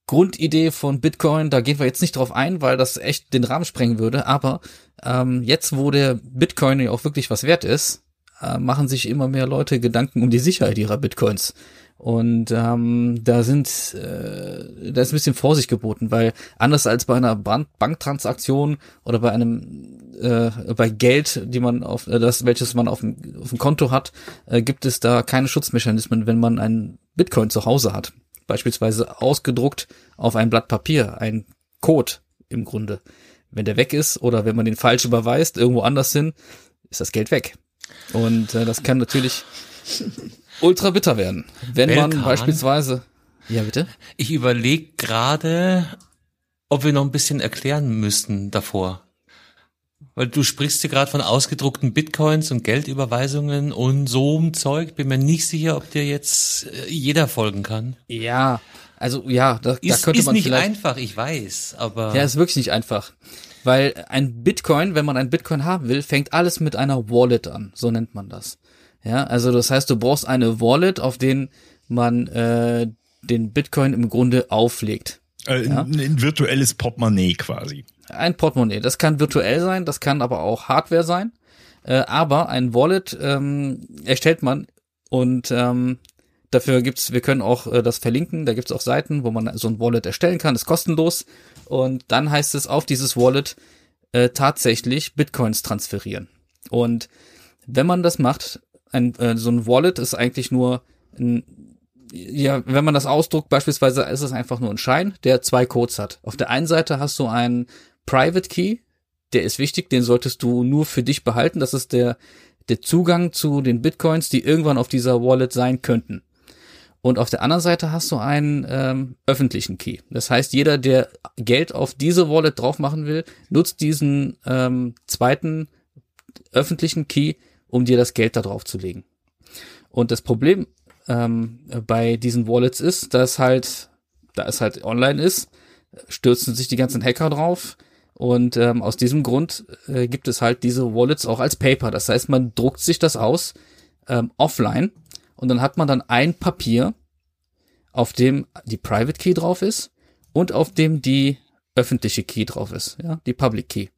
Speaker 6: Grundidee von Bitcoin, da gehen wir jetzt nicht drauf ein, weil das echt den Rahmen sprengen würde. Aber ähm, jetzt, wo der Bitcoin ja auch wirklich was wert ist, äh, machen sich immer mehr Leute Gedanken um die Sicherheit ihrer Bitcoins. Und ähm, da sind, äh, da ist ein bisschen Vorsicht geboten, weil anders als bei einer Bank Banktransaktion oder bei einem äh, bei Geld, die man auf äh, das welches man auf dem, auf dem Konto hat, äh, gibt es da keine Schutzmechanismen, wenn man einen Bitcoin zu Hause hat, beispielsweise ausgedruckt auf ein Blatt Papier, ein Code im Grunde. Wenn der weg ist oder wenn man den falsch überweist irgendwo anders hin, ist das Geld weg. Und äh, das kann natürlich ultra bitter werden, wenn man
Speaker 2: Belkan?
Speaker 6: beispielsweise ja bitte
Speaker 2: Ich überlege gerade, ob wir noch ein bisschen erklären müssten davor. Weil du sprichst hier gerade von ausgedruckten Bitcoins und Geldüberweisungen und so ein Zeug. Bin mir nicht sicher, ob dir jetzt äh, jeder folgen kann.
Speaker 6: ja also ja da, da
Speaker 2: Ist,
Speaker 6: könnte
Speaker 2: ist
Speaker 6: man
Speaker 2: nicht
Speaker 6: vielleicht
Speaker 2: einfach, ich weiß, aber
Speaker 6: Ja, ist wirklich nicht einfach. Weil ein Bitcoin, wenn man ein Bitcoin haben will, fängt alles mit einer Wallet an. So nennt man das. Ja, also das heißt, du brauchst eine Wallet, auf den man äh, den Bitcoin im Grunde auflegt.
Speaker 3: Äh, ein, ein virtuelles Portemonnaie quasi.
Speaker 6: Ein Portemonnaie. Das kann virtuell sein, das kann aber auch Hardware sein. Äh, aber ein Wallet ähm, erstellt man und ähm, dafür gibt's, wir können auch äh, das verlinken, da gibt's auch Seiten, wo man so ein Wallet erstellen kann, ist kostenlos. Und dann heißt es auf dieses Wallet äh, tatsächlich Bitcoins transferieren. Und wenn man das macht, ein, äh, so ein Wallet ist eigentlich nur ein, ja, wenn man das ausdruckt, beispielsweise ist es einfach nur ein Schein, der zwei Codes hat. Auf der einen Seite hast du einen Private Key, der ist wichtig, den solltest du nur für dich behalten. Das ist der, der Zugang zu den Bitcoins, die irgendwann auf dieser Wallet sein könnten. Und auf der anderen Seite hast du einen ähm, öffentlichen Key. Das heißt, jeder, der Geld auf diese Wallet drauf machen will, nutzt diesen ähm, zweiten öffentlichen Key, um dir das Geld da drauf zu legen. Und das Problem ähm, bei diesen Wallets ist, dass halt, da es halt online ist, stürzen sich die ganzen Hacker drauf. Und ähm, aus diesem Grund äh, gibt es halt diese Wallets auch als Paper. Das heißt, man druckt sich das aus ähm, offline und dann hat man dann ein Papier, auf dem die Private Key drauf ist und auf dem die öffentliche Key drauf ist, ja, die Public Key.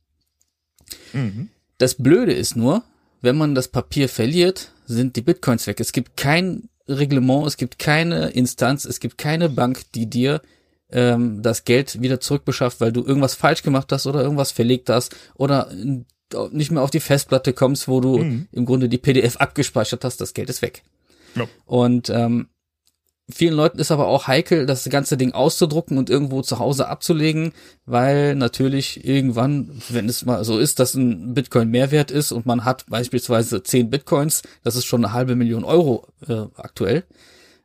Speaker 6: Das Blöde ist nur, wenn man das Papier verliert, sind die Bitcoins weg. Es gibt kein Reglement, es gibt keine Instanz, es gibt keine Bank, die dir ähm, das Geld wieder zurückbeschafft, weil du irgendwas falsch gemacht hast oder irgendwas verlegt hast oder nicht mehr auf die Festplatte kommst, wo du im Grunde die PDF abgespeichert hast, das Geld ist weg.
Speaker 3: Ja.
Speaker 6: Und ähm, vielen Leuten ist aber auch heikel, das ganze Ding auszudrucken und irgendwo zu Hause abzulegen, weil natürlich irgendwann, wenn es mal so ist, dass ein Bitcoin Mehrwert ist und man hat beispielsweise 10 Bitcoins, das ist schon eine halbe Million Euro äh, aktuell,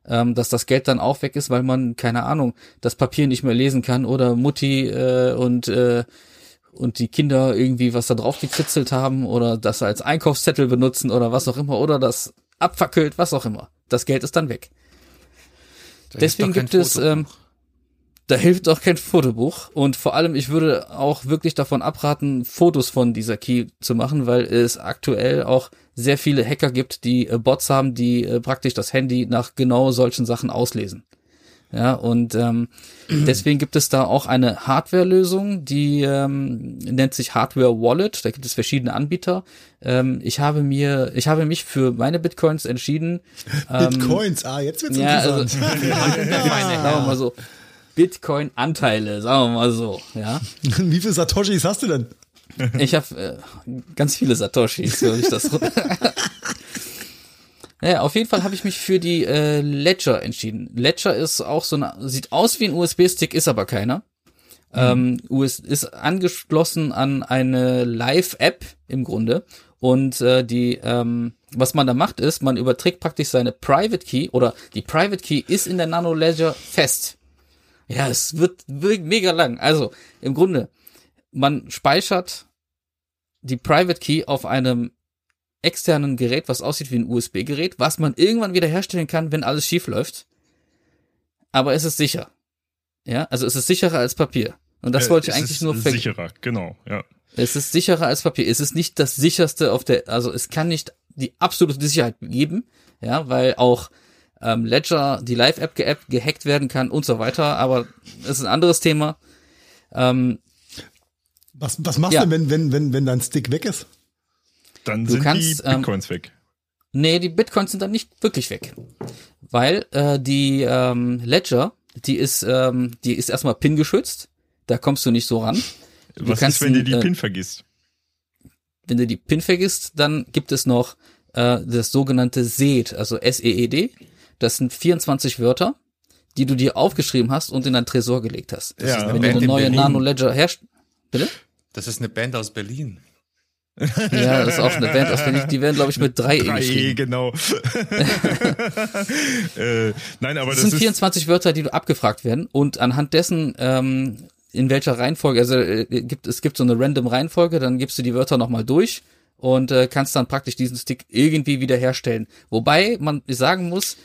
Speaker 6: ähm, dass das Geld dann auch weg ist, weil man, keine Ahnung, das Papier nicht mehr lesen kann oder Mutti äh, und äh, und die Kinder irgendwie was da drauf gekritzelt haben oder das als Einkaufszettel benutzen oder was auch immer oder das abfackelt, was auch immer. Das Geld ist dann weg.
Speaker 2: Da
Speaker 6: Deswegen gibt es, ähm, da hilft auch kein Fotobuch und vor allem, ich würde auch wirklich davon abraten, Fotos von dieser Key zu machen, weil es aktuell auch sehr viele Hacker gibt, die äh, Bots haben, die äh, praktisch das Handy nach genau solchen Sachen auslesen. Ja, und ähm, [clears throat] deswegen gibt es da auch eine Hardware-Lösung, die ähm, nennt sich Hardware Wallet. Da gibt es verschiedene Anbieter. Ähm, ich habe mir, ich habe mich für meine Bitcoins entschieden. [laughs] Ähm,
Speaker 4: Bitcoins, ah, jetzt wird's
Speaker 6: ja, also, [laughs]
Speaker 4: interessant.
Speaker 6: sagen wir mal so, Bitcoin-Anteile, sagen wir mal so, ja. [laughs]
Speaker 4: Wie viele Satoshis hast du denn?
Speaker 6: Ich habe äh, ganz viele Satoshis, so ich das. Naja, auf jeden Fall habe ich mich für die äh, Ledger entschieden. Ledger ist auch so eine, sieht aus wie ein USB-Stick, ist aber keiner. Ähm, US ist angeschlossen an eine Live-App im Grunde Und äh, die, ähm, was man da macht, ist, man überträgt praktisch seine Private Key oder die Private Key ist in der Nano Ledger fest. Ja, es wird, wird mega lang. Also im Grunde, man speichert die Private Key auf einem externen Gerät, was aussieht wie ein USB-Gerät, was man irgendwann wieder herstellen kann, wenn alles schief läuft. Aber es ist sicher. Ja, also es ist sicherer als Papier. Und das
Speaker 3: Äh,
Speaker 6: wollte ich
Speaker 3: es
Speaker 6: eigentlich
Speaker 3: ist
Speaker 6: nur ver
Speaker 3: sicherer, genau, ja.
Speaker 6: es ist sicherer als Papier. Es ist nicht das sicherste auf der, also es kann nicht die absolute Sicherheit geben, ja, weil auch ähm, Ledger, die Live-App ge gehackt werden kann und so weiter, aber das ist ein anderes Thema. Ähm,
Speaker 4: Was, was machst
Speaker 6: Ja.
Speaker 4: du denn, wenn, wenn, wenn, wenn dein Stick weg ist?
Speaker 3: Dann
Speaker 6: Du
Speaker 3: sind
Speaker 6: kannst,
Speaker 3: die
Speaker 6: ähm,
Speaker 3: Bitcoins weg.
Speaker 6: nee, die Bitcoins sind dann nicht wirklich weg, weil äh, die ähm, Ledger, die ist, ähm, die ist erstmal PIN geschützt, da kommst du nicht so ran. Du
Speaker 3: Was
Speaker 6: kannst
Speaker 3: ist, wenn du die
Speaker 6: äh,
Speaker 3: PIN vergisst?
Speaker 6: wenn du die PIN vergisst, dann gibt es noch äh, das sogenannte SEED, also S-E-E-D. Das sind 24 Wörter, die du dir aufgeschrieben hast und in dein Tresor gelegt hast. Das
Speaker 3: Ja.
Speaker 6: ist,
Speaker 3: Eine
Speaker 6: wenn du eine
Speaker 2: in
Speaker 6: neue
Speaker 2: Berlin.
Speaker 6: Nano Ledger herst. Bitte?
Speaker 2: Das ist eine Band aus Berlin.
Speaker 6: Ja, das ist auch eine Band aus Berlin. Die werden, glaube ich, mit 3 E
Speaker 3: 3E,
Speaker 6: geschrieben.
Speaker 3: genau. [laughs] äh, nein, aber
Speaker 6: Das
Speaker 3: das,
Speaker 6: sind
Speaker 3: ist
Speaker 6: 24 Wörter, die abgefragt werden und anhand dessen, ähm, in welcher Reihenfolge, also äh, gibt, es gibt so eine random Reihenfolge, dann gibst du die Wörter nochmal durch und äh, kannst dann praktisch diesen Stick irgendwie wiederherstellen. Wobei man sagen muss,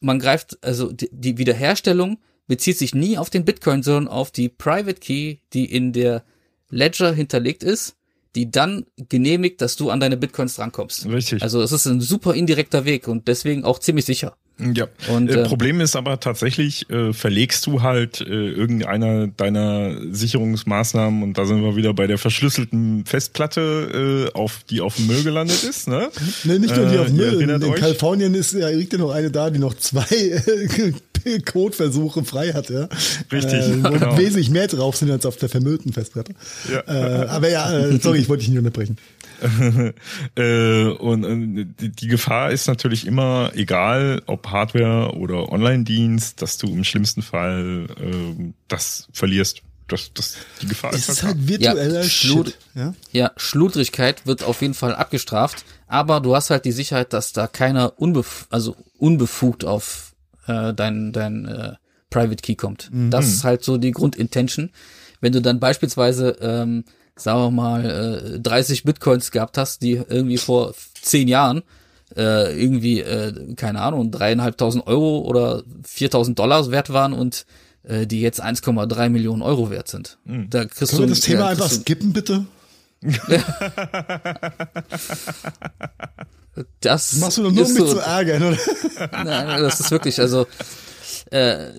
Speaker 6: man greift, also die, die Wiederherstellung bezieht sich nie auf den Bitcoin, sondern auf die Private Key, die in der Ledger hinterlegt ist, die dann genehmigt, dass du an deine Bitcoins drankommst.
Speaker 3: Richtig.
Speaker 6: Also es ist ein super indirekter Weg und deswegen auch ziemlich sicher.
Speaker 3: Ja.
Speaker 6: Und,
Speaker 3: äh,
Speaker 6: äh,
Speaker 3: Problem ist aber tatsächlich, äh, verlegst du halt äh, irgendeiner deiner Sicherungsmaßnahmen und da sind wir wieder bei der verschlüsselten Festplatte, äh, auf die auf dem Müll gelandet ist, ne? [laughs]
Speaker 4: Nee, nicht nur die
Speaker 3: Äh,
Speaker 4: auf
Speaker 3: ihr
Speaker 4: Müll. In, in? Kalifornien ist ja liegt ja noch eine da, die noch zwei äh, [laughs] Codeversuche frei hat, ja.
Speaker 3: Richtig,
Speaker 4: Äh, wo
Speaker 3: genau.
Speaker 4: wesentlich mehr drauf sind als auf der vermüllten Festplatte.
Speaker 3: Ja.
Speaker 4: Äh, aber ja, äh, sorry, ich wollte dich nicht unterbrechen. [laughs]
Speaker 3: äh, und äh, die, die Gefahr ist natürlich immer, egal ob Hardware oder Online-Dienst, dass du im schlimmsten Fall äh, das verlierst. Das, das, die Gefahr ist
Speaker 4: ist
Speaker 3: halt
Speaker 4: halt virtueller
Speaker 6: Ja,
Speaker 4: Shit. Ja?
Speaker 6: Ja, Schludrigkeit wird auf jeden Fall abgestraft, aber du hast halt die Sicherheit, dass da keiner unbef also unbefugt auf äh, dein, dein äh, Private Key kommt. Das ist halt so die Grundintention. Wenn du dann beispielsweise, ähm, sagen wir mal, äh, 30 Bitcoins gehabt hast, die irgendwie vor zehn Jahren äh, irgendwie, äh, keine Ahnung, dreieinhalbtausend Euro oder 4000 Dollar wert waren und äh, die jetzt 1,3 Millionen Euro wert sind. Da kriegst
Speaker 4: Können wir
Speaker 6: du
Speaker 4: das Thema
Speaker 6: ja,
Speaker 4: einfach skippen, bitte? [laughs] [laughs] [laughs]
Speaker 6: Das
Speaker 4: Machst du doch nur, um mich
Speaker 6: so,
Speaker 4: zu ärgern, oder? [laughs]
Speaker 6: Nein, das ist wirklich, also äh,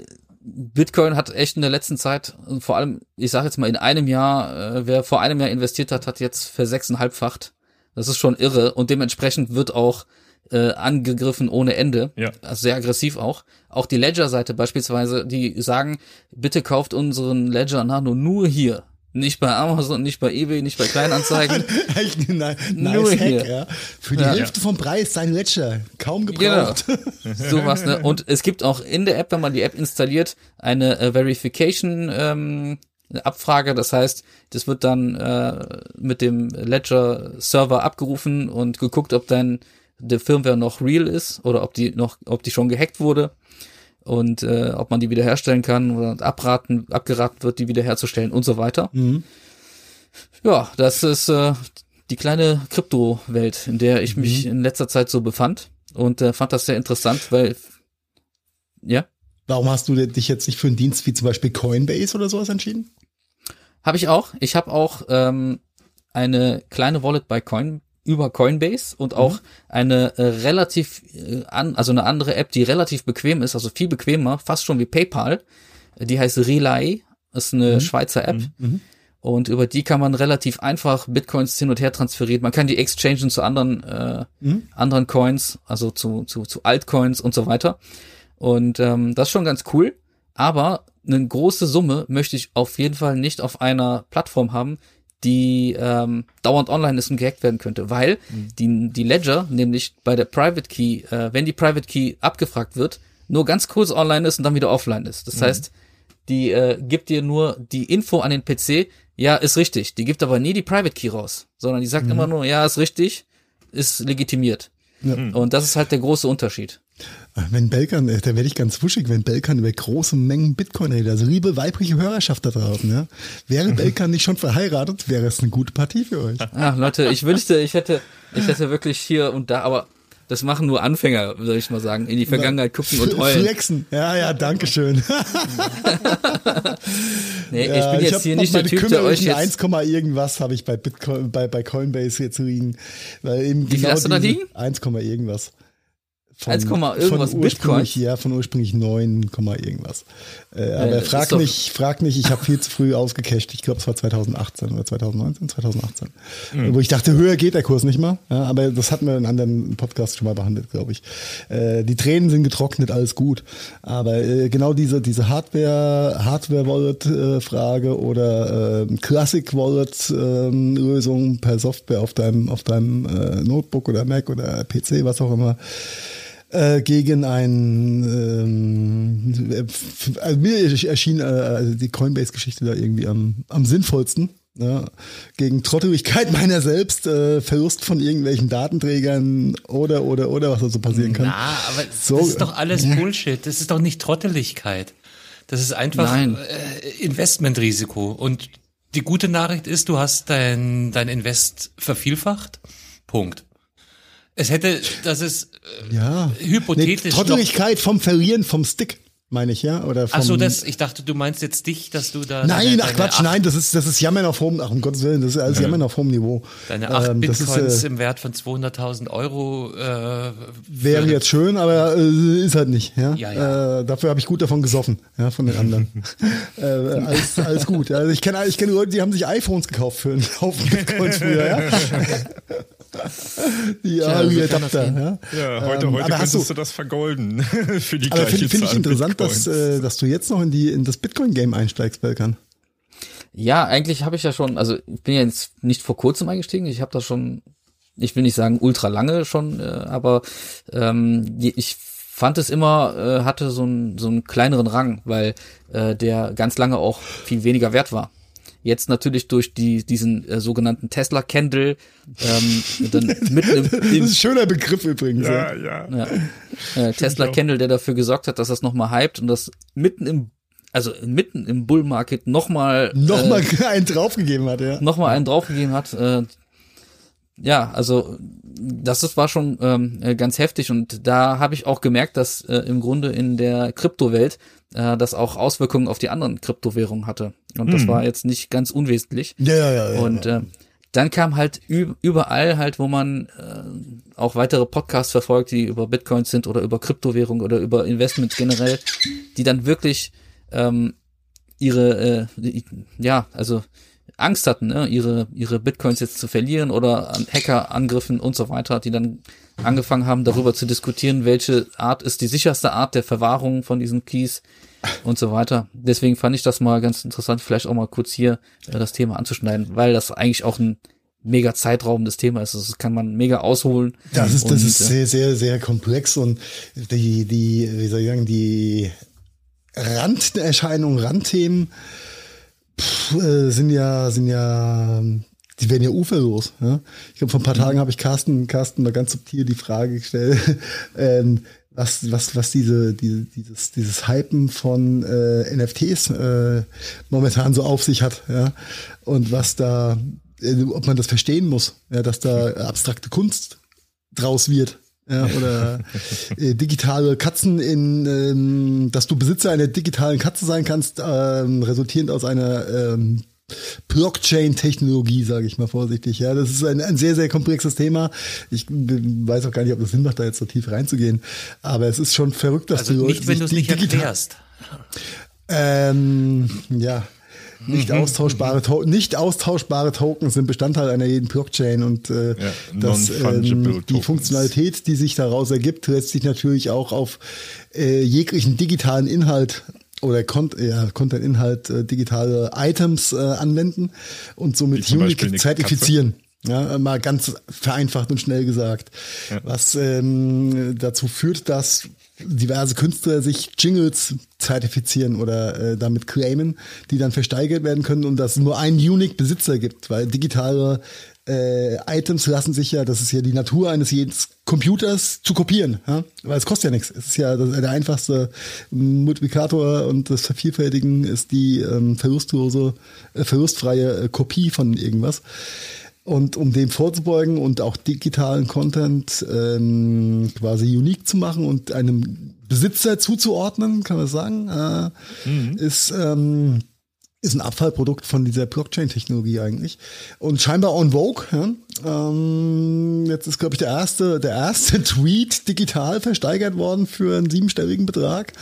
Speaker 6: Bitcoin hat echt in der letzten Zeit, vor allem, ich sage jetzt mal in einem Jahr, äh, wer vor einem Jahr investiert hat, hat jetzt versechseinhalbfacht. Das ist schon irre und dementsprechend wird auch äh, angegriffen ohne Ende.
Speaker 3: Ja.
Speaker 6: Also sehr aggressiv auch. Auch die Ledger-Seite beispielsweise, die sagen, bitte kauft unseren Ledger Nano nur hier. Nicht bei Amazon, nicht bei eBay, nicht bei Kleinanzeigen. [laughs]
Speaker 4: Echt ein ni-
Speaker 6: Nur
Speaker 4: nice
Speaker 6: hier.
Speaker 4: Hack, ja. Für die
Speaker 6: Ja.
Speaker 4: Hälfte vom Preis sein Ledger. Kaum
Speaker 6: Genau.
Speaker 4: gebraucht. [laughs]
Speaker 6: Sowas, ne? Und es gibt auch in der App, wenn man die App installiert, eine äh, Verification ähm, Abfrage. Das heißt, das wird dann äh, mit dem Ledger Server abgerufen und geguckt, ob dein der Firmware noch real ist oder ob die noch, ob die schon gehackt wurde und äh, ob man die wiederherstellen kann oder abraten, abgeraten wird, die wiederherzustellen und so weiter. Ja, das ist äh, die kleine Kryptowelt, in der ich mich in letzter Zeit so befand und äh, fand das sehr interessant, weil ja,
Speaker 4: Warum hast du dich jetzt nicht für einen Dienst wie zum Beispiel Coinbase oder sowas entschieden?
Speaker 6: habe ich auch. Ich habe auch ähm, eine kleine Wallet bei Coin über Coinbase und auch eine äh, relativ äh, an, also eine andere App, die relativ bequem ist, also viel bequemer, fast schon wie PayPal. Die heißt Relay, ist eine Schweizer App. Und über die kann man relativ einfach Bitcoins hin und her transferieren. Man kann die exchangen zu anderen, äh, anderen Coins, also zu, zu, zu Altcoins und so weiter. Und ähm, das ist schon ganz cool. Aber eine große Summe möchte ich auf jeden Fall nicht auf einer Plattform haben, die ähm, dauernd online ist und gehackt werden könnte. Weil die, die Ledger, nämlich bei der Private Key, äh, wenn die Private Key abgefragt wird, nur ganz kurz online ist und dann wieder offline ist. Das heißt, die äh, gibt dir nur die Info an den PC, ja, ist richtig. Die gibt aber nie die Private Key raus, sondern die sagt immer nur, ja, ist richtig. ist legitimiert. Und das ist halt der große Unterschied.
Speaker 4: Wenn Belkan, äh, da werde ich ganz wuschig, wenn Belkan über große Mengen Bitcoin redet. Also liebe weibliche Hörerschaft da draußen, ja. Wäre Belkan nicht schon verheiratet, wäre es eine gute Partie für euch.
Speaker 6: Ah, Leute, ich wünschte, ich hätte, ich hätte wirklich hier und da, aber das machen nur Anfänger, soll ich mal sagen, in die Vergangenheit gucken und heulen.
Speaker 4: Flexen. Ja, ja, danke schön. [laughs]
Speaker 6: Nee,
Speaker 4: Ja,
Speaker 6: ich bin jetzt
Speaker 4: hab
Speaker 6: hier nicht der Typ, der euch jetzt
Speaker 4: 1, irgendwas habe ich bei Bitcoin, bei, bei Coinbase jetzt liegen. Weil eben
Speaker 6: Wie viel
Speaker 4: genau
Speaker 6: hast du da liegen?
Speaker 4: 1, irgendwas. Von,
Speaker 6: 1, irgendwas
Speaker 4: von
Speaker 6: Bitcoins?
Speaker 4: Ja, von ursprünglich 9, irgendwas. Äh, aber
Speaker 6: das
Speaker 4: frag nicht, frag nicht, ich habe viel zu früh ausgecasht. Ich glaube, es war 2018 oder 2019, 2018.
Speaker 6: Hm.
Speaker 4: Wo ich dachte, höher geht der Kurs nicht mal. Ja, aber das hatten wir in anderen Podcasts schon mal behandelt, glaube ich. Äh, die Tränen sind getrocknet, alles gut. Aber äh, genau diese, diese Hardware, Hardware-Wallet-Frage oder äh, Classic-Wallet-Lösung per Software auf deinem, auf deinem äh, Notebook oder Mac oder PC, was auch immer äh, gegen ein ähm, also mir erschien äh, also die Coinbase-Geschichte da irgendwie am, am sinnvollsten. Ja, gegen Trotteligkeit [laughs] meiner selbst, äh, Verlust von irgendwelchen Datenträgern oder oder oder was da so passieren kann.
Speaker 2: Na, aber
Speaker 4: So,
Speaker 2: das ist doch alles. Bullshit. Das ist doch nicht Trotteligkeit. Das ist einfach
Speaker 6: Nein.
Speaker 2: äh, Investmentrisiko. Und die gute Nachricht ist, du hast dein, dein Invest vervielfacht. Punkt. Es hätte, das ist äh,
Speaker 4: Ja.
Speaker 2: hypothetisch
Speaker 4: Nee, Trotteligkeit vom Verlieren vom Stick, meine ich, ja? Oder vom,
Speaker 2: Ach so, das, ich dachte, du meinst jetzt dich, dass du da.
Speaker 4: Nein,
Speaker 2: deine,
Speaker 4: ach
Speaker 2: deine
Speaker 4: Quatsch,
Speaker 2: acht,
Speaker 4: nein, das ist, das ist Jammern auf hohem, ach um Gottes Willen, das ist alles Jammern auf hohem Niveau.
Speaker 2: Deine acht
Speaker 4: Ähm, das
Speaker 2: Bitcoins
Speaker 4: ist, äh,
Speaker 2: im Wert von 200.000 Euro. Äh,
Speaker 4: Wäre jetzt schön, aber äh, ist halt nicht. Ja?
Speaker 2: Ja, ja.
Speaker 4: Äh, dafür habe ich gut davon gesoffen, ja, von den anderen. [laughs] [laughs] äh, alles, alles gut. Also ich kenne ich kenn Leute, die haben sich iPhones gekauft für einen Haufen [laughs] Bitcoins früher. Ja? die
Speaker 6: Tja,
Speaker 4: ja, Adapter. Ja,
Speaker 3: Ja, heute,
Speaker 4: Ähm,
Speaker 3: heute
Speaker 4: aber
Speaker 3: könntest
Speaker 4: du,
Speaker 3: du das vergolden für die
Speaker 4: aber
Speaker 3: gleiche
Speaker 4: finde find ich interessant, dass, äh, dass du jetzt noch in, die, in das Bitcoin-Game einsteigst, Belkan.
Speaker 6: Ja, eigentlich habe ich ja schon, also ich bin ja jetzt nicht vor kurzem eingestiegen, ich habe das schon, ich will nicht sagen ultra lange schon, äh, aber ähm, ich fand es immer, äh, hatte so einen so einen kleineren Rang, weil äh, der ganz lange auch viel weniger wert war. Jetzt natürlich durch die diesen äh, sogenannten Tesla Candle ähm, dann mitten im, [laughs]
Speaker 4: Das ist ein schöner Begriff übrigens. Ja.
Speaker 3: ja, ja.
Speaker 6: ja, [laughs] äh, Tesla. Candle, der dafür gesorgt hat, dass das nochmal hypt und das mitten im also mitten im Bull Market nochmal
Speaker 4: Nochmal [laughs] einen draufgegeben hat, ja.
Speaker 6: nochmal einen draufgegeben hat. Äh, ja, also das ist, war schon ähm, äh, ganz heftig und da habe ich auch gemerkt, dass äh, im Grunde in der Kryptowelt äh, das auch Auswirkungen auf die anderen Kryptowährungen hatte. Und das war jetzt nicht ganz unwesentlich.
Speaker 4: Ja, ja, ja. ja.
Speaker 6: Und äh, dann kam halt überall halt, wo man äh, auch weitere Podcasts verfolgt, die über Bitcoins sind oder über Kryptowährung oder über Investments generell, die dann wirklich ähm, ihre, äh, ja, also Angst hatten, ne, ihre, ihre Bitcoins jetzt zu verlieren oder an Hackerangriffen und so weiter, die dann angefangen haben, darüber zu diskutieren, welche Art ist die sicherste Art der Verwahrung von diesen Keys und so weiter. Deswegen fand ich das mal ganz interessant, vielleicht auch mal kurz hier äh, das Thema anzuschneiden, weil das eigentlich auch ein mega zeitraubendes Thema ist. Das kann man mega ausholen.
Speaker 4: Das ist, das
Speaker 6: Und,
Speaker 4: ist
Speaker 6: äh,
Speaker 4: sehr, sehr, sehr komplex und die, die, wie soll ich sagen, die Randerscheinungen, Randthemen pff, äh, sind ja, sind ja, die werden ja uferlos. Ja? Ich glaube, vor ein paar Tagen habe ich Carsten, Carsten mal ganz subtil die Frage gestellt, [laughs] ähm, was, was, was diese, diese, dieses, dieses Hypen von äh, NFTs äh, momentan so auf sich hat, ja, und was da, äh, ob man das verstehen muss, ja, dass da abstrakte Kunst draus wird. Ja, oder äh, digitale Katzen in, ähm, dass du Besitzer einer digitalen Katze sein kannst, ähm, resultierend aus einer ähm, Blockchain-Technologie, sage ich mal vorsichtig. Ja, das ist ein, ein sehr, sehr komplexes Thema. Ich weiß auch gar nicht, ob das Sinn macht, da jetzt so tief reinzugehen. Aber es ist schon verrückt, dass
Speaker 2: Also
Speaker 4: Leute
Speaker 2: nicht, wenn du es nicht erklärst.
Speaker 4: ähm, ja. Nicht austauschbare, to nicht austauschbare Tokens sind Bestandteil einer jeden Blockchain und äh,
Speaker 3: Ja,
Speaker 4: das, ähm, die. Funktionalität, die sich daraus ergibt, lässt sich natürlich auch auf äh, jeglichen digitalen Inhalt oder ja, Content-Inhalt, äh, digitale Items äh, anwenden und somit Unique zertifizieren. Ja, mal ganz vereinfacht und schnell gesagt. Was ähm, dazu führt, dass diverse Künstler sich Jingles zertifizieren oder äh, damit claimen, die dann versteigert werden können und dass nur einen unique Besitzer gibt, weil digitale äh, Items lassen sich ja, das ist ja die Natur eines jeden Computers zu kopieren, ja? weil es kostet ja nichts. Es ist ja der einfachste Multiplikator und das Vervielfältigen ist die ähm, verlustlose, äh, verlustfreie äh, Kopie von irgendwas. Und um dem vorzubeugen und auch digitalen Content ähm, quasi unique zu machen und einem Besitzer zuzuordnen, kann man sagen, äh, mhm. ist ähm, ist ein Abfallprodukt von dieser Blockchain-Technologie eigentlich. Und scheinbar on Vogue. Ja? Ähm, jetzt ist, glaube ich, der erste, der erste [laughs] Tweet digital versteigert worden für einen siebenstelligen Betrag.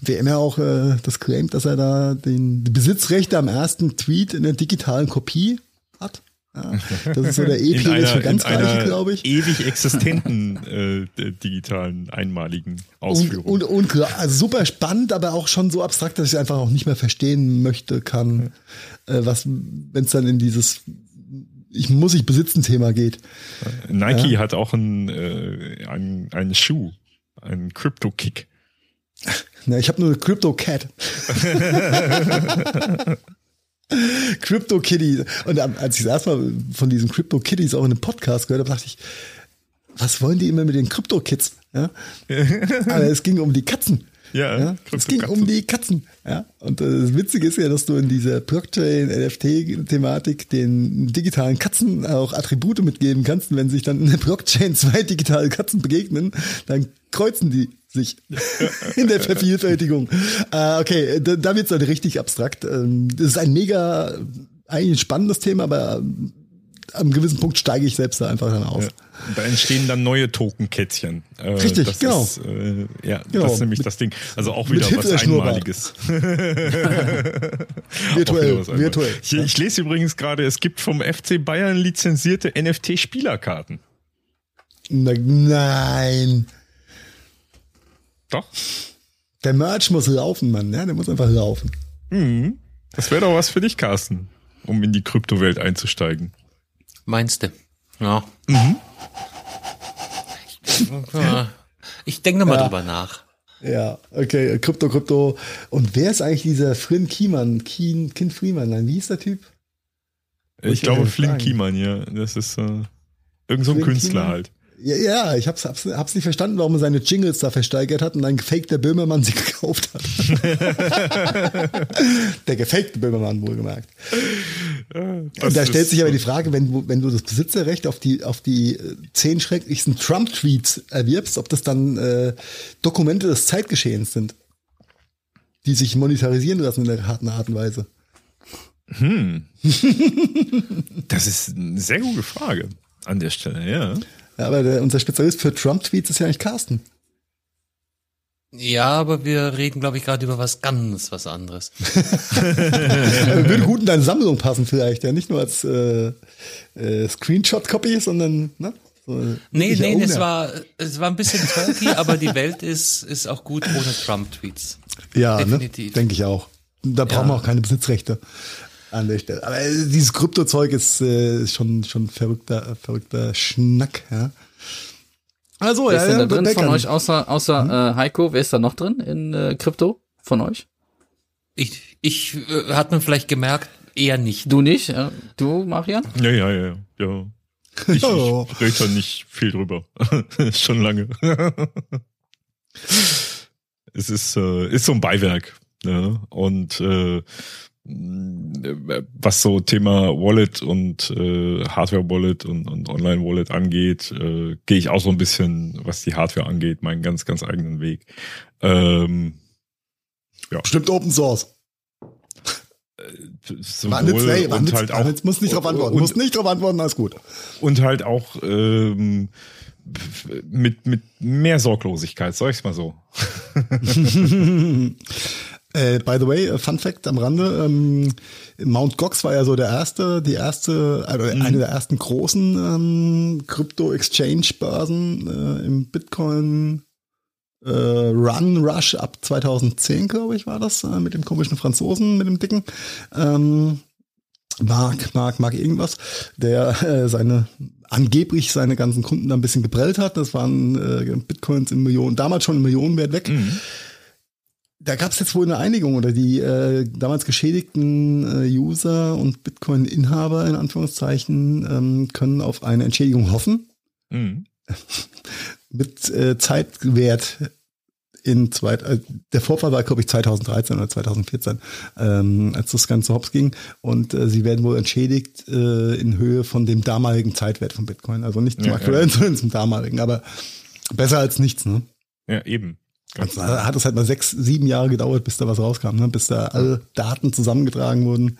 Speaker 4: WM ja auch äh, das claimt, dass er da den, die Besitzrechte am ersten Tweet in der digitalen Kopie hat. Ja, das ist so der E-Penis für ganz Reiche, glaube ich.
Speaker 3: Ewig existenten äh, digitalen einmaligen Ausführung.
Speaker 4: Und, und, und also super spannend, aber auch schon so abstrakt, dass ich einfach auch nicht mehr verstehen möchte, kann, äh, was, wenn es dann in dieses ich muss ich besitzen Thema geht.
Speaker 3: Nike ja. hat auch einen, äh, einen, einen Schuh, einen Crypto Kick.
Speaker 4: Na, ich habe nur eine Crypto Cat. [laughs] Crypto Kitty. Und als ich das erstmal von diesen Crypto Kitties auch in einem Podcast gehört habe, dachte ich, was wollen die immer mit den Crypto Kids? Ja? [laughs] Aber es ging um die Katzen.
Speaker 3: Ja,
Speaker 4: ja es ging um die Katzen. Ja? Und das Witzige ist ja, dass du in dieser Blockchain-NFT-Thematik den digitalen Katzen auch Attribute mitgeben kannst. Und wenn sich dann in der Blockchain [laughs] zwei digitale Katzen begegnen, dann kreuzen die sich [laughs] in der Vervielfältigung. äh, okay, da, da wird es dann richtig abstrakt. Ähm, das ist ein mega, eigentlich ein spannendes Thema, aber am gewissen Punkt steige ich selbst da einfach dann aus. Ja.
Speaker 3: Da entstehen dann neue Tokenkätzchen.
Speaker 4: Äh, Richtig,
Speaker 3: das
Speaker 4: genau.
Speaker 3: Ist, äh, ja, genau. das ist nämlich das Ding. Also auch wieder was Einmaliges. [laughs]
Speaker 4: virtuell, was virtuell.
Speaker 3: Ich, ich, lese übrigens gerade, es gibt vom FC Bayern lizenzierte NFT-Spielerkarten.
Speaker 4: Nein.
Speaker 3: Doch.
Speaker 4: Der Merch muss laufen, Mann. Ja, der muss einfach laufen.
Speaker 3: Mhm. Das wäre doch was für dich, Carsten, um in die Kryptowelt einzusteigen.
Speaker 2: Meinst du? Ja. Mhm. Ich denke nochmal ja. drüber nach.
Speaker 4: Ja, okay, Krypto, Krypto. Und wer ist eigentlich dieser Flynn Kiemann? Keen, Kind Freeman, nein, wie ist der Typ?
Speaker 3: Ich, ich glaube Flynn Kiemann, ja. Das ist äh, irgend so ein Künstler Kiemann? halt.
Speaker 4: Ja, ja, ich hab's, hab's, hab's nicht verstanden, warum er seine Jingles da versteigert hat und ein gefakter Böhmermann sie [laughs] gekauft hat. [laughs] der gefakte Böhmermann wohlgemerkt. Das da stellt sich aber die Frage, wenn du, wenn du das Besitzerrecht auf die, auf die äh, zehn schrecklichsten Trump-Tweets erwirbst, ob das dann äh, Dokumente des Zeitgeschehens sind, die sich monetarisieren lassen in der harten Art und Weise.
Speaker 3: Hm. [laughs] das ist eine sehr gute Frage an der Stelle, ja.
Speaker 4: Ja, aber der, unser Spezialist für Trump-Tweets ist ja eigentlich Carsten.
Speaker 2: Ja, aber wir reden, glaube ich, gerade über was ganz was anderes. [laughs]
Speaker 4: Würde gut in deine Sammlung passen vielleicht, ja. Nicht nur als äh, äh, Screenshot-Copy, sondern, ne?
Speaker 2: So, nee, nee, es war, es war ein bisschen turkey, aber die Welt ist, ist auch gut ohne Trump-Tweets.
Speaker 4: Ja, ne? Definitiv. Ne? denke ich auch. Da brauchen ja. wir auch keine Besitzrechte an der Stelle. Aber äh, dieses Kryptozeug ist äh, schon schon verrückter verrückter Schnack, ja.
Speaker 6: Also, wer ist denn da drin von euch außer außer hm? äh, Heiko? Wer ist da noch drin in äh, Krypto von euch?
Speaker 2: Ich ich äh, hat man vielleicht gemerkt, eher nicht.
Speaker 6: Du nicht? Äh, du Marian?
Speaker 3: Ja, ja, ja, ja. Ich, [laughs] ich rede da nicht viel drüber. [laughs] Schon lange. [laughs] es ist äh, ist so ein Beiwerk. Ne? Und äh, was so Thema Wallet und äh, Hardware-Wallet und, und Online-Wallet angeht, äh, gehe ich auch so ein bisschen, was die Hardware angeht, meinen ganz, ganz eigenen Weg. Ähm,
Speaker 4: ja. Stimmt Open Source.
Speaker 3: Äh, [laughs] sowohl hey, und halt auch,
Speaker 4: jetzt muss nicht drauf antworten, und, muss nicht drauf antworten, alles gut.
Speaker 3: Und halt auch ähm, mit mit mehr Sorglosigkeit, sag ich's mal so. [laughs] [laughs]
Speaker 4: Äh, by the way, Fun Fact am Rande, ähm, Mount Gox war ja so der erste, die erste, also mhm. eine der ersten großen ähm, Crypto-Exchange-Börsen äh, im Bitcoin äh, Run Rush ab 2010, glaube ich, war das, äh, mit dem komischen Franzosen, mit dem dicken. Ähm, Mark, Mark, Mark irgendwas, der äh, seine angeblich seine ganzen Kunden da ein bisschen geprellt hat. Das waren äh, Bitcoins in Millionen, damals schon in Millionenwert weg. Mhm da gab es jetzt wohl eine Einigung oder die äh, damals geschädigten äh, User und Bitcoin-Inhaber in Anführungszeichen ähm, können auf eine Entschädigung hoffen.
Speaker 3: Mhm. [laughs]
Speaker 4: Mit äh, Zeitwert in zwei, äh, der Vorfall war, glaube ich, 2013 oder 2014, ähm, als das Ganze hops ging. Und äh, sie werden wohl entschädigt äh, in Höhe von dem damaligen Zeitwert von Bitcoin. Also nicht zum
Speaker 3: Ja,
Speaker 4: aktuellen,
Speaker 3: ja. [laughs]
Speaker 4: sondern zum damaligen. Aber besser als nichts, ne?
Speaker 3: Ja, eben.
Speaker 4: Also, hat es halt mal sechs, sieben Jahre gedauert, bis da was rauskam, ne? bis da alle Daten zusammengetragen wurden.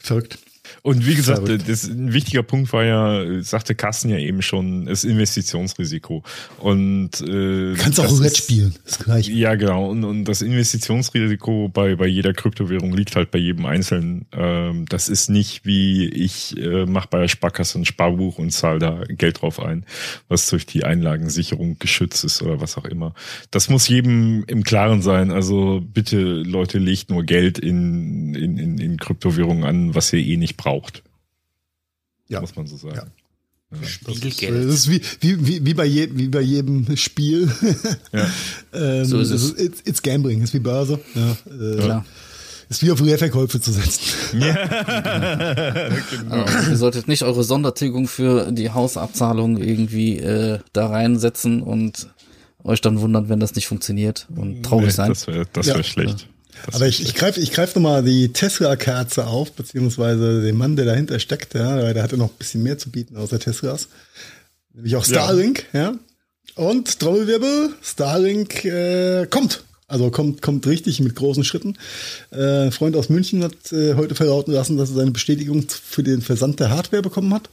Speaker 4: Verrückt.
Speaker 3: Und wie gesagt, das, ein wichtiger Punkt war ja, sagte Carsten ja eben schon, das Investitionsrisiko. Und äh,
Speaker 4: Du kannst auch
Speaker 3: ist-
Speaker 4: spielen, das gleiche.
Speaker 3: Ja, genau. Und, und das Investitionsrisiko bei, bei jeder Kryptowährung liegt halt bei jedem Einzelnen. Ähm, das ist nicht wie ich äh, mache bei der Sparkasse ein Sparbuch und zahle da Geld drauf ein, was durch die Einlagensicherung geschützt ist oder was auch immer. Das muss jedem im Klaren sein. Also bitte, Leute, legt nur Geld in, in, in, in Kryptowährungen an, was ihr eh nicht braucht.
Speaker 4: Ja.
Speaker 3: Muss man so sagen.
Speaker 4: Ja. Das
Speaker 2: Spielgeld.
Speaker 4: ist wie, wie, wie, wie, bei je, wie bei jedem Spiel. [laughs]
Speaker 3: Ja.
Speaker 4: ähm,
Speaker 6: So ist
Speaker 4: das
Speaker 6: es.
Speaker 4: It's, it's Gambling, ist wie Börse. Ja, äh,
Speaker 6: Klar.
Speaker 4: Ist wie auf Leerverkäufe zu setzen. [laughs]
Speaker 3: genau.
Speaker 6: Ihr solltet nicht eure Sondertilgung für die Hausabzahlung irgendwie äh, da reinsetzen und euch dann wundern, wenn das nicht funktioniert und traurig
Speaker 3: Nee,
Speaker 6: sein.
Speaker 3: Das wäre das
Speaker 4: Ja.
Speaker 3: wär schlecht. Das
Speaker 4: Aber ich, ich greife ich greif nochmal die Tesla-Kerze auf, beziehungsweise den Mann, der dahinter steckt, ja, weil der hatte noch ein bisschen mehr zu bieten außer Teslas. Nämlich auch Starlink, ja. Und Trommelwirbel, Starlink äh, kommt. Also kommt, kommt richtig mit großen Schritten. Äh, ein Freund aus München hat äh, heute verlauten lassen, dass er seine Bestätigung für den Versand der Hardware bekommen hat.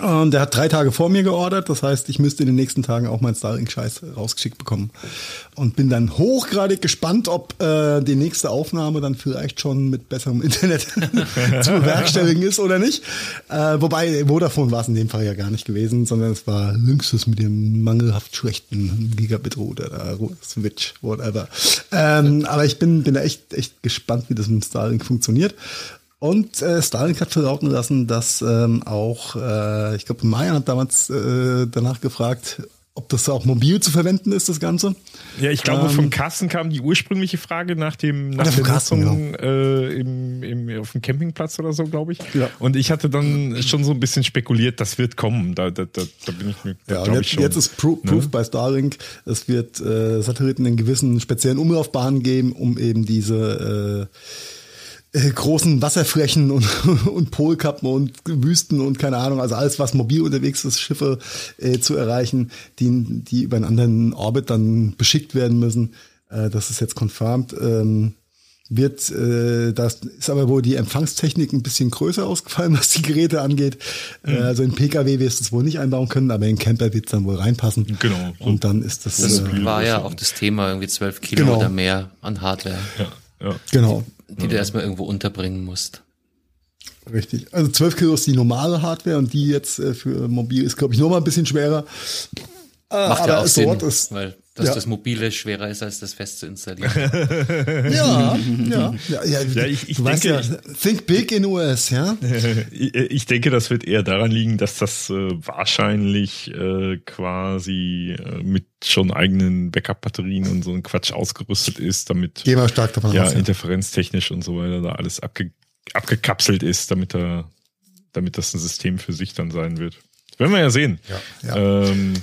Speaker 4: Und der hat drei Tage vor mir geordert. Das heißt, ich müsste in den nächsten Tagen auch meinen Starlink-Scheiß rausgeschickt bekommen. Und bin dann hochgradig gespannt, ob äh, die nächste Aufnahme dann vielleicht schon mit besserem [laughs] Internet [laughs] zu bewerkstelligen ist oder nicht. Äh, wobei Vodafone war es in dem Fall ja gar nicht gewesen, sondern es war Linksys mit dem mangelhaft schlechten Gigabit-Router, da, Switch, whatever. Ähm, aber ich bin, bin echt, echt gespannt, wie das mit Starlink funktioniert. Und äh, Starlink hat verlauten lassen, dass ähm, auch, äh, ich glaube, Mayan hat damals äh, danach gefragt, ob das auch mobil zu verwenden ist, das Ganze.
Speaker 3: Ja, ich glaube,
Speaker 4: Ähm,
Speaker 3: vom Carsten kam die ursprüngliche Frage nach dem nach der
Speaker 4: Carsten,
Speaker 3: Nutzung äh, im, im, auf dem Campingplatz oder so, glaube ich.
Speaker 4: Ja.
Speaker 3: Und ich hatte dann schon so ein bisschen spekuliert, das wird kommen. Da, da, da, da bin ich mir,
Speaker 4: Ja, jetzt,
Speaker 3: ich schon.
Speaker 4: jetzt ist Pro
Speaker 3: Ne?
Speaker 4: Proof bei Starlink, es wird äh, Satelliten in gewissen speziellen Umlaufbahnen geben, um eben diese äh, äh, großen Wasserflächen und, [laughs] und Polkappen und Wüsten und keine Ahnung, also alles, was mobil unterwegs ist, Schiffe äh, zu erreichen, die, die über einen anderen Orbit dann beschickt werden müssen. Äh, das ist jetzt confirmed. Ähm, wird, äh, das ist aber wohl die Empfangstechnik ein bisschen größer ausgefallen, [laughs] was die Geräte angeht. Äh, also in PKW wirst du es wohl nicht einbauen können, aber in Camper wird es dann wohl reinpassen.
Speaker 3: Genau.
Speaker 4: Und dann ist das,
Speaker 2: Das
Speaker 4: äh,
Speaker 2: war ja auch das Thema, irgendwie zwölf Kilo
Speaker 4: Genau.
Speaker 2: oder mehr an Hardware,
Speaker 3: ja, ja.
Speaker 4: genau.
Speaker 2: Die du erstmal irgendwo unterbringen musst.
Speaker 4: Richtig. Also 12 Kilo ist die normale Hardware und die jetzt äh, für mobil ist, glaube ich, noch mal ein bisschen schwerer. Äh,
Speaker 2: Macht ja auch
Speaker 4: es
Speaker 2: Sinn,
Speaker 4: ist,
Speaker 2: weil dass
Speaker 4: ja.
Speaker 2: das Mobile schwerer ist, als das fest zu installieren. [laughs]
Speaker 4: ja, ja, ja, ja,
Speaker 3: Ja, ich- ich denke,
Speaker 4: ja, think big in US, ja. [laughs]
Speaker 3: Ich denke, das wird eher daran liegen, dass das äh, wahrscheinlich äh, quasi äh, mit schon eigenen Backup-Batterien und so ein Quatsch ausgerüstet ist, damit
Speaker 4: Gehen wir stark davon
Speaker 3: ja,
Speaker 4: aus. Ja.
Speaker 3: interferenztechnisch und so weiter da alles abge abgekapselt ist, damit er, damit das ein System für sich dann sein wird. Werden wir ja sehen.
Speaker 4: Ja.
Speaker 3: Ähm,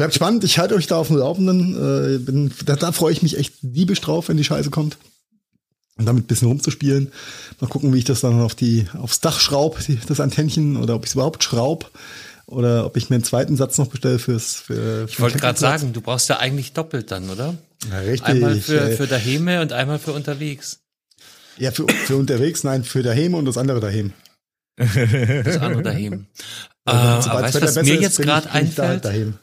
Speaker 4: Bleibt spannend, ich halte euch da auf dem Laufenden. Äh, bin, da, da freue ich mich echt diebisch drauf, wenn die Scheiße kommt. Und damit ein bisschen rumzuspielen. Mal gucken, wie ich das dann auf die, aufs Dach schraub, die, das Antennchen, oder ob ich es überhaupt schraub. Oder ob ich mir einen zweiten Satz noch bestelle fürs. Für,
Speaker 2: Ich wollte gerade sagen, du brauchst ja eigentlich doppelt dann, oder?
Speaker 4: Ja, richtig.
Speaker 2: Einmal für,
Speaker 4: äh,
Speaker 2: für Daheme und einmal für unterwegs.
Speaker 4: ja, für, für unterwegs, nein, für daheim und das andere daheim.
Speaker 2: Das andere daheim. [laughs] äh, aber
Speaker 4: das
Speaker 2: weißt du, was mir jetzt gerade
Speaker 4: da
Speaker 2: einfällt?
Speaker 4: daheim.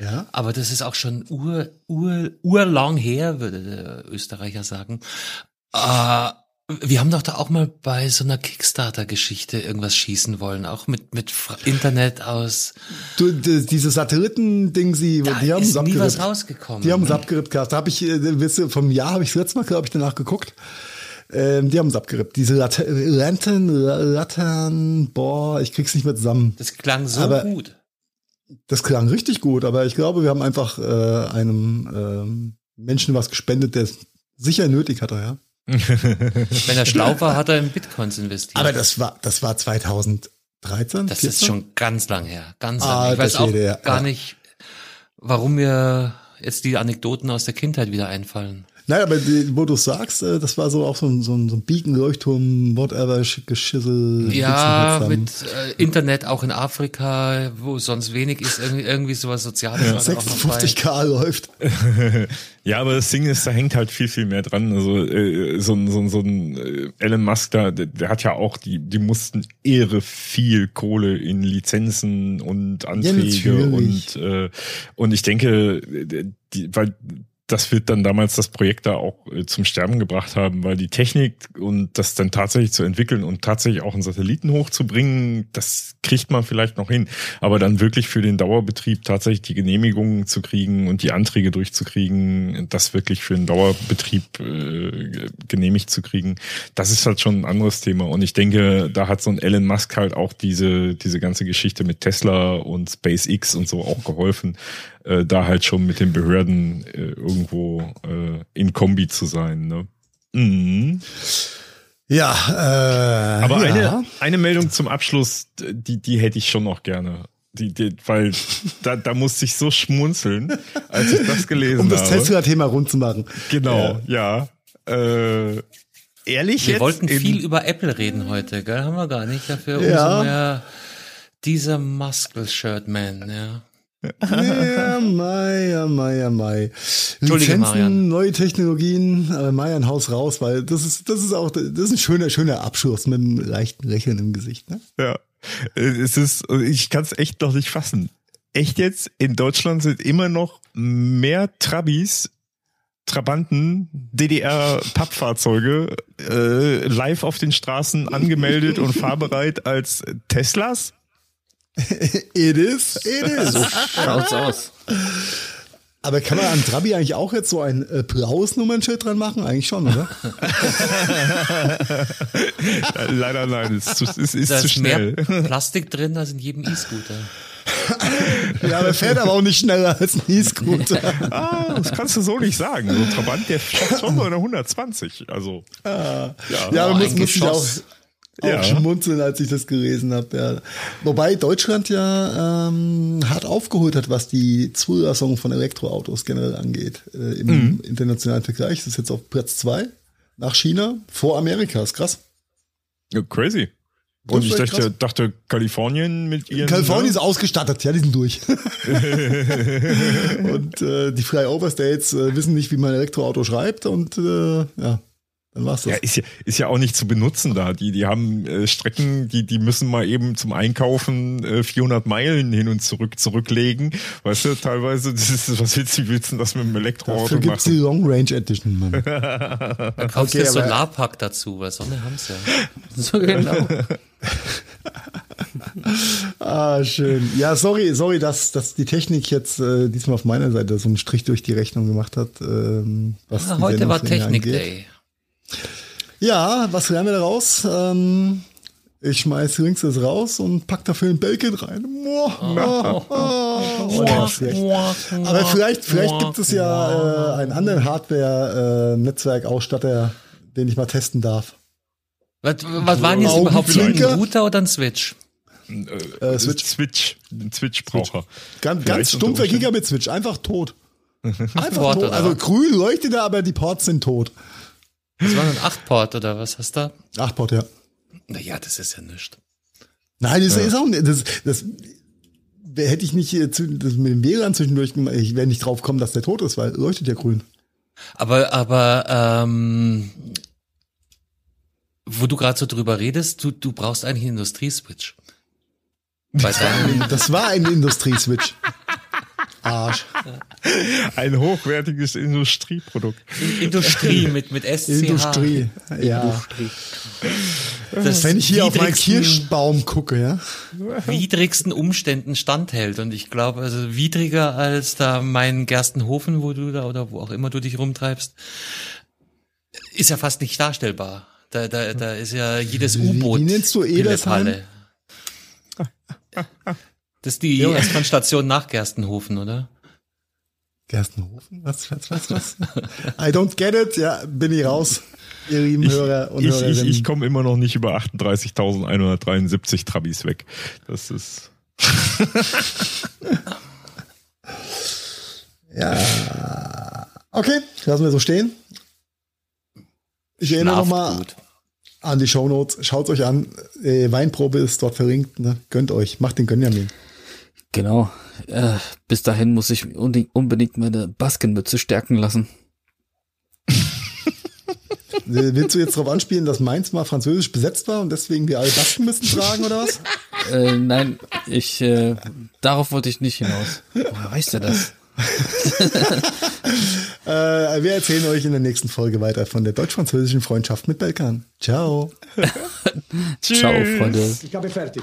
Speaker 4: Ja.
Speaker 2: Aber das ist auch schon ur, ur, urlang her, würde der Österreicher sagen. Äh, wir haben doch da auch mal bei so einer Kickstarter-Geschichte irgendwas schießen wollen, auch mit, mit Internet aus.
Speaker 4: Du, die, diese Satelliten-Ding, sie,
Speaker 2: Da
Speaker 4: die haben
Speaker 2: ist
Speaker 4: es
Speaker 2: nie was rausgekommen.
Speaker 4: Die haben es abgerippt gehabt. Da habe ich, äh, wisst ihr, vom Jahr habe ich das letzte Mal, glaube ich, danach geguckt. Ähm, die haben es abgerippt. Diese Lat Lantern, Lattern, boah, ich krieg's nicht mehr zusammen.
Speaker 2: Das klang so
Speaker 4: Aber-
Speaker 2: gut.
Speaker 4: Das klang richtig gut, aber ich glaube, wir haben einfach äh, einem ähm, Menschen was gespendet, der es sicher nötig hat er, ja. [laughs]
Speaker 2: Wenn er schlau war, hat er in Bitcoins investiert.
Speaker 4: Aber das war, das war 2013?
Speaker 2: das ist
Speaker 4: 14?
Speaker 2: schon ganz lang her. Ganz lang.
Speaker 4: Ah,
Speaker 2: ich weiß auch
Speaker 4: ja.
Speaker 2: gar nicht, warum mir jetzt die Anekdoten aus der Kindheit wieder einfallen.
Speaker 4: Nein, aber die, wo du sagst, äh, das war so auch so ein, so ein, so ein Beacon, Leuchtturm, whatever, Geschissel.
Speaker 2: Ja, mit äh, Internet auch in Afrika, wo sonst wenig ist, irgendwie, irgendwie sowas Soziales. bei.
Speaker 4: 56k läuft. [laughs]
Speaker 3: Ja, aber das Ding ist, da hängt halt viel, viel mehr dran. Also äh, so ein, so so ein äh, Elon Musk da, der, der hat ja auch, die, die mussten irre viel Kohle in Lizenzen und Anträge
Speaker 4: natürlich.
Speaker 3: und äh, und ich denke, die, weil das wird dann damals das Projekt da auch äh, zum Sterben gebracht haben, weil die Technik und das dann tatsächlich zu entwickeln und tatsächlich auch einen Satelliten hochzubringen, das kriegt man vielleicht noch hin. Aber dann wirklich für den Dauerbetrieb tatsächlich die Genehmigungen zu kriegen und die Anträge durchzukriegen, das wirklich für den Dauerbetrieb äh, genehmigt zu kriegen, das ist halt schon ein anderes Thema. Und ich denke, da hat so ein Elon Musk halt auch diese, diese ganze Geschichte mit Tesla und SpaceX und so auch geholfen, äh, da halt schon mit den Behörden äh, irgendwo äh, in Kombi zu sein. Ne? Mhm.
Speaker 4: Ja, äh,
Speaker 3: Aber
Speaker 4: ja.
Speaker 3: eine, eine Meldung zum Abschluss, die, die hätte ich schon noch gerne. Die, die, weil [laughs] da, da musste ich so schmunzeln, als ich das gelesen
Speaker 4: um das
Speaker 3: habe.
Speaker 4: Tesla-Thema rund zu machen.
Speaker 3: Genau, ja. Äh, ehrlich
Speaker 2: Wir
Speaker 3: jetzt?
Speaker 2: wollten viel über Apple reden heute, gell? Haben wir gar nicht. Dafür
Speaker 4: Ja.
Speaker 2: umso mehr dieser Muscle-Shirt-Man, ja.
Speaker 4: Ja, Mai, ja, Mai, ja, Mai. Lizenzen,
Speaker 2: Marian.
Speaker 4: neue Technologien, äh, Marian Haus raus, weil das ist, das ist auch, das ist ein schöner, schöner Abschluss mit einem leichten Lächeln im Gesicht, ne?
Speaker 3: Ja. Äh, Es ist, ich kann es echt noch nicht fassen. Echt jetzt, in Deutschland sind immer noch mehr Trabis, Trabanten, DDR-Pappfahrzeuge äh, live auf den Straßen angemeldet und fahrbereit als Teslas. [laughs]
Speaker 4: It is, it is.
Speaker 6: Schaut's aus.
Speaker 4: Aber kann man an Trabi eigentlich auch jetzt so ein äh, blaues Nummernschild dran machen? Eigentlich schon, oder? [laughs]
Speaker 3: Leider nein, es ist zu, es ist
Speaker 2: Da
Speaker 3: zu
Speaker 2: ist
Speaker 3: schnell.
Speaker 2: mehr Plastik drin als in jedem E-Scooter.
Speaker 4: ja, der fährt aber auch nicht schneller als ein E-Scooter. [laughs]
Speaker 3: Ah, das kannst du so nicht sagen. So ein Trabant, der schafft schon mal eine 120. Also,
Speaker 4: ja,
Speaker 2: Oh,
Speaker 4: aber muss, muss ich auch,
Speaker 2: Geschoss.
Speaker 4: auch
Speaker 3: Ja.
Speaker 4: schmunzeln, als ich das gelesen habe. Ja. Wobei Deutschland ja ähm, hart aufgeholt hat, was die Zulassung von Elektroautos generell angeht. Äh, Im
Speaker 3: Mhm.
Speaker 4: internationalen Vergleich. Das ist jetzt auf Platz zwei nach China vor Amerika. Ist krass.
Speaker 3: ja, crazy. Und ich dachte,
Speaker 4: krass.
Speaker 3: dachte, Kalifornien mit ihren.
Speaker 4: Kalifornien
Speaker 3: ne?
Speaker 4: ist ausgestattet, ja, die sind durch. [laughs] [laughs] und äh, die Flyover States äh, wissen nicht, wie man Elektroauto schreibt und äh, ja, dann war's das.
Speaker 3: Ja, ist ja, ist ja auch nicht zu benutzen da. Die, die haben äh, Strecken, die, die müssen mal eben zum Einkaufen äh, 400 Meilen hin und zurück zurücklegen. Weißt du, teilweise, das ist, was willst du, willst du das mit dem Elektroauto
Speaker 4: Dafür gibt's die
Speaker 3: machen?
Speaker 4: Long Range Edition, Mann. [laughs]
Speaker 2: Da kaufst
Speaker 4: Okay,
Speaker 2: du
Speaker 4: aber-
Speaker 2: Solarpack dazu, weil Sonne haben's ja. [laughs]
Speaker 6: So genau.
Speaker 4: Ah, schön. Ja, sorry, sorry, dass, dass die Technik jetzt äh, diesmal auf meiner Seite so einen Strich durch die Rechnung gemacht hat. Ähm, was
Speaker 2: Ah,
Speaker 4: die
Speaker 2: heute war Technik
Speaker 4: angeht.
Speaker 2: Day.
Speaker 4: Ja, was lernen wir daraus? Ähm, ich schmeiß links das raus und pack dafür ein Belkin rein. Moa, oh, ist schlecht. Aber vielleicht, vielleicht gibt es ja äh, einen anderen Hardware-Netzwerkausstatter, den ich mal testen darf.
Speaker 2: Was, was war denn jetzt überhaupt so ein? Router oder ein Switch?
Speaker 4: Äh,
Speaker 3: Switch.
Speaker 4: Switch.
Speaker 3: Switch. Ein Switch-Braucher.
Speaker 4: Ganz, ganz stumpfer. Gigabit-Switch, einfach tot. [laughs] Einfach tot. Also grün leuchtet er, aber die Ports sind tot.
Speaker 2: Das war ein 8-Port oder was hast du? da?
Speaker 4: Acht Port, ja.
Speaker 2: Naja, das ist ja nichts.
Speaker 4: Nein, das ist auch nicht. Das, das hätte ich nicht äh, zu- das mit dem WLAN zwischendurch gemacht. Ich wäre nicht drauf gekommen, dass der tot ist, weil leuchtet ja grün.
Speaker 2: Aber, aber, ähm, wo du gerade so drüber redest, du, du brauchst eigentlich einen Industrieswitch. Bei [laughs] deinem,
Speaker 4: Das war ein Industrieswitch. Arsch.
Speaker 3: Ein hochwertiges Industrieprodukt.
Speaker 2: Industrie mit, mit SCH.
Speaker 4: Industrie. Ja.
Speaker 2: Das
Speaker 4: Wenn ich hier auf meinen Kirschbaum gucke, ja.
Speaker 2: widrigsten Umständen standhält. Und ich glaube, also widriger als da mein Gerstenhofen, wo du da oder wo auch immer du dich rumtreibst, ist ja fast nicht darstellbar. Da, da, da ist ja jedes
Speaker 4: Wie-
Speaker 2: U-Boot.
Speaker 4: wie nennst du Edersheim?
Speaker 2: Das ist die
Speaker 4: Ja.
Speaker 2: S-Bahn-Station nach Gerstenhofen, oder?
Speaker 4: Gerstenhofen? Was, was, was, was? I don't get it. Ja, bin ich raus. Ihr lieben Hörer und
Speaker 3: ich,
Speaker 4: Hörerinnen.
Speaker 3: ich, ich komme immer noch nicht über 38.173 Trabis weg. Das ist. [laughs]
Speaker 4: Ja. Okay, lassen wir so stehen. Ich erinnere nochmal an die Shownotes. Schaut euch an. Äh, Weinprobe ist dort verlinkt. Ne? Gönnt euch. Macht den Gönjamin.
Speaker 6: Genau. Äh, bis dahin muss ich unbedingt- meine Baskenmütze stärken lassen.
Speaker 4: Äh, Willst du jetzt darauf anspielen, dass Mainz mal französisch besetzt war und deswegen wir alle Basken müssen tragen oder was?
Speaker 6: Äh, nein, ich, äh, darauf wollte ich nicht hinaus. Woher weißt du das? [laughs]
Speaker 4: Äh, wir erzählen euch in der nächsten Folge weiter von der deutsch-französischen Freundschaft mit Belkan. Ciao. [laughs]
Speaker 6: Ciao, Freunde.
Speaker 1: Ich habe fertig.